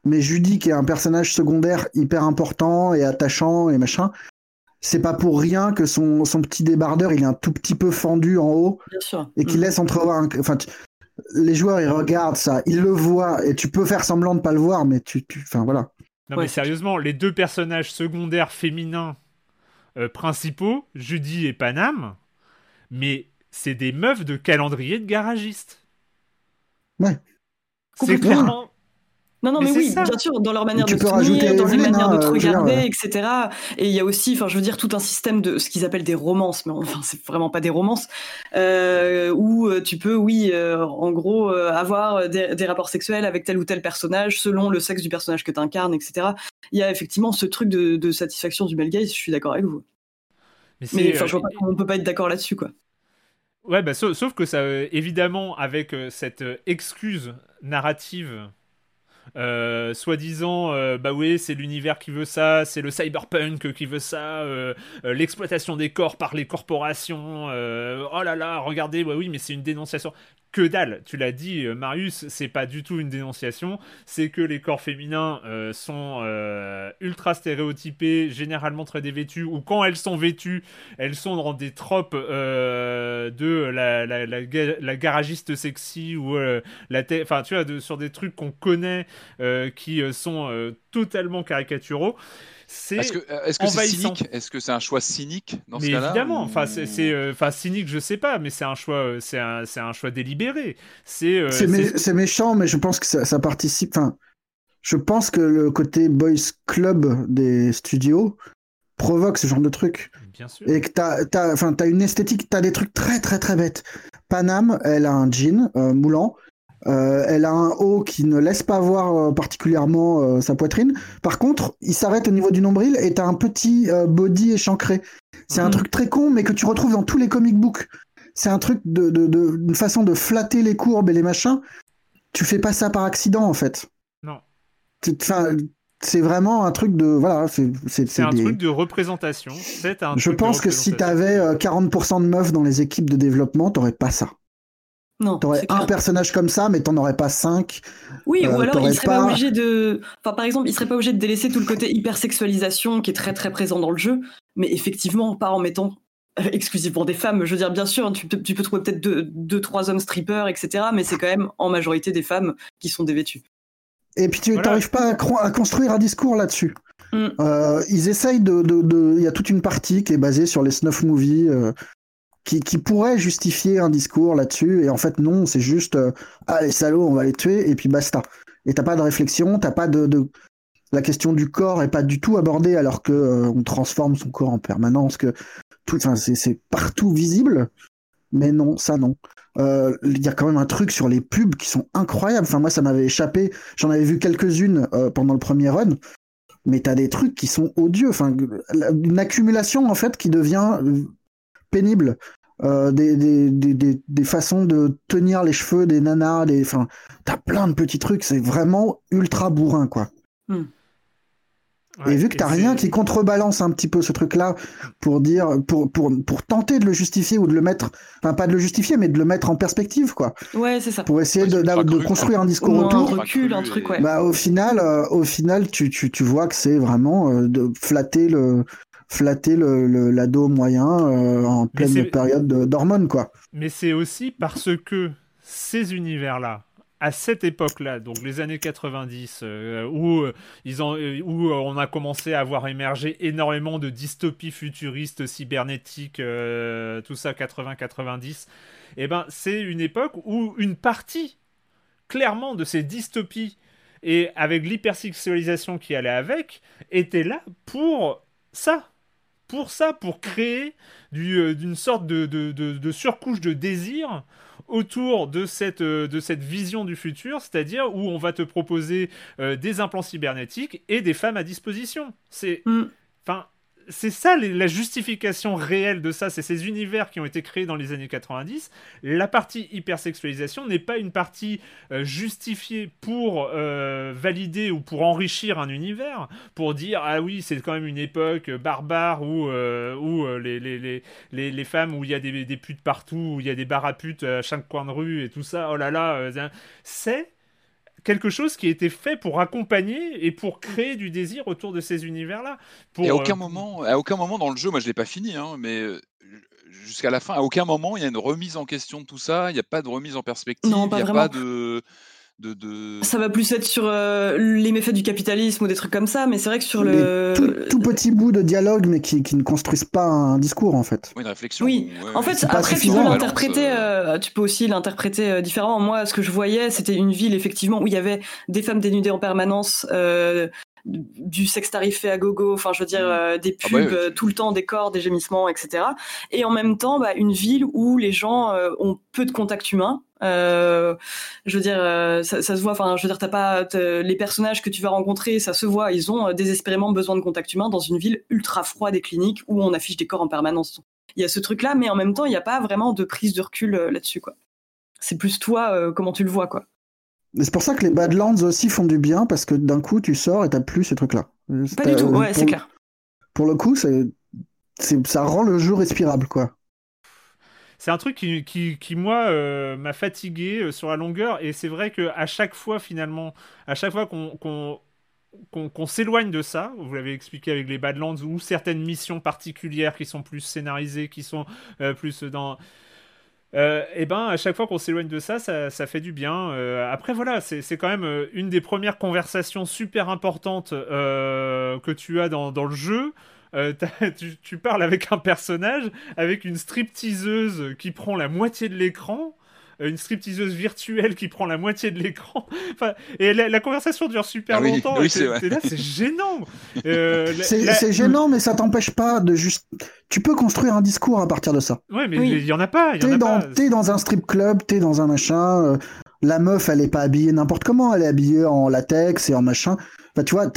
Mais Judy qui est un personnage secondaire hyper important et attachant et machin, c'est pas pour rien que son, son, petit débardeur il est un tout petit peu fendu en haut et qu'il mm. laisse entrevoir un... enfin les joueurs ils regardent ça ils le voient et tu peux faire semblant de pas le voir mais tu, enfin voilà non mais sérieusement les deux personnages secondaires féminins euh, principaux Judy et Panam mais c'est des meufs de calendrier de garagiste ouais c'est clairement non, non, mais, oui, bien sûr, dans leur manière de tenir, dans leur manière de te regarder, etc. Et il y a aussi, enfin, je veux dire, tout un système de ce qu'ils appellent des romances, mais enfin, c'est vraiment pas des romances, euh, où euh, tu peux, oui, euh, en gros, avoir des, rapports sexuels avec tel ou tel personnage, selon le sexe du personnage que tu incarnes, etc. Il y a effectivement ce truc de, satisfaction du male gaze, je suis d'accord avec vous. Mais, enfin, je vois pas comment on peut pas être d'accord là-dessus, quoi. Ouais, bah, sauf, sauf que ça, évidemment, avec cette excuse narrative euh, soi-disant, euh, bah oui, c'est l'univers qui veut ça, c'est le cyberpunk qui veut ça, euh, l'exploitation des corps par les corporations. oh là là, regardez, bah oui, mais c'est une dénonciation que dalle. Tu l'as dit, euh, Marius, c'est pas du tout une dénonciation. C'est que les corps féminins euh, sont euh, ultra stéréotypés, généralement très dévêtus, ou quand elles sont vêtues, elles sont dans des tropes de la, la, garagiste sexy ou la Enfin, tu vois, sur des trucs qu'on connaît qui sont totalement caricaturaux c'est Est-ce que euh, c'est cynique? Est-ce que c'est un choix cynique dans ce cas-là Évidemment, enfin c'est euh, enfin cynique, je sais pas, mais c'est un choix, euh, c'est un, un, choix délibéré. C'est c'est méchant, mais je pense que ça, participe. Enfin, je pense que le côté boys club des studios provoque ce genre de truc. Bien sûr. Et que t'as as, as une esthétique, t'as des trucs très très très bêtes. Panam, elle a un jean moulant euh, elle a un haut qui ne laisse pas voir euh, particulièrement euh, sa poitrine. Par contre, il s'arrête au niveau du nombril et t'as un petit body échancré. C'est un mhm. truc très con, mais que tu retrouves dans tous les comic books. C'est un truc de, de, une façon de flatter les courbes et les machins. Tu fais pas ça par accident, en fait. Non. C'est vraiment un truc de voilà c'est un truc de représentation un je pense que si t'avais 40% de meufs dans les équipes de développement t'aurais pas ça non. T'aurais un personnage comme ça, mais t'en aurais pas cinq. Oui, ou euh, alors il serait pas... obligé de. Enfin, par exemple, il serait pas obligé de délaisser tout le côté hypersexualisation qui est très très présent dans le jeu, mais effectivement, pas en mettant exclusivement des femmes. Je veux dire, bien sûr, tu, peux trouver peut-être deux, trois hommes strippers, etc., mais c'est quand même en majorité des femmes qui sont dévêtues. Et puis tu n'arrives pas à, construire un discours là-dessus. Mm. Euh, ils essayent de. Il y a toute une partie qui est basée sur les snuff movies. Euh, qui, qui, pourrait justifier un discours là-dessus. Et en fait, non, c'est juste euh, ah les salauds, on va les tuer et puis basta. Et t'as pas de réflexion, t'as pas de, de, la question du corps est pas du tout abordée alors que euh, on transforme son corps en permanence, que tout, enfin c'est partout visible. Mais non, ça non. Euh, il y a quand même un truc sur les pubs qui sont incroyables. Enfin moi ça m'avait échappé. J'en avais vu quelques-unes pendant le premier run mais t'as des trucs qui sont odieux. Enfin, une accumulation en fait qui devient pénible. Euh, des, des, des, des, façons de tenir les cheveux des nanas, des, enfin, t'as plein de petits trucs, c'est vraiment ultra bourrin, quoi. Hmm. et vu que t'as rien qui contrebalance un petit peu ce truc-là pour dire, pour, pour, pour tenter de le justifier ou de le mettre, enfin pas de le justifier, mais de le mettre en perspective, quoi. Ouais, c'est ça. Pour essayer de, de, construire un discours autour. Un recul, un truc, ouais. Bah au final, euh, au final, tu, tu, tu vois que c'est vraiment euh, de flatter le, flatter le, l'ado moyen en pleine période d'hormones, quoi. Mais c'est aussi parce que ces univers-là, à cette époque-là, donc les années 90, euh, où, euh, ils ont, euh, où on a commencé à voir émerger énormément de dystopies futuristes, cybernétiques, tout ça 80-90, et eh ben c'est une époque où une partie, clairement, de ces dystopies, et avec l'hypersexualisation qui allait avec, était là pour ça. Pour ça, pour créer d'une sorte de, de, de surcouche de désir autour de cette, euh, de cette vision du futur, c'est-à-dire où on va te proposer euh, des implants cybernétiques et des femmes à disposition. C'est. Mm. C'est ça la justification réelle de ça, c'est ces univers qui ont été créés dans les années 90. La partie hypersexualisation n'est pas une partie euh, justifiée pour euh, valider ou pour enrichir un univers, pour dire ah oui c'est quand même une époque barbare où, euh, où les, les, les, les, femmes, où il y a des, des, putes partout, où il y a des bars à putes à chaque coin de rue et tout ça, oh là là, c'est quelque chose qui a été fait pour accompagner et pour créer du désir autour de ces univers-là. Et à aucun, euh, moment, à aucun moment dans le jeu, moi je ne l'ai pas fini, hein, mais euh, jusqu'à la fin, à aucun moment il y a une remise en question de tout ça, il n'y a pas de remise en perspective, il n'y a pas de ça va plus être sur euh, les méfaits du capitalisme ou des trucs comme ça, mais c'est vrai que sur le... Tout, petit bout de dialogue, mais qui, qui, ne construisent pas un discours, en fait. Oui, une réflexion. Oui, en fait, après, tu peux l'interpréter, euh, tu peux aussi l'interpréter euh, différemment. Moi, ce que je voyais, c'était une ville, effectivement, où il y avait des femmes dénudées en permanence, du sexe tarifé à gogo, enfin je veux dire mm. des ah bah pubs tout le temps, des corps, des gémissements, etc. Et en même temps, bah, une ville où les gens ont peu de contact humain, euh, je veux dire, euh, ça, se voit. Enfin, je veux dire, t'as pas les personnages que tu vas rencontrer, ça se voit. Ils ont euh, désespérément besoin de contact humain dans une ville ultra froide et clinique où on affiche des corps en permanence. Il y a ce truc-là, mais en même temps, il n'y a pas vraiment de prise de recul là-dessus, quoi. C'est plus toi, comment tu le vois, quoi. C'est pour ça que les Badlands aussi font du bien parce que d'un coup, tu sors et t'as plus ces trucs-là. Pas du tout. Ouais, c'est clair. Pour le coup, c'est ça rend le jeu respirable, quoi c'est un truc qui, qui, moi, euh, m'a fatigué euh, sur la longueur. Et c'est vrai qu'à chaque fois, finalement, à chaque fois qu'on qu'on s'éloigne de ça, vous l'avez expliqué avec les Badlands, ou certaines missions particulières qui sont plus scénarisées, qui sont euh, plus dans... et eh ben à chaque fois qu'on s'éloigne de ça, ça, fait du bien. après voilà, c'est quand même une des premières conversations super importantes que tu as dans, le jeu. Euh, tu, parles avec un personnage, avec une stripteaseuse qui prend la moitié de l'écran euh, une stripteaseuse virtuelle qui prend la moitié de l'écran. Enfin, et la, conversation dure super ah longtemps. Oui, c'est là, c'est gênant. Euh, c'est gênant, mais ça t'empêche pas de juste. Tu peux construire un discours à partir de ça. Ouais, mais il y en a pas. T'es dans, es dans un strip club, t'es dans un machin. la meuf, elle est pas habillée n'importe comment. Elle est habillée en latex et en machin. Bah, tu vois,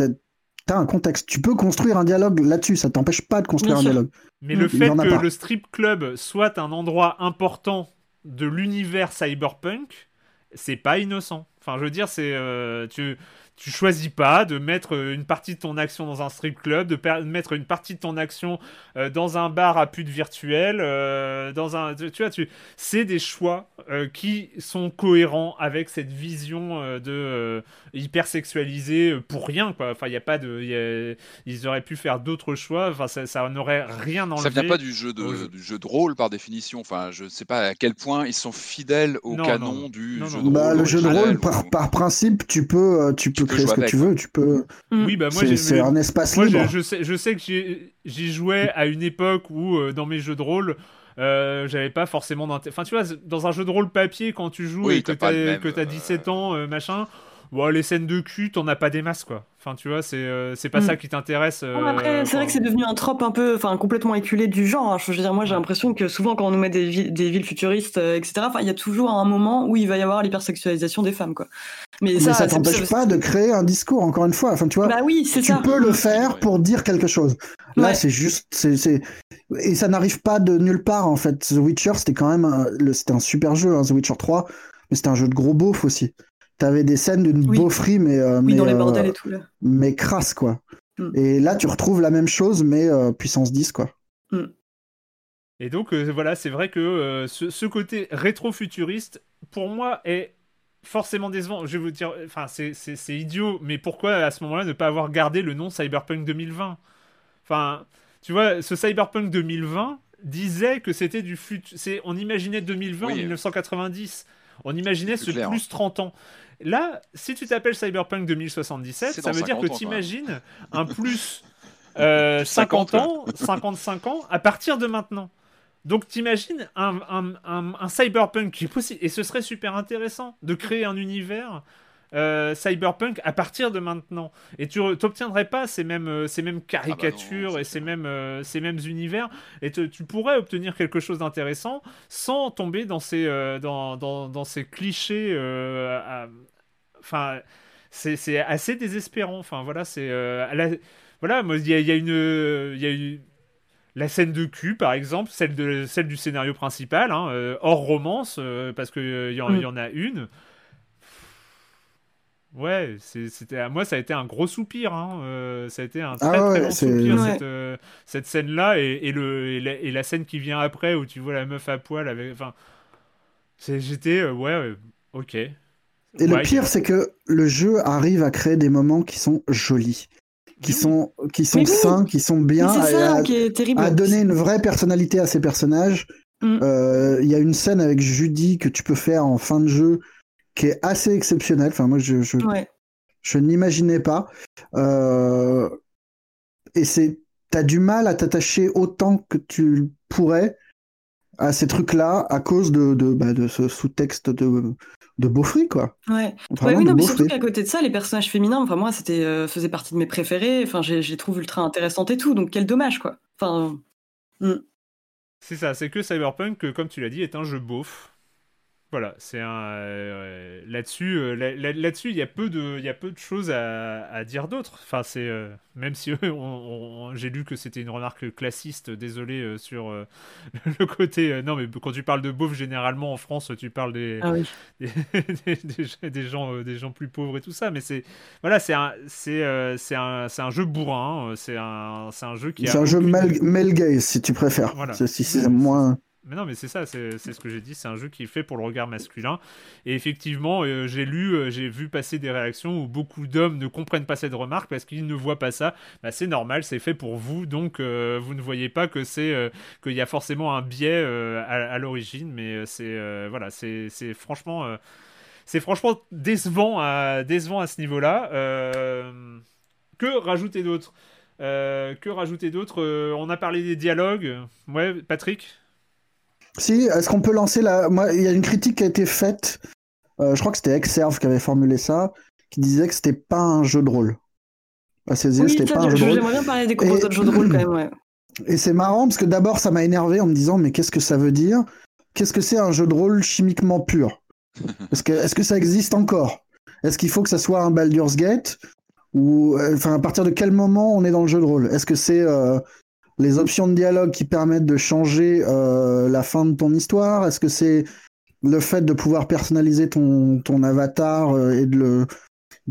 un contexte. Tu peux construire un dialogue là-dessus, ça t'empêche pas de construire un dialogue. Mais le fait que le strip club soit un endroit important de l'univers cyberpunk, c'est pas innocent. Enfin, je veux dire, c'est euh, tu tu choisis pas de mettre une partie de ton action dans un strip club, de mettre une partie de ton action euh, dans un bar à pute virtuel, euh, dans un, tu, vois, tu, c'est des choix euh, qui sont cohérents avec cette vision de hyper sexualisée pour rien, quoi. Enfin, il y a pas de, ils auraient pu faire d'autres choix. Enfin, ça, n'aurait rien enlevé. Ça vient pas du jeu de, du jeu de rôle par définition. Enfin, je sais pas à quel point ils sont fidèles au canon du jeu de bah, rôle. Le jeu de rôle, par, par principe, tu peux, tu peux créer ce que tu veux, tu peux. Mm. Oui, bah moi c'est un espace moi, libre. Je, sais, je sais que j'y jouais à une époque où euh, dans mes jeux de rôle. Euh, j'avais pas forcément d'intérêt. Enfin, tu vois, dans un jeu de rôle papier, quand tu joues et que t'as 17 euh, ans, machin, bon, les scènes de cul, t'en as pas des masses, quoi. Enfin, tu vois, c'est euh, c'est pas ça mm. qui t'intéresse. après, c'est vrai que c'est devenu un trope un peu, enfin, complètement éculé du genre. Hein. Je veux dire, moi, j'ai l'impression que souvent, quand on nous met des, villes futuristes, etc., enfin, il y a toujours un moment où il va y avoir l'hypersexualisation des femmes, quoi. Mais, ça, ça t'empêche pas de créer un discours, encore une fois. Enfin, tu vois, bah oui, c'est tu peux le faire pour dire quelque chose. Là, c'est juste, c'est, et ça n'arrive pas de nulle part, en fait. The Witcher, c'était quand même, un... c'était un super jeu, hein, The Witcher 3, mais c'était un jeu de gros beauf aussi. T'avais des scènes d'une beaufrie, mais, euh, oui, mais, dans les bordels et tout, là. mais crasse, quoi. Mm. Et là, tu retrouves la même chose, mais euh, puissance 10, quoi. Mm. Et donc, euh, voilà, c'est vrai que ce, ce, côté rétro-futuriste, pour moi, est forcément décevant. Je vais vous dire, enfin, c'est idiot, mais pourquoi à ce moment-là ne pas avoir gardé le nom Cyberpunk 2020 Enfin, tu vois, ce Cyberpunk 2020 disait que c'était du futur. On imaginait 2020 en 1990. On imaginait ce plus 30 ans. Là, si tu t'appelles Cyberpunk 2077, ça veut dire que tu imagines un plus 50 euh, ans, 55 ans à partir de maintenant. Donc t'imagines un, un, un, cyberpunk qui est possible, et ce serait super intéressant de créer un univers euh, cyberpunk à partir de maintenant. Et tu n'obtiendrais pas ces mêmes, euh, ces mêmes ah bah caricatures et ces mêmes, euh, ces mêmes univers. Et tu pourrais obtenir quelque chose d'intéressant sans tomber dans ces, dans, dans, dans, ces clichés. Enfin, c'est assez désespérant. Enfin, voilà, c'est. voilà, il y a, y a, une. Y a une la scène de cul, par exemple, celle, de, celle du scénario principal, hein, hors romance, parce qu'il y, mm. y, en a une. Ouais, c'était moi ça a été un gros soupir, hein. Euh, ça a été un ah très très long soupir cette, euh, cette scène-là et, et, le, et la, scène qui vient après où tu vois la meuf à poil avec, enfin, j'étais euh, ouais, ok. Et le pire c'est que le jeu arrive à créer des moments qui sont jolis, qui sont qui sont sains, qui sont bien, à, qui est terrible. à donner une vraie personnalité à ces personnages. Mm. Il y a une scène avec Judy que tu peux faire en fin de jeu qui est assez exceptionnel. Enfin, moi, je, je, je n'imaginais pas. Euh, et c'est, t'as du mal à t'attacher autant que tu pourrais à ces trucs-là à cause de, de, bah, de ce sous-texte de, de Beaufry, quoi. Ouais. oui, non, mais surtout qu'à côté de ça, les personnages féminins, enfin, moi, c'était, euh, faisait partie de mes préférés. Enfin, j'ai, les trouve ultra intéressantes et tout. Donc, quel dommage, quoi. Enfin. Hmm. C'est ça, c'est que Cyberpunk, comme tu l'as dit, est un jeu beauf. Voilà, c'est un euh, là-dessus, euh, là-dessus, il y a peu de, il y a peu de choses à, dire d'autres. Enfin, c'est euh, même si j'ai lu que c'était une remarque classiste. Désolé sur le côté. non, mais quand tu parles de beauf, généralement en France, tu parles des, ah des, gens, des gens plus pauvres et tout ça. Mais c'est voilà, c'est un, c'est, c'est un, c'est un jeu bourrin. C'est un, c'est un jeu qui. C'est un jeu male, gay, si tu préfères. Voilà. Si c'est moins. Mais non, mais c'est ça, c'est ce que j'ai dit. C'est un jeu qui est fait pour le regard masculin. Et effectivement, euh, j'ai lu, euh, j'ai vu passer des réactions où beaucoup d'hommes ne comprennent pas cette remarque parce qu'ils ne voient pas ça. Bah, c'est normal, c'est fait pour vous, donc euh, vous ne voyez pas que c'est qu'il y a forcément un biais à, l'origine. Mais c'est voilà, c'est franchement, c'est franchement décevant à décevant à ce niveau-là. que rajouter d'autre? Que rajouter d'autre? On a parlé des dialogues. Ouais, Patrick? Si, est-ce qu'on peut lancer la. Moi, il y a une critique qui a été faite, euh, je crois que c'était Exerve qui avait formulé ça, qui disait que c'était pas un jeu de rôle. oui, c'était pas un jeu de rôle. J'aimerais bien parler des composants de jeu de rôle quand même, ouais. Et c'est marrant parce que d'abord ça m'a énervé en me disant mais qu'est-ce que ça veut dire? Qu'est-ce que c'est un jeu de rôle chimiquement pur? Est-ce que, est que ça existe encore? Est-ce qu'il faut que ça soit un Baldur's Gate? Ou euh, enfin à partir de quel moment on est dans le jeu de rôle? Est-ce que c'est euh, les options de dialogue qui permettent de changer euh, la fin de ton histoire? Est-ce que c'est le fait de pouvoir personnaliser ton, avatar euh, et de,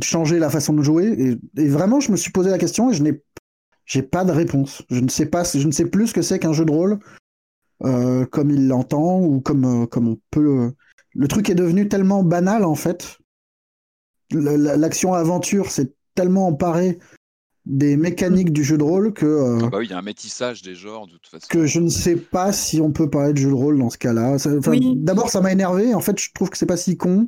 changer la façon de jouer? Et, vraiment, je me suis posé la question et je n'ai pas de réponse. Je ne sais pas, je ne sais plus ce que c'est qu'un jeu de rôle euh, comme il l'entend ou comme comme on peut. Le truc est devenu tellement banal en fait. L'action aventure s'est tellement emparé des mécaniques du jeu de rôle que. Euh, ah bah oui, il y a un métissage des genres de toute façon. Que je ne sais pas si on peut parler de jeu de rôle dans ce cas-là. D'abord, ça m'a énervé. En fait, je trouve que c'est pas si con.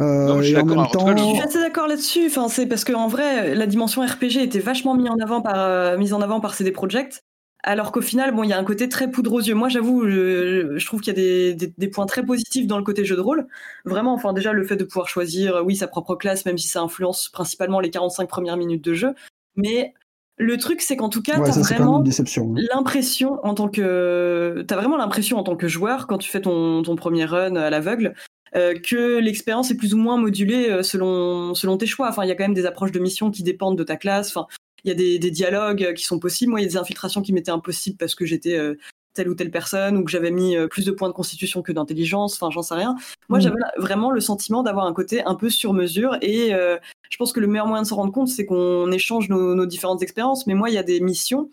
Euh, je, suis je suis assez d'accord là-dessus. Enfin, c'est parce qu'en vrai, la dimension RPG était vachement mise en avant par euh, mise en avant par CD Projekt, alors qu'au final, bon, il y a un côté très poudre aux yeux. Moi, j'avoue, je, trouve qu'il y a des, des, points très positifs dans le côté jeu de rôle. Vraiment, enfin, déjà le fait de pouvoir choisir, oui, sa propre classe, même si ça influence principalement les 45 premières minutes de jeu. Mais le truc, c'est qu'en tout cas, tu as vraiment hein. l'impression en tant que, as vraiment l'impression en tant que joueur quand tu fais ton, premier run à l'aveugle. Euh, que l'expérience est plus ou moins modulée euh, selon, selon tes choix. Enfin, il y a quand même des approches de mission qui dépendent de ta classe. Enfin, il y a des, dialogues qui sont possibles. Moi, il y a des infiltrations qui m'étaient impossibles parce que j'étais euh, telle ou telle personne ou que j'avais mis euh, plus de points de constitution que d'intelligence, enfin j'en sais rien. Moi mm. j'avais vraiment le sentiment d'avoir un côté un peu sur mesure et euh, je pense que le meilleur moyen de s'en rendre compte c'est qu'on échange nos, différentes expériences. Mais moi il y a des missions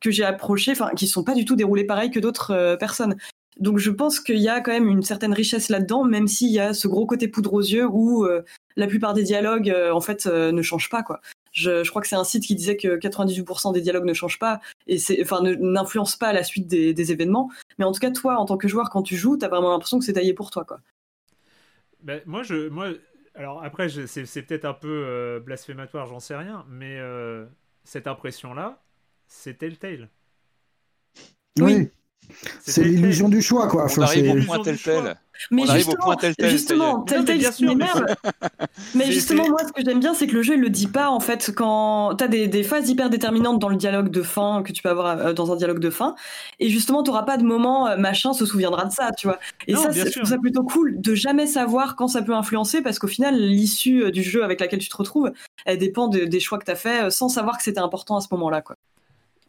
que j'ai approchées, enfin qui sont pas du tout déroulées pareil que d'autres euh, personnes. Donc je pense qu'il y a quand même une certaine richesse là-dedans, même s'il y a ce gros côté poudre aux yeux où la plupart des dialogues en fait ne changent pas quoi Je, je crois que c'est un site qui disait que 98% des dialogues ne changent pas et c'est, enfin, n'influencent pas la suite des, des, événements. Mais en tout cas, toi, en tant que joueur, quand tu joues, t'as vraiment l'impression que c'est taillé pour toi, quoi. Ben, moi, je, moi, alors après, c'est peut-être un peu euh, blasphématoire, j'en sais rien, mais euh, cette impression-là, c'est Telltale. Oui. C'est l'illusion du choix, quoi. On arrive au point tel tel. Mais on arrive au point tel tel. Justement, tel tel, bien sûr, mais, justement, moi, ce que j'aime bien, c'est que le jeu, il le dit pas, en fait, quand t'as des, des phases hyper déterminantes dans le dialogue de fin, que tu peux avoir euh, dans un dialogue de fin, et justement, t'auras pas de moment, euh, machin se souviendra de ça, tu vois. Et ça, c'est ça plutôt cool de jamais savoir quand ça peut influencer, parce qu'au final, l'issue euh, du jeu avec laquelle tu te retrouves, elle dépend des choix que t'as fait, sans savoir que c'était important à ce moment-là, quoi.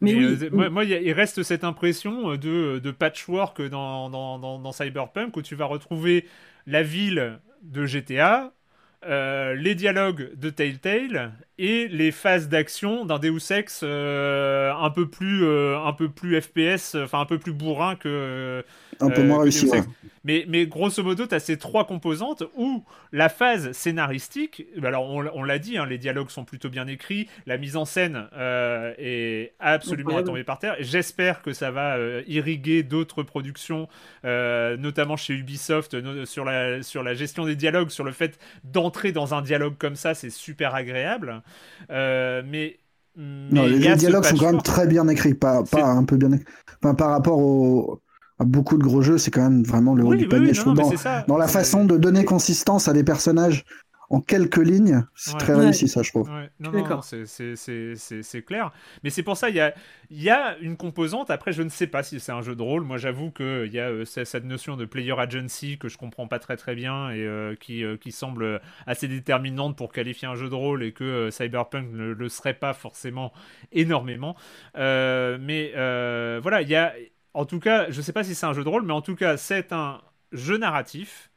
Mais euh, moi, il reste cette impression de, de patchwork dans, dans, dans, Cyberpunk où tu vas retrouver la ville de GTA, euh, les dialogues de Telltale et les phases d'action d'un Deus Ex euh, un peu plus un peu plus FPS enfin un peu plus bourrin que un peu moins réussi mais, mais grosso modo, tu as ces trois composantes où la phase scénaristique, alors on, l'a dit, hein, les dialogues sont plutôt bien écrits, la mise en scène euh, est absolument à tomber par terre. J'espère que ça va euh, irriguer d'autres productions, euh, notamment chez Ubisoft, sur, la, sur la gestion des dialogues, sur le fait d'entrer dans un dialogue comme ça, c'est super agréable. Mais non, les, dialogues sont quand même très bien écrits, pas, pas un peu bien écrits. Enfin, par rapport au, beaucoup de gros jeux, c'est quand même vraiment le haut du panier. dans, la façon de donner consistance à des personnages en quelques lignes, c'est très réussi, ça, je trouve. Non, non, c'est clair. Mais c'est pour ça, il y a, y a une composante. Après, je ne sais pas si c'est un jeu de rôle. Moi, j'avoue qu'il y a euh, cette notion de player agency que je comprends pas très très bien et euh, qui, euh, qui semble assez déterminante pour qualifier un jeu de rôle et que Cyberpunk ne le serait pas forcément énormément. mais voilà, il y a en tout cas, je ne sais pas si c'est un jeu de rôle, mais en tout cas, c'est un jeu narratif,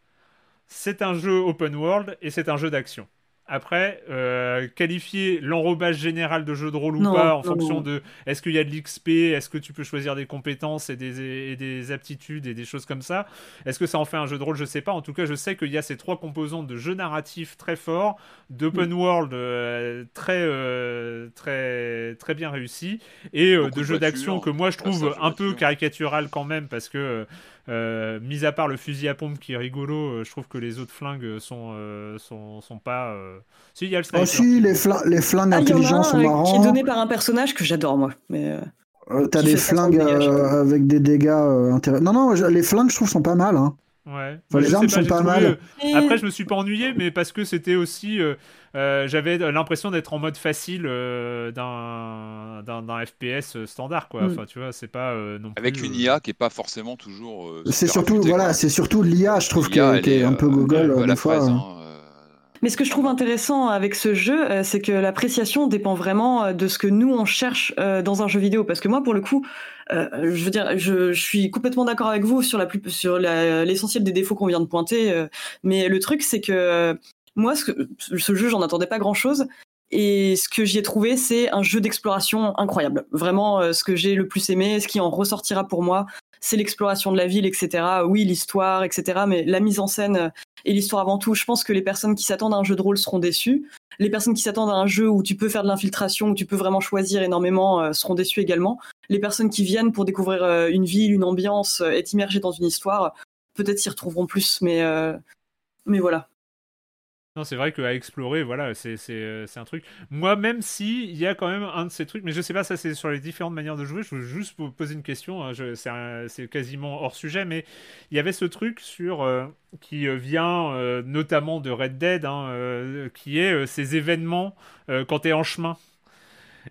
c'est un jeu open world et c'est un jeu d'action. Après, euh, qualifier l'enrobage général de jeu de rôle ou pas en fonction de est-ce qu'il y a de l'XP, est-ce que tu peux choisir des compétences et des, des, aptitudes et des choses comme ça. Est-ce que ça en fait un jeu de rôle? Je sais pas. En tout cas, je sais qu'il y a ces trois composantes de jeu narratif très fort, d'open mm. world euh, très, euh, très, très bien réussi et de jeu d'action que moi je trouve un peu caricatural quand même parce que euh, mis à part le fusil à pompe qui est rigolo, euh, je trouve que les autres flingues sont, euh, sont, sont, pas. Si, il y a le sniper. Oh, si, les, les flingues ah, intelligents sont marrants. Qui est donné par un personnage que j'adore, moi. Mais. T'as des flingues avec des dégâts intéressants. Non, non, les flingues, je trouve, sont pas mal. Hein. Ouais. les armes sont pas mal. Après, je me suis pas ennuyé, mais parce que c'était aussi. Euh, j'avais l'impression d'être en mode facile euh, d'un FPS standard quoi. Mm. Enfin tu vois c'est pas euh, non avec une IA qui est pas forcément toujours. c'est surtout voilà c'est surtout l'IA je trouve qui est, un peu Google des fois. Hein, Mais ce que je trouve intéressant avec ce jeu, c'est que l'appréciation dépend vraiment de ce que nous on cherche dans un jeu vidéo. Parce que moi, pour le coup, je veux dire, je, suis complètement d'accord avec vous sur la plus, sur l'essentiel des défauts qu'on vient de pointer. mais le truc, c'est que moi, ce, jeu, j'en attendais pas grand-chose. Et ce que j'y ai trouvé, c'est un jeu d'exploration incroyable. Vraiment, euh, ce que j'ai le plus aimé, ce qui en ressortira pour moi, c'est l'exploration de la ville, etc. Oui, l'histoire, etc. Mais la mise en scène euh, et l'histoire avant tout, je pense que les personnes qui s'attendent à un jeu de rôle seront déçues. Les personnes qui s'attendent à un jeu où tu peux faire de l'infiltration, où tu peux vraiment choisir énormément, euh, seront déçues également. Les personnes qui viennent pour découvrir une ville, une ambiance, être immergées dans une histoire, peut-être s'y retrouveront plus. Mais, mais voilà. Non, c'est vrai qu'à explorer, voilà, c'est euh, un truc. Moi, même si il y a quand même un de ces trucs, mais je sais pas, ça c'est sur les différentes manières de jouer. Je veux juste vous poser une question. Hein, c'est quasiment hors sujet, mais il y avait ce truc sur euh, qui euh, vient notamment de Red Dead, hein, qui est ces événements quand tu es en chemin.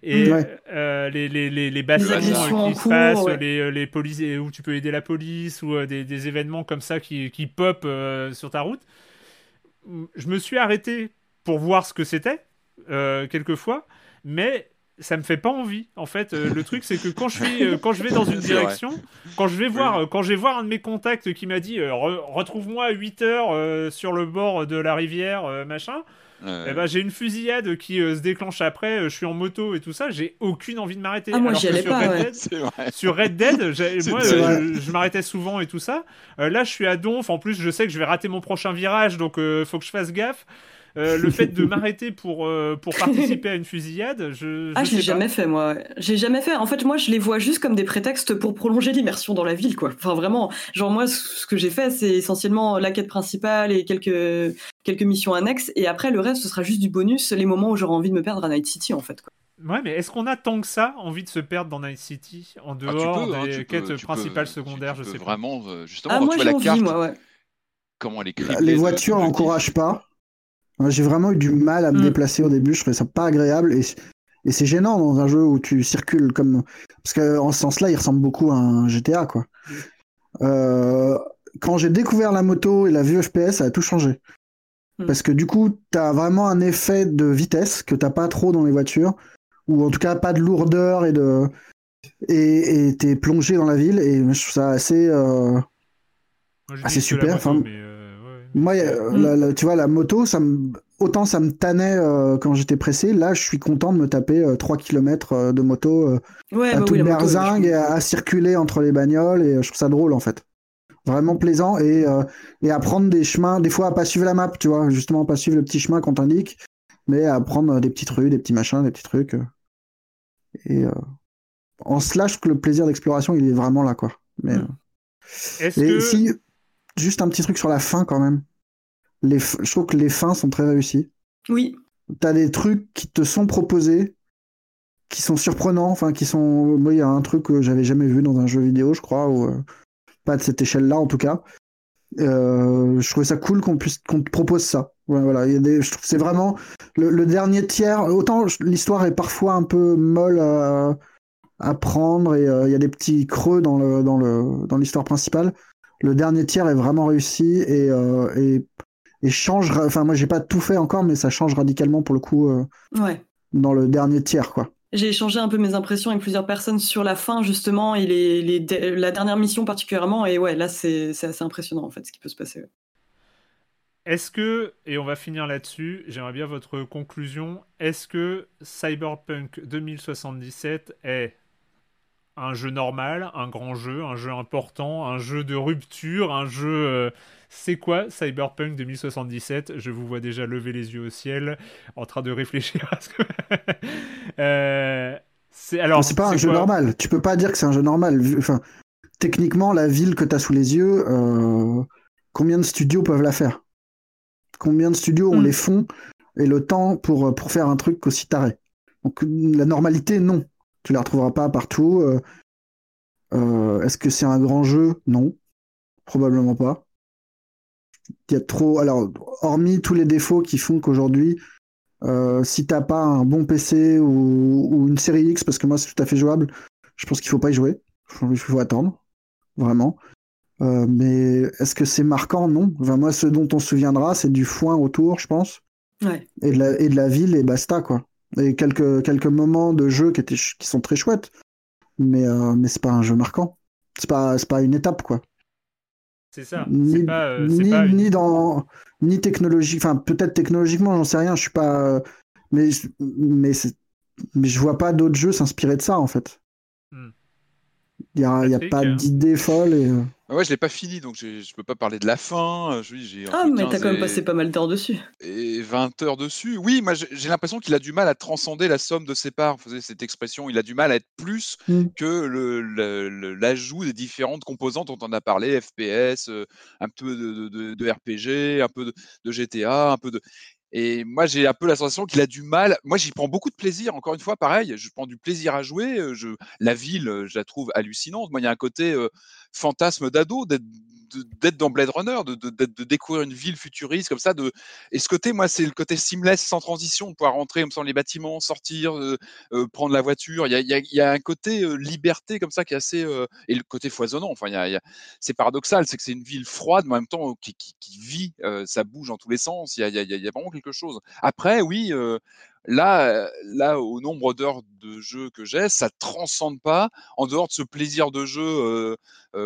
Et les, les, les, les bassins qui se passent, les, les polices, où tu peux aider la police, ou des, des, événements comme ça qui, qui pop sur ta route je me suis arrêté pour voir ce que c'était, euh, quelquefois, mais ça me fait pas envie. En fait, euh, le truc, c'est que quand je, suis, euh, quand je vais dans une direction, quand je vais voir, quand je vais voir un de mes contacts qui m'a dit retrouve-moi à 8 heures sur le bord de la rivière, machin. Eh ben, j'ai une fusillade qui se déclenche après, je suis en moto et tout ça, j'ai aucune envie de m'arrêter. Ah, moi, sur, Red Dead, sur Red Dead, moi, je, m'arrêtais souvent et tout ça. là, je suis à Donf, en plus, je sais que je vais rater mon prochain virage, donc faut que je fasse gaffe. Euh, le fait de m'arrêter pour, euh, pour participer à une fusillade, je. ah, je l'ai jamais fait, moi. J'ai jamais fait. En fait, moi, je les vois juste comme des prétextes pour prolonger l'immersion dans la ville, quoi. Enfin, vraiment. Genre, moi, ce que j'ai fait, c'est essentiellement la quête principale et quelques, quelques missions annexes. Et après, le reste, ce sera juste du bonus, les moments où j'aurai envie de me perdre à Night City, en fait, quoi. Ouais, mais est-ce qu'on a tant que ça envie de se perdre dans Night City en ah, dehors hein, des quêtes principales, secondaires, je sais vraiment, pas. Euh, justement, ah, moi, j'ai envie, moi, ouais. Comment elle est Les voitures n'encouragent pas. J'ai vraiment eu du mal à me mm. déplacer au début, je trouvais ça pas agréable et, et c'est gênant dans un jeu où tu circules comme. Parce qu'en ce sens-là, il ressemble beaucoup à un GTA, quoi. Euh, quand j'ai découvert la moto et la vue FPS, ça a tout changé. Mm. Parce que du coup, tu as vraiment un effet de vitesse que t'as pas trop dans les voitures ou en tout cas pas de lourdeur et de et t'es plongé dans la ville et je trouve ça assez euh, assez super. Moi, tu vois, la moto, ça me... autant ça me tannait euh, quand j'étais pressé. Là, je suis content de me taper 3 euh, km de moto ouais, à bah tout berzingue et à, circuler entre les bagnoles et je trouve ça drôle en fait. Vraiment plaisant et, et à prendre des chemins, des fois à pas suivre la map, tu vois, justement pas suivre le petit chemin qu'on t'indique mais à prendre des petites rues, des petits machins, des petits trucs. Euh. Et euh, en slash, que le plaisir d'exploration, il est vraiment là, quoi. Mais, hmm. euh, et si, juste un petit truc sur la fin quand même. Les, je trouve que les fins sont très réussies. Oui. T'as des trucs qui te sont proposés, qui sont surprenants, enfin qui sont. Moi, il y a un truc que j'avais jamais vu dans un jeu vidéo, je crois, ou pas de cette échelle-là en tout cas. je trouvais ça cool qu'on puisse qu'on te propose ça voilà, il y a des, je trouve c'est vraiment le, dernier tiers. Autant l'histoire est parfois un peu molle à, prendre et euh, il y a des petits creux dans le dans le dans l'histoire principale. Le dernier tiers est vraiment réussi et euh, et, et, change. Enfin, moi j'ai pas tout fait encore, mais ça change radicalement pour le coup. Euh, ouais. Dans le dernier tiers, quoi. J'ai échangé un peu mes impressions avec plusieurs personnes sur la fin justement et les, les la dernière mission particulièrement et ouais là c'est assez impressionnant en fait ce qui peut se passer. Est-ce que, et on va finir là-dessus, j'aimerais bien votre conclusion, est-ce que Cyberpunk 2077 est un jeu normal, un grand jeu, un jeu important, un jeu de rupture, un jeu... Euh, c'est quoi Cyberpunk 2077 Je vous vois déjà lever les yeux au ciel, en train de réfléchir à ce que... euh, c'est alors. C'est pas un jeu normal. Tu peux pas dire que c'est un jeu normal. Enfin, techniquement, la ville que tu as sous les yeux, euh, combien de studios peuvent la faire? Combien de studios ont mm. les fonds et le temps pour, pour faire un truc aussi taré? Donc la normalité, non. Tu la retrouveras pas partout. Euh, euh, est-ce que c'est un grand jeu? Non. Probablement pas. Il y a trop. Alors, hormis tous les défauts qui font qu'aujourd'hui, euh, si t'as pas un bon PC ou, une série X, parce que moi c'est tout à fait jouable, je pense qu'il faut pas y jouer. Il faut attendre. Vraiment. Euh, mais est-ce que c'est marquant? Non. moi, ce dont on se souviendra, c'est du foin autour, je pense. Et, de la, et de la ville, et basta, quoi. Et quelques, quelques moments de jeu qui, étaient, qui sont très chouettes. Mais, euh, mais c'est pas un jeu marquant. C'est pas, pas une étape, quoi. C'est ça. Ni, pas, euh, ni, dans ni technologie, enfin peut-être technologiquement, j'en sais rien. Je suis pas, mais mais mais je vois pas d'autres jeux s'inspirer de ça en fait. Il n'y a, a, pas hein. d'idée folle. Et... Euh. Ah ouais, je l'ai pas fini, donc je ne peux pas parler de la fin. Euh, ah, mais t'as quand même passé pas mal d'heures dessus. Et 20 heures dessus. Oui, moi j'ai l'impression qu'il a du mal à transcender la somme de ses parts. Vous savez, cette expression, il a du mal à être plus mm. que l'ajout le, des différentes composantes dont on a parlé, FPS, euh, un peu de, de, de RPG, un peu de, GTA, un peu de. Et moi, j'ai un peu la sensation qu'il a du mal. Moi, j'y prends beaucoup de plaisir. Encore une fois, pareil, je prends du plaisir à jouer. Je, la ville, je la trouve hallucinante. Moi, il y a un côté fantasme d'ado d'être dans Blade Runner, de, de, de, découvrir une ville futuriste comme ça. De... Et ce côté, moi, c'est le côté seamless, sans transition, de pouvoir rentrer comme ça dans les bâtiments, sortir, euh, euh, prendre la voiture. Il y a, y y a un côté euh, liberté comme ça qui est assez. et le côté foisonnant. Enfin, y a, c'est paradoxal, c'est que c'est une ville froide, mais en même temps qui, qui, vit, ça bouge dans tous les sens. Il y a, y a, vraiment quelque chose. Après, oui. Là, là, au nombre d'heures de jeu que j'ai, ça transcende pas. En dehors de ce plaisir de jeu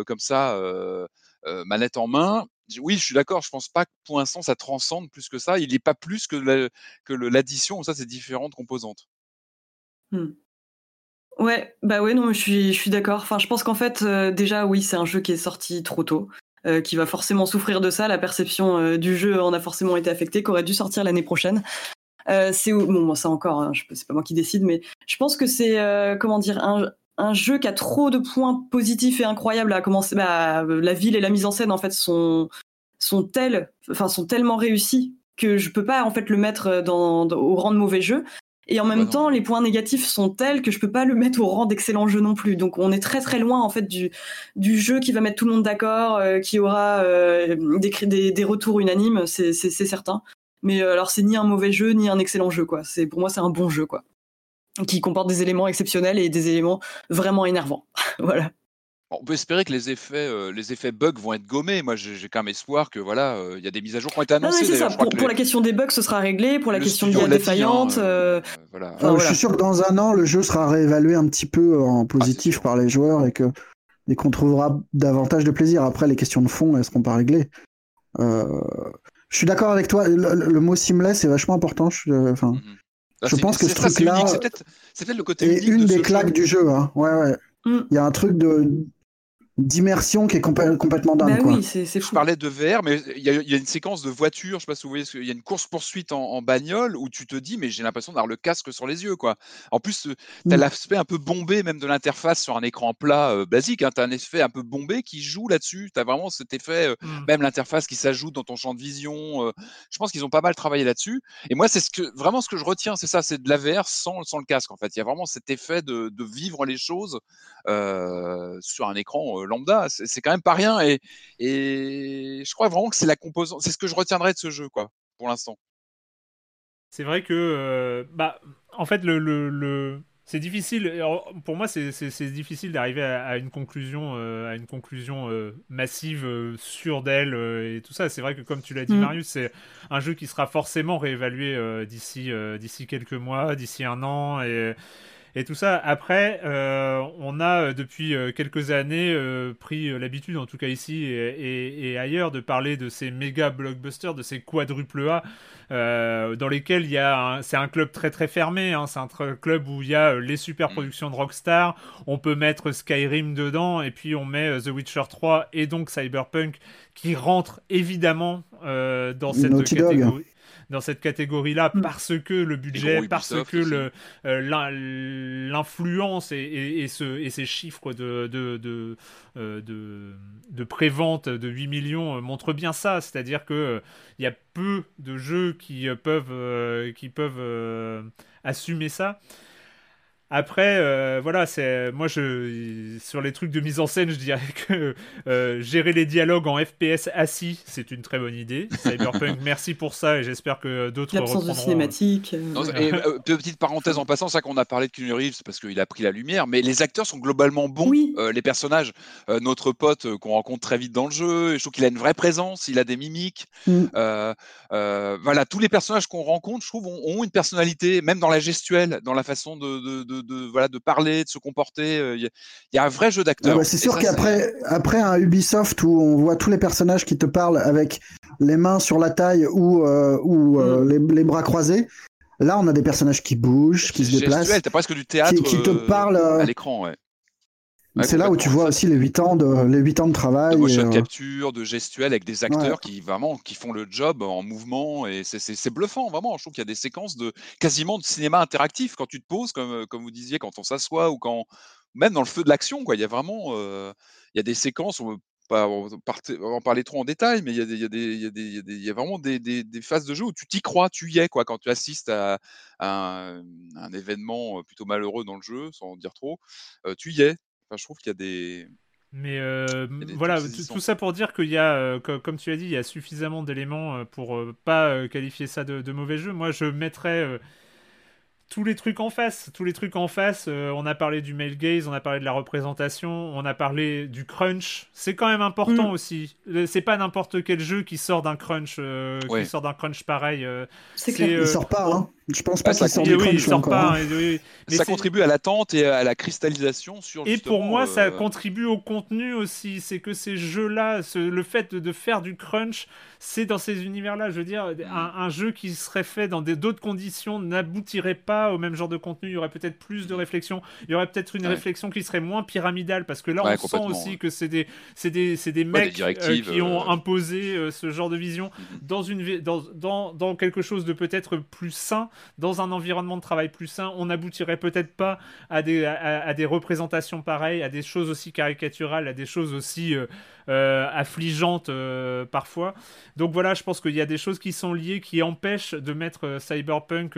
comme ça, manette en main. Oui, je suis d'accord. Je pense pas que pour l'instant ça transcende plus que ça. Il n'est pas plus que l'addition. Ça, c'est différentes composantes. Mmh. Ouais, bah ouais, non, je suis, d'accord. Enfin, je pense qu'en fait, déjà, oui, c'est un jeu qui est sorti trop tôt. qui va forcément souffrir de ça. La perception du jeu en a forcément été affectée, qui aurait dû sortir l'année prochaine. c'est bon, ça encore, hein, c'est pas moi qui décide, mais je pense que c'est comment dire un, un jeu qui a trop de points positifs et incroyables à commencer. Bah, la ville et la mise en scène en fait sont sont tels, enfin sont tellement réussis que je peux pas en fait le mettre dans, au rang de mauvais jeu. Et en même temps, les points négatifs sont tels que je peux pas le mettre au rang d'excellent jeu non plus. Donc on est très très loin en fait du, du jeu qui va mettre tout le monde d'accord, euh, qui aura euh, des, des, retours unanimes, c'est certain. Mais euh, alors c'est ni un mauvais jeu ni un excellent jeu quoi. C'est pour moi c'est un bon jeu quoi, qui comporte des éléments exceptionnels et des éléments vraiment énervants. voilà. On peut espérer que les effets, euh, les effets bugs vont être gommés. Moi, j'ai quand même espoir que voilà, euh, il y a des mises à jour qui ont été ah annoncées. ça. Pour, la question des bugs, ce sera réglé. Pour la question de la défaillante, euh, Je suis sûr que dans un an, le jeu sera réévalué un petit peu en ah, positif par les joueurs et que et qu'on trouvera davantage de plaisir. Après, les questions de fond, elles seront pas réglées. Je suis d'accord avec toi. Le, mot seamless est vachement important. Je, enfin, je ah, pense que ce truc-là, c'est peut-être le côté une des claques du jeu. Hein. Ouais, ouais. Mm. Il y a un truc de d'immersion qui est complètement dingue. Bah oui, c'est Je parlais de VR, mais il y, a une séquence de voiture, je sais pas si vous voyez, il y a une course-poursuite en, bagnole où tu te dis, mais j'ai l'impression d'avoir le casque sur les yeux. quoi. En plus, euh, tu as mm. l'aspect un peu bombé même de l'interface sur un écran plat euh, basique. Hein, tu as un effet un peu bombé qui joue là-dessus. Tu as vraiment cet effet, euh, mm. même l'interface qui s'ajoute dans ton champ de vision. je pense qu'ils ont pas mal travaillé là-dessus. Et moi, c'est ce que, vraiment ce que je retiens, c'est ça, c'est de la VR sans, sans le casque. En fait, il y a vraiment cet effet de, de vivre les choses sur un écran lambda, c'est quand même pas rien. Et, et je crois vraiment que c'est la composante, c'est ce que je retiendrai de ce jeu, quoi, pour l'instant. C'est vrai que, euh, bah, en fait, le, le, c'est difficile. pour moi, c'est difficile d'arriver à, une conclusion, à une conclusion euh, euh, massive, sûre d'elle et tout ça. C'est vrai que, comme tu l'as dit, mm. Marius, c'est un jeu qui sera forcément réévalué d'ici d'ici quelques mois, d'ici un an et et tout ça. Après, euh, on a euh, depuis euh, quelques années pris l'habitude, en tout cas ici et, ailleurs, de parler de ces méga blockbusters, de ces quadruple A, dans lesquels il y a, c'est un club très très fermé. Hein. c'est un club où il y a les super productions de Rockstar. On peut mettre Skyrim dedans et puis on met The Witcher 3 et donc Cyberpunk qui rentrent évidemment dans cette catégorie dans cette catégorie-là mm. parce que le budget, parce que le, euh, l'influence et, et, ce, et, ces chiffres de, de, de, euh, de, de prévente de 8 millions montrent bien ça. C'est-à-dire qu'il il y a peu de jeux qui peuvent, qui peuvent assumer ça. Après, euh, voilà, c'est moi je sur les trucs de mise en scène, je dirais que euh, gérer les dialogues en FPS assis, c'est une très bonne idée. Cyberpunk, merci pour ça et j'espère que d'autres L'absence de cinématique. Euh. petite parenthèse en passant, ça qu'on a parlé de Keanu Reeves parce qu'il a pris la lumière, mais les acteurs sont globalement bons. les personnages, notre pote qu'on rencontre très vite dans le jeu, je trouve qu'il a une vraie présence, il a des mimiques. Mm. voilà, tous les personnages qu'on rencontre, je trouve, ont, une personnalité, même dans la gestuelle, dans la façon de de, voilà, de parler, de se comporter. Euh, il y, a un vrai jeu d'acteur. c'est sûr qu'après après un Ubisoft où on voit tous les personnages qui te parlent avec les mains sur la taille ou, euh, ou euh, mm. les, bras croisés, Là, on a des personnages qui bougent, qui se déplacent. T'as presque du théâtre qui, te parlent à l'écran. Ouais c'est là où tu vois aussi les 8 ans de, les 8 ans de travail. De motion euh, capture, de gestuel avec des acteurs qui vraiment qui font le job en mouvement et c'est bluffant vraiment. Je trouve qu'il y a des séquences de quasiment de cinéma interactif quand tu te poses, comme, comme vous disiez, quand on s'assoit ou quand même dans le feu de l'action. quoi. Il y a vraiment euh, il y a des séquences, on va en parler trop en détail, mais il y a, des, des, vraiment des, phases de jeu où tu t'y crois, tu y es, quoi, quand tu assistes à, un, événement plutôt malheureux dans le jeu, sans en dire trop, euh, tu y es, je trouve qu'il y a des. Mais euh, voilà, tout ça pour dire qu'il y a, euh, comme tu as dit, il y a suffisamment d'éléments euh, pour pas qualifier ça de, mauvais jeu. Moi, je mettrais tous les trucs en face. Tous les trucs en face. on a parlé du male gaze, on a parlé de la représentation, on a parlé du crunch. C'est quand même important mm. aussi. C'est pas n'importe quel jeu qui sort d'un crunch, qui sort d'un crunch pareil. c'est clair. Il sort pas. Hein. Je pense pas ah, ça, qu'il oui, sort pas. Hein. ça contribue à l'attente et à la cristallisation sur. Et pour moi, ça euh, contribue au contenu aussi. C'est que ces jeux-là, le fait de faire du crunch, c'est dans ces univers-là. Je veux dire, un, jeu qui serait fait dans d'autres conditions n'aboutirait pas au même genre de contenu. Il y aurait peut-être plus de réflexion. Il y aurait peut-être une réflexion qui serait moins pyramidale parce que là, on sent aussi que c'est des, des, des mecs euh, qui ont euh, imposé ce genre de vision mhm. dans, une, dans, dans, dans quelque chose de peut-être plus sain dans un environnement de travail plus sain, on n'aboutirait peut-être pas à des, représentations pareilles, à des choses aussi caricaturales, à des choses aussi euh, euh, affligeantes euh, parfois. Donc voilà, je pense qu'il y a des choses qui sont liées, qui empêchent de mettre Cyberpunk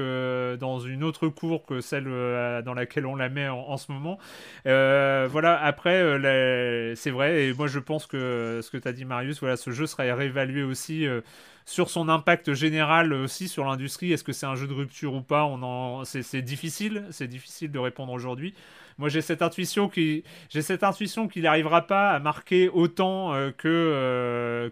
dans une autre cour que celle dans laquelle on la met en, ce moment. voilà, après, c'est vrai, et moi je pense que ce que tu as dit Marius, voilà, ce jeu sera réévalué aussi sur son impact général aussi sur l'industrie. Est-ce que c'est un jeu de rupture ou pas? On en... c'est difficile, c'est difficile de répondre aujourd'hui. Moi, j'ai cette intuition qu'il n'arrivera pas à marquer autant euh, que euh,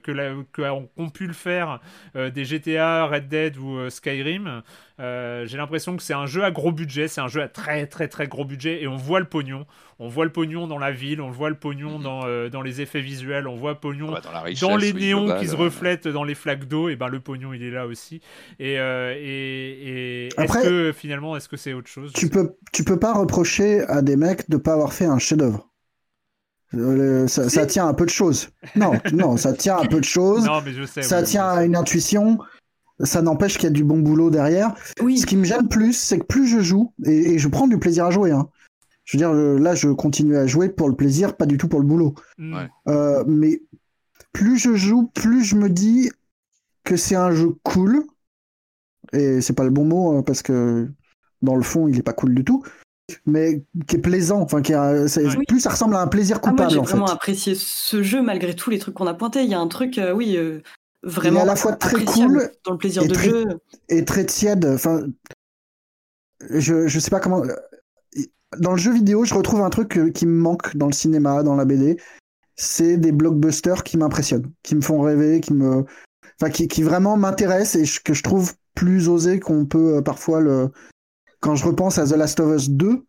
qu'ont pu le faire euh, des GTA, Red Dead ou Skyrim. Euh, j'ai l'impression que c'est un jeu à gros budget, c'est un jeu à très très très gros budget et on voit le pognon. On voit le pognon dans la ville, on voit le pognon mhm. dans, euh, dans les effets visuels, on voit le pognon ah bah, dans, les néons qui se reflètent dans les flaques d'eau. Et ben le pognon il est là aussi. Et, euh, et, est-ce que finalement est-ce que c'est autre chose? Tu peux tu peux pas reprocher à des mecs de pas avoir fait un chef-d'œuvre. ça, ça, tient à peu de choses. Non, non, ça tient à peu de choses. Non, mais je sais, ça tient à une intuition ça n'empêche qu'il y a du bon boulot derrière. Oui. Ce qui me gêne plus, c'est que plus je joue, et, je prends du plaisir à jouer, hein. je veux dire, là, je continue à jouer pour le plaisir, pas du tout pour le boulot. Mm. Euh, mais plus je joue, plus je me dis que c'est un jeu cool, et c'est pas le bon mot, hein, parce que dans le fond, il est pas cool du tout, mais qui est plaisant, enfin qui plus ça ressemble à un plaisir coupable. Ah, moi, j'ai vraiment apprécié ce jeu malgré tous les trucs qu'on a pointés. Il y a un truc, euh, oui, euh, vraiment à la fois très cool dans le plaisir de jeu et très tiède. Enfin, je je sais pas comment. Dans le jeu vidéo, je retrouve un truc qui me manque dans le cinéma, dans la BD. C'est des blockbusters qui m'impressionnent, qui me font rêver, qui me, enfin, qui, qui vraiment m'intéressent et que je trouve plus osé qu'on peut euh, parfois le. Quand je repense à The Last of Us 2,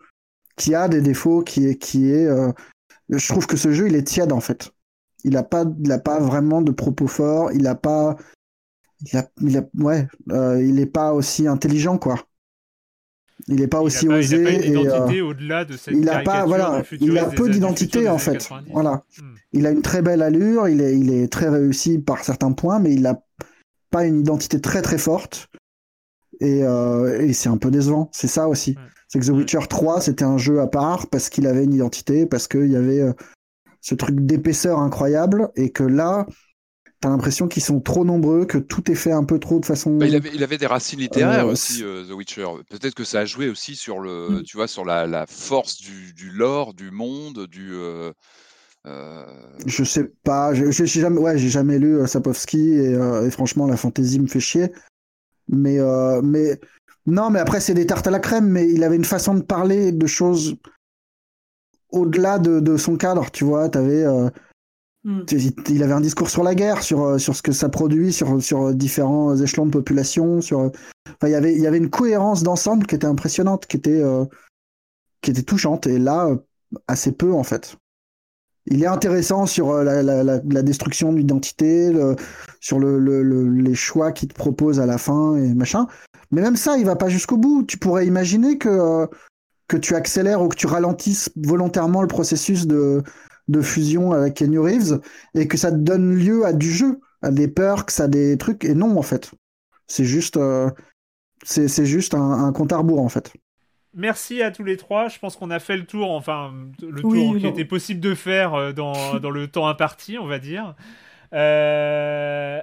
qui a des défauts, qui est, qui est, euh, je trouve que ce jeu il est tiède en fait. Il n'a pas, il a pas vraiment de propos forts. Il n'a pas, il a, il a, ouais, euh, il n'est pas aussi intelligent quoi. Il n'est pas aussi osé. Il n'a pas identité euh, au-delà de cette Il a pas, voilà, il a peu d'identité en fait. Voilà. Hmm. Il a une très belle allure. Il est, il est très réussi par certains points, mais il n'a pas une identité très très forte. Et, euh, et c'est un peu décevant. C'est ça aussi. C'est que The Witcher 3, c'était un jeu à part parce qu'il avait une identité, parce qu'il y avait ce truc d'épaisseur incroyable et que là, t'as l'impression qu'ils sont trop nombreux, que tout est fait un peu trop de façon. Bah, il, avait, il, avait, des racines littéraires euh, aussi, euh, The Witcher. Peut-être que ça a joué aussi sur le, mm. tu vois, sur la, la force du, du, lore, du monde, du. Euh, je sais pas, j'ai jamais, ouais, j'ai jamais lu Sapowski et, et, franchement la fantaisie me fait chier. Mais, mais non, mais après c'est des tartes à la crème, mais il avait une façon de parler de choses au-delà de, son cadre, tu vois, avais, euh, hmm. il avait un discours sur la guerre, sur, euh, sur ce que ça produit, sur, sur différents échelons de population, sur, il y avait, il y avait une cohérence d'ensemble qui était impressionnante, qui était, euh, qui était touchante, et là, assez peu en fait. Il est intéressant sur la, la, la, destruction d'identité, sur le, le, les choix qu'il te propose à la fin et machin. Mais même ça, il va pas jusqu'au bout. Tu pourrais imaginer que que tu accélères ou que tu ralentisses volontairement le processus de, de fusion avec Kenny Reeves et que ça te donne lieu à du jeu, à des perks, à des trucs. Et non, en fait. C'est juste, euh, c'est, juste un, compte à rebours, en fait. Merci à tous les trois. Je pense qu'on a fait le tour, enfin, le tour qui était possible de faire euh, dans, dans, le temps imparti, on va dire. Euh,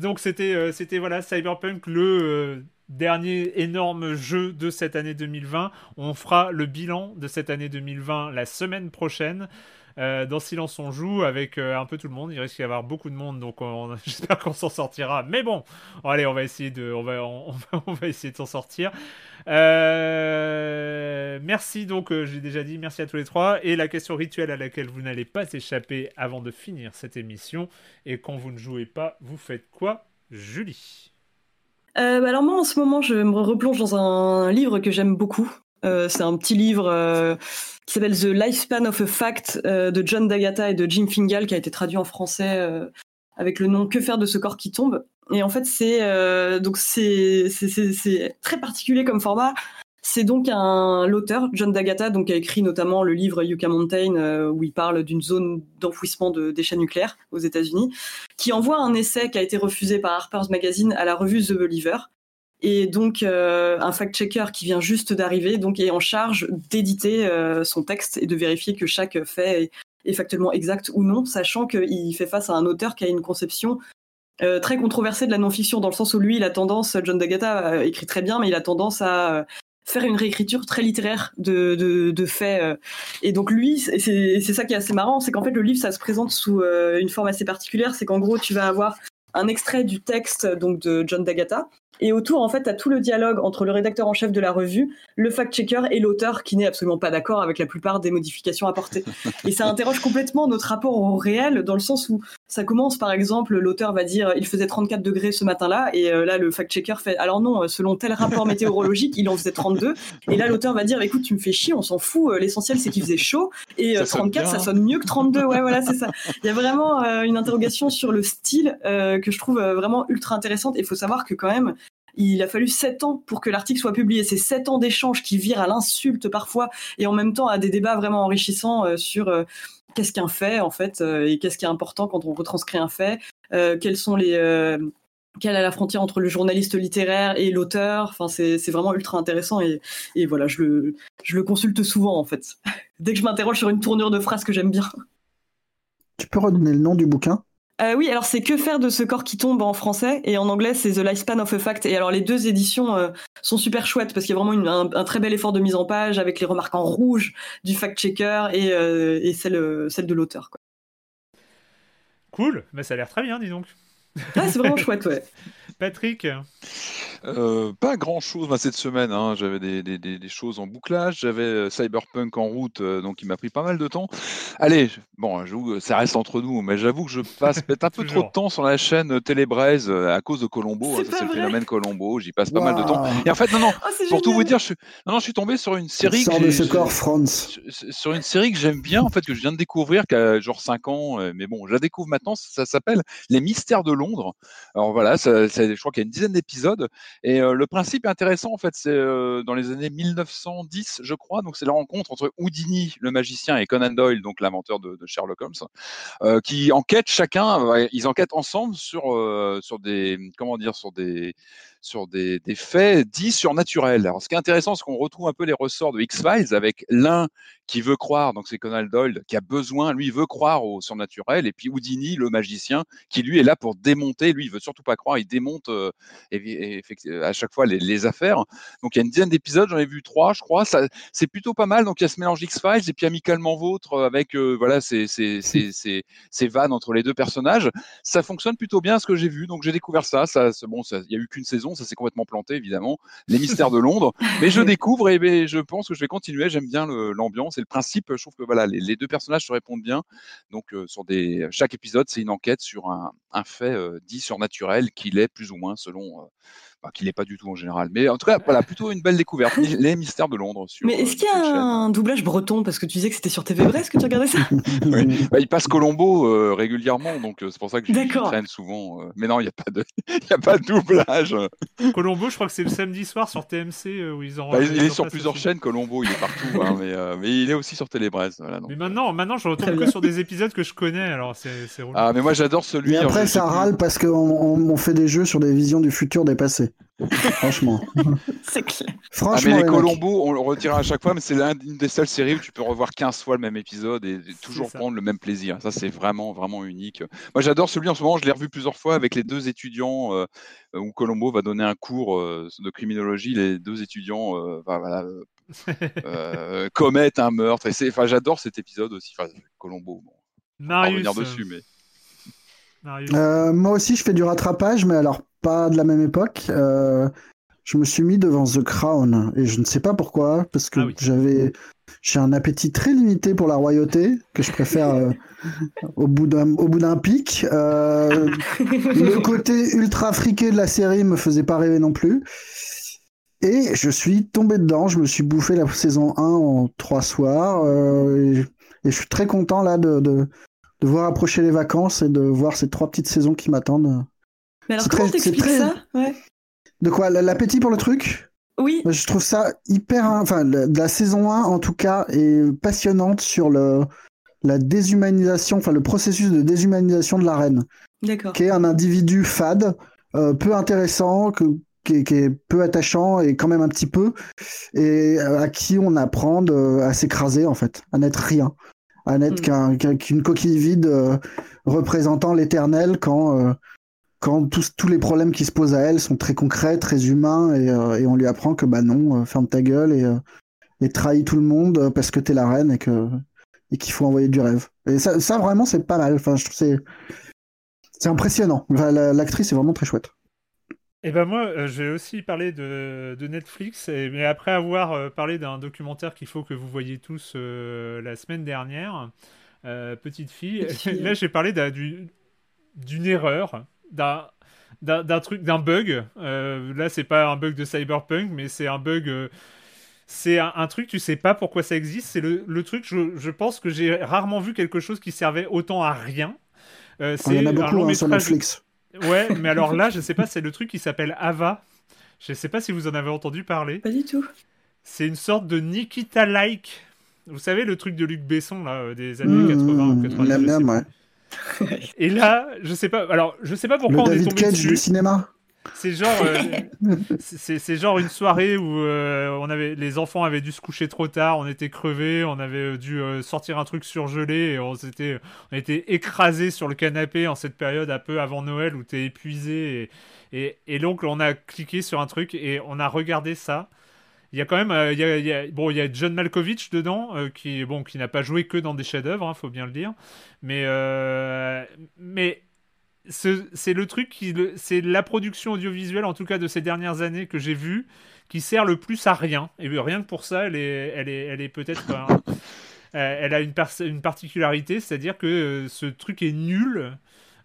donc c'était, c'était voilà, Cyberpunk, le dernier énorme jeu de cette année 2020. On fera le bilan de cette année 2020 la semaine prochaine. Euh, dans Silence on joue avec euh, un peu tout le monde. Il risque d'y avoir beaucoup de monde, donc j'espère qu'on s'en sortira. Mais bon, allez, on va essayer de, on va, on, va essayer de s'en sortir. Euh, merci donc, j'ai déjà dit merci à tous les trois. Et la question rituelle à laquelle vous n'allez pas échapper avant de finir cette émission. Et quand vous ne jouez pas, vous faites quoi, Julie? Bah Alors moi, en ce moment, je me replonge dans un livre que j'aime beaucoup. c'est un petit livre qui s'appelle The Lifespan of a Fact de John D'Agata et de Jim Fingal, qui a été traduit en français avec le nom Que faire de ce corps qui tombe. Et en fait, c'est donc c'est très particulier comme format. C'est donc un l'auteur John D'Agata donc a écrit notamment le livre Yucca Mountain euh, où il parle d'une zone d'enfouissement de déchets nucléaires aux États-Unis, qui envoie un essai qui a été refusé par Harper's Magazine à la revue The Believer. Et donc euh, un fact-checker qui vient juste d'arriver donc est en charge d'éditer euh, son texte et de vérifier que chaque fait est, est factuellement exact ou non, sachant qu'il fait face à un auteur qui a une conception très controversée de la non-fiction, dans le sens où lui, il a tendance, John D'Agata écrit très bien, mais il a tendance à faire une réécriture très littéraire de, de, faits. Euh. Et donc lui, c'est ça qui est assez marrant, c'est qu'en fait le livre, ça se présente sous euh, une forme assez particulière, c'est qu'en gros, tu vas avoir un extrait du texte donc de John D'Agata, et autour, en fait, tu as tout le dialogue entre le rédacteur en chef de la revue, le fact-checker et l'auteur qui n'est absolument pas d'accord avec la plupart des modifications apportées. Et ça interroge complètement notre rapport au réel, dans le sens où ça commence, par exemple, l'auteur va dire il faisait 34 degrés ce matin-là, et euh, là, le fact-checker fait alors non, selon tel rapport météorologique, il en faisait 32. Et là, l'auteur va dire écoute, tu me fais chier, on s'en fout, euh, l'essentiel c'est qu'il faisait chaud, et 34, ça sonne mieux que 32. Ouais, voilà, c'est ça. Il y a vraiment euh, une interrogation sur le style que je trouve vraiment ultra intéressante. Il faut savoir que quand même, il a fallu sept ans pour que l'article soit publié. C'est sept ans d'échanges qui virent à l'insulte parfois et en même temps à des débats vraiment enrichissants euh, sur euh, qu'est-ce qu'un fait en fait euh, et qu'est-ce qui est important quand on retranscrit un fait. quels sont les quelle est la frontière entre le journaliste littéraire et l'auteur Enfin, c'est vraiment ultra intéressant et, et voilà, je le, je le consulte souvent en fait. Dès que je m'interroge sur une tournure de phrase que j'aime bien. Tu peux redonner le nom du bouquin? Euh, oui, alors c'est Que faire de ce corps qui tombe en français et en anglais c'est The Lifespan of a Fact. Et alors les deux éditions euh, sont super chouettes parce qu'il y a vraiment un, très bel effort de mise en page avec les remarques en rouge du fact-checker et, euh, et celle, celle de l'auteur. Cool, mais ça a l'air très bien, dis donc. Ah, c'est vraiment chouette, ouais. Patrick euh, pas grand chose cette semaine. Hein. J'avais des, des, des, choses en bouclage. J'avais euh, Cyberpunk en route, euh, donc il m'a pris pas mal de temps. Allez, bon, ça reste entre nous, mais j'avoue que je passe peut-être un peu trop de temps sur la chaîne Télébraise à cause de Colombo. Hein. c'est le phénomène Colombo. J'y passe pas mal de temps. Et en fait, non, non, oh, pour tout vous dire, je suis, non, non, je suis tombé sur une série. Que de corps, Franz. Sur une série que j'aime bien, en fait, que je viens de découvrir, qui a genre 5 ans, mais bon, je la découvre maintenant. Ça s'appelle Les Mystères de Londres. Alors voilà, ça, je crois qu'il y a une dizaine d'épisodes. Et le principe intéressant, en fait, c'est euh, dans les années 1910, je crois. Donc, c'est la rencontre entre Houdini, le magicien, et Conan Doyle, donc l'inventeur de, Sherlock Holmes, euh, qui enquêtent chacun, ils enquêtent ensemble sur, euh, sur des, comment dire, sur des, sur des, des, faits dits surnaturels. Alors, ce qui est intéressant, c'est qu'on retrouve un peu les ressorts de X-Files avec l'un qui veut croire, donc c'est Conan Doyle, qui a besoin, lui, veut croire au surnaturel, et puis Houdini, le magicien, qui lui est là pour démonter, lui, il veut surtout pas croire, il démonte euh, et, à chaque fois les, les, affaires. Donc il y a une dizaine d'épisodes, j'en ai vu trois, je crois, c'est plutôt pas mal. Donc il y a ce mélange X-Files et puis amicalement vôtre avec euh, voilà ces, ces, ces, ces, vannes entre les deux personnages. Ça fonctionne plutôt bien ce que j'ai vu, donc j'ai découvert ça. ça bon, il y a eu qu'une saison, ça s'est complètement planté évidemment, les mystères de Londres, mais je découvre et, je pense que je vais continuer. J'aime bien l'ambiance le principe. Je trouve que voilà, les, deux personnages se répondent bien. Donc, euh, sur des, chaque épisode, c'est une enquête sur un, fait euh, dit surnaturel qu'il est plus ou moins selon euh, qu'il n'est pas du tout en général. Mais en tout cas, voilà, plutôt une belle découverte. Les mystères de Londres. mais est-ce qu'il y a un doublage breton? Parce que tu disais que c'était sur TV Brest que tu regardais ça oui. Bah, il passe Colombo euh, régulièrement, donc euh, c'est pour ça que je traîne souvent. Euh. mais non, il n'y a, pas de... a pas de doublage. Colombo, je crois que c'est le samedi soir sur TMC où ils ont. Bah, il est sur plusieurs chaînes, Colombo, il est partout. Hein, mais, mais, il est aussi sur Télé Brest. Voilà, mais maintenant, maintenant, je retrouve que sur des épisodes que je connais, alors c'est Ah, mais moi j'adore celui. Et après, ça râle parce qu'on on fait des jeux sur des visions du futur dépassées. Franchement. c'est clair. Franchement. Ah, mais les Colombo, on le retire à chaque fois, mais c'est l'une des seules séries où tu peux revoir 15 fois le même épisode et, toujours prendre le même plaisir. Ça, c'est vraiment, vraiment unique. Moi, j'adore celui en ce moment, je l'ai revu plusieurs fois avec les deux étudiants euh, où Colombo va donner un cours euh, de criminologie. Les deux étudiants euh, voilà, commettent un meurtre. Et enfin, j'adore cet épisode aussi. Enfin, Colombo, bon, on va revenir dessus, mais. Moi aussi, je fais du rattrapage, mais alors pas de la même époque. Euh, je me suis mis devant The Crown et je ne sais pas pourquoi parce que ah j'avais j'ai un appétit très limité pour la royauté que je préfère euh, au bout d'un au bout d'un pic. Euh, le côté ultra friqué de la série me faisait pas rêver non plus. Et je suis tombé dedans, je me suis bouffé la saison 1 en trois soirs euh, et, je suis très content là de, de, de, voir approcher les vacances et de voir ces trois petites saisons qui m'attendent. Mais alors comment t'expliques ça? Ouais. De quoi? L'appétit pour le truc? Oui. Je trouve ça hyper. Enfin, la, saison 1, en tout cas, est passionnante sur le, la déshumanisation, enfin, le processus de déshumanisation de la reine. D'accord. Qui est un individu fade, euh, peu intéressant, que, qui, est, peu attachant et quand même un petit peu, et à qui on apprend à s'écraser, en fait, à n'être rien. À n'être hmm. qu'une coquille vide euh, représentant l'éternel quand. Euh, quand tous, tous les problèmes qui se posent à elle sont très concrets, très humains, et, euh, et on lui apprend que bah non, ferme ta gueule et, et trahis tout le monde parce que t'es la reine et que et qu'il faut envoyer du rêve. Et ça, ça vraiment, c'est pas mal. Enfin, je trouve c'est c'est impressionnant. L'actrice est vraiment très chouette. Et ben moi, je vais aussi parler de, de Netflix, et, mais après avoir parlé d'un documentaire qu'il faut que vous voyez tous la semaine dernière, Petite fille, là j'ai parlé d'une erreur d'un truc d'un bug. Euh, là c'est pas un bug de cyberpunk mais c'est un bug euh, c'est un, truc tu sais pas pourquoi ça existe. C'est le, le, truc je, je pense que j'ai rarement vu quelque chose qui servait autant à rien. Euh, c'est un long hein, sur Netflix ouais mais alors là je sais pas c'est le truc qui s'appelle Ava je sais pas si vous en avez entendu parler pas du tout c'est une sorte de Nikita like vous savez le truc de Luc Besson là des années 80 ou 90 ouais. Et là, je sais pas. Alors, je sais pas pourquoi on est tombé Cage dessus. du cinéma. C'est genre, euh, c'est genre une soirée où euh, on avait, les enfants avaient dû se coucher trop tard, on était crevés, on avait dû euh, sortir un truc surgelé et on s'était, on était écrasés sur le canapé en cette période un peu avant Noël où t'es épuisé et, et, et donc on a cliqué sur un truc et on a regardé ça il y a quand même, euh, il y a, bon, il y a John Malkovich dedans, euh, qui, bon, qui n'a pas joué que dans des chefs-d'œuvre, hein, faut bien le dire. Mais, euh, mais c'est le truc qui, c'est la production audiovisuelle, en tout cas de ces dernières années que j'ai vu, qui sert le plus à rien. Et rien que pour ça, elle est, elle est, elle est peut-être. elle a une, une particularité, c'est-à-dire que ce truc est nul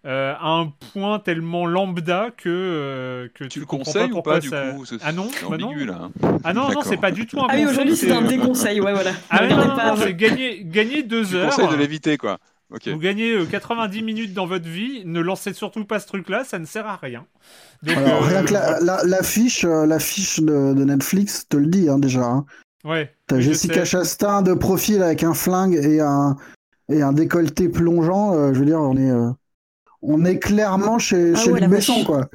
euh, à un point tellement lambda que, euh, que tu, le conseilles ou pas du coup Ah non, bah non. Là, hein. Ah non, non, c'est pas du tout un ah conseil. oui, aujourd'hui c'est un déconseil, ouais, voilà. Ah non, non, c'est gagner, gagner deux tu heures. conseilles de l'éviter, quoi. Vous gagnez 90 euh, minutes dans votre vie, ne lancez surtout pas ce truc-là, ça ne sert à rien. Alors, rien que la, fiche, la fiche de, de, Netflix te le dit hein, déjà. Hein. Ouais. T'as Jessica Chastain de profil avec un flingue et un, et un décolleté plongeant. je veux dire, on est on est clairement chez, ah chez Besson, quoi.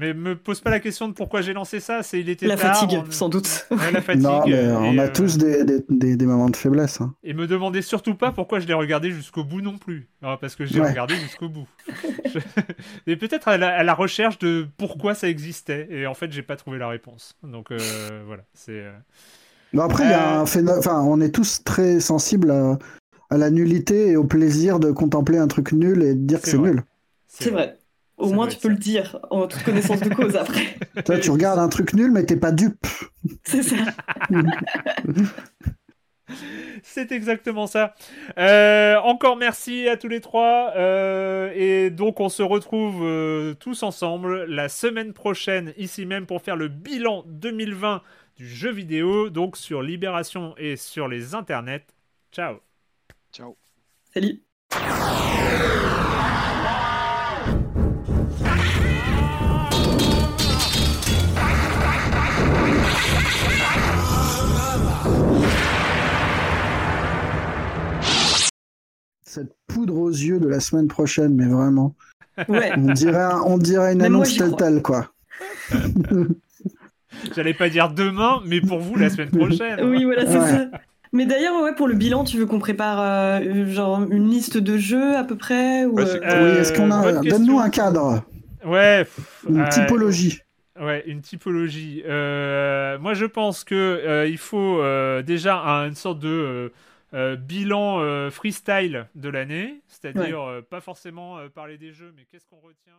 Mais me pose pas la question de pourquoi j'ai lancé ça, c'est il était la fatigue, on... sans doute. la fatigue. Non, mais on a euh, tous des, des, des, moments de faiblesse. Hein. Et me demandez surtout pas pourquoi je l'ai regardé jusqu'au bout non plus, parce que j'ai regardé jusqu'au bout. Et peut-être à, la, recherche de pourquoi ça existait, et en fait j'ai pas trouvé la réponse. Donc euh, voilà, c'est. Euh, après, il y a un enfin, on est tous très sensibles à, à la nullité et au plaisir de contempler un truc nul et de dire que c'est nul. C'est vrai. Au moins, tu peux le dire en toute connaissance de cause après. Toi, tu regardes un truc nul, mais t'es pas dupe. C'est ça. C'est exactement ça. Euh, encore merci à tous les trois. Euh, et donc, on se retrouve euh, tous ensemble la semaine prochaine, ici même, pour faire le bilan 2020 du jeu vidéo, donc sur Libération et sur les internets. Ciao. Ciao. Salut. Cette poudre aux yeux de la semaine prochaine, mais vraiment. Ouais. On dirait, on dirait une annonce telle telle, quoi. J'allais pas dire demain, mais pour vous, la semaine prochaine. Oui, voilà, c'est ça. Mais d'ailleurs, ouais, pour le bilan, tu veux qu'on prépare euh, genre une liste de jeux à peu près ou, euh, Oui, est-ce qu'on a Donne-nous un cadre. Ouais. Une typologie. Ouais, une typologie. Euh, moi, je pense que il faut déjà une sorte de bilan freestyle de l'année, c'est-à-dire pas forcément parler des jeux, mais qu'est-ce qu'on retient.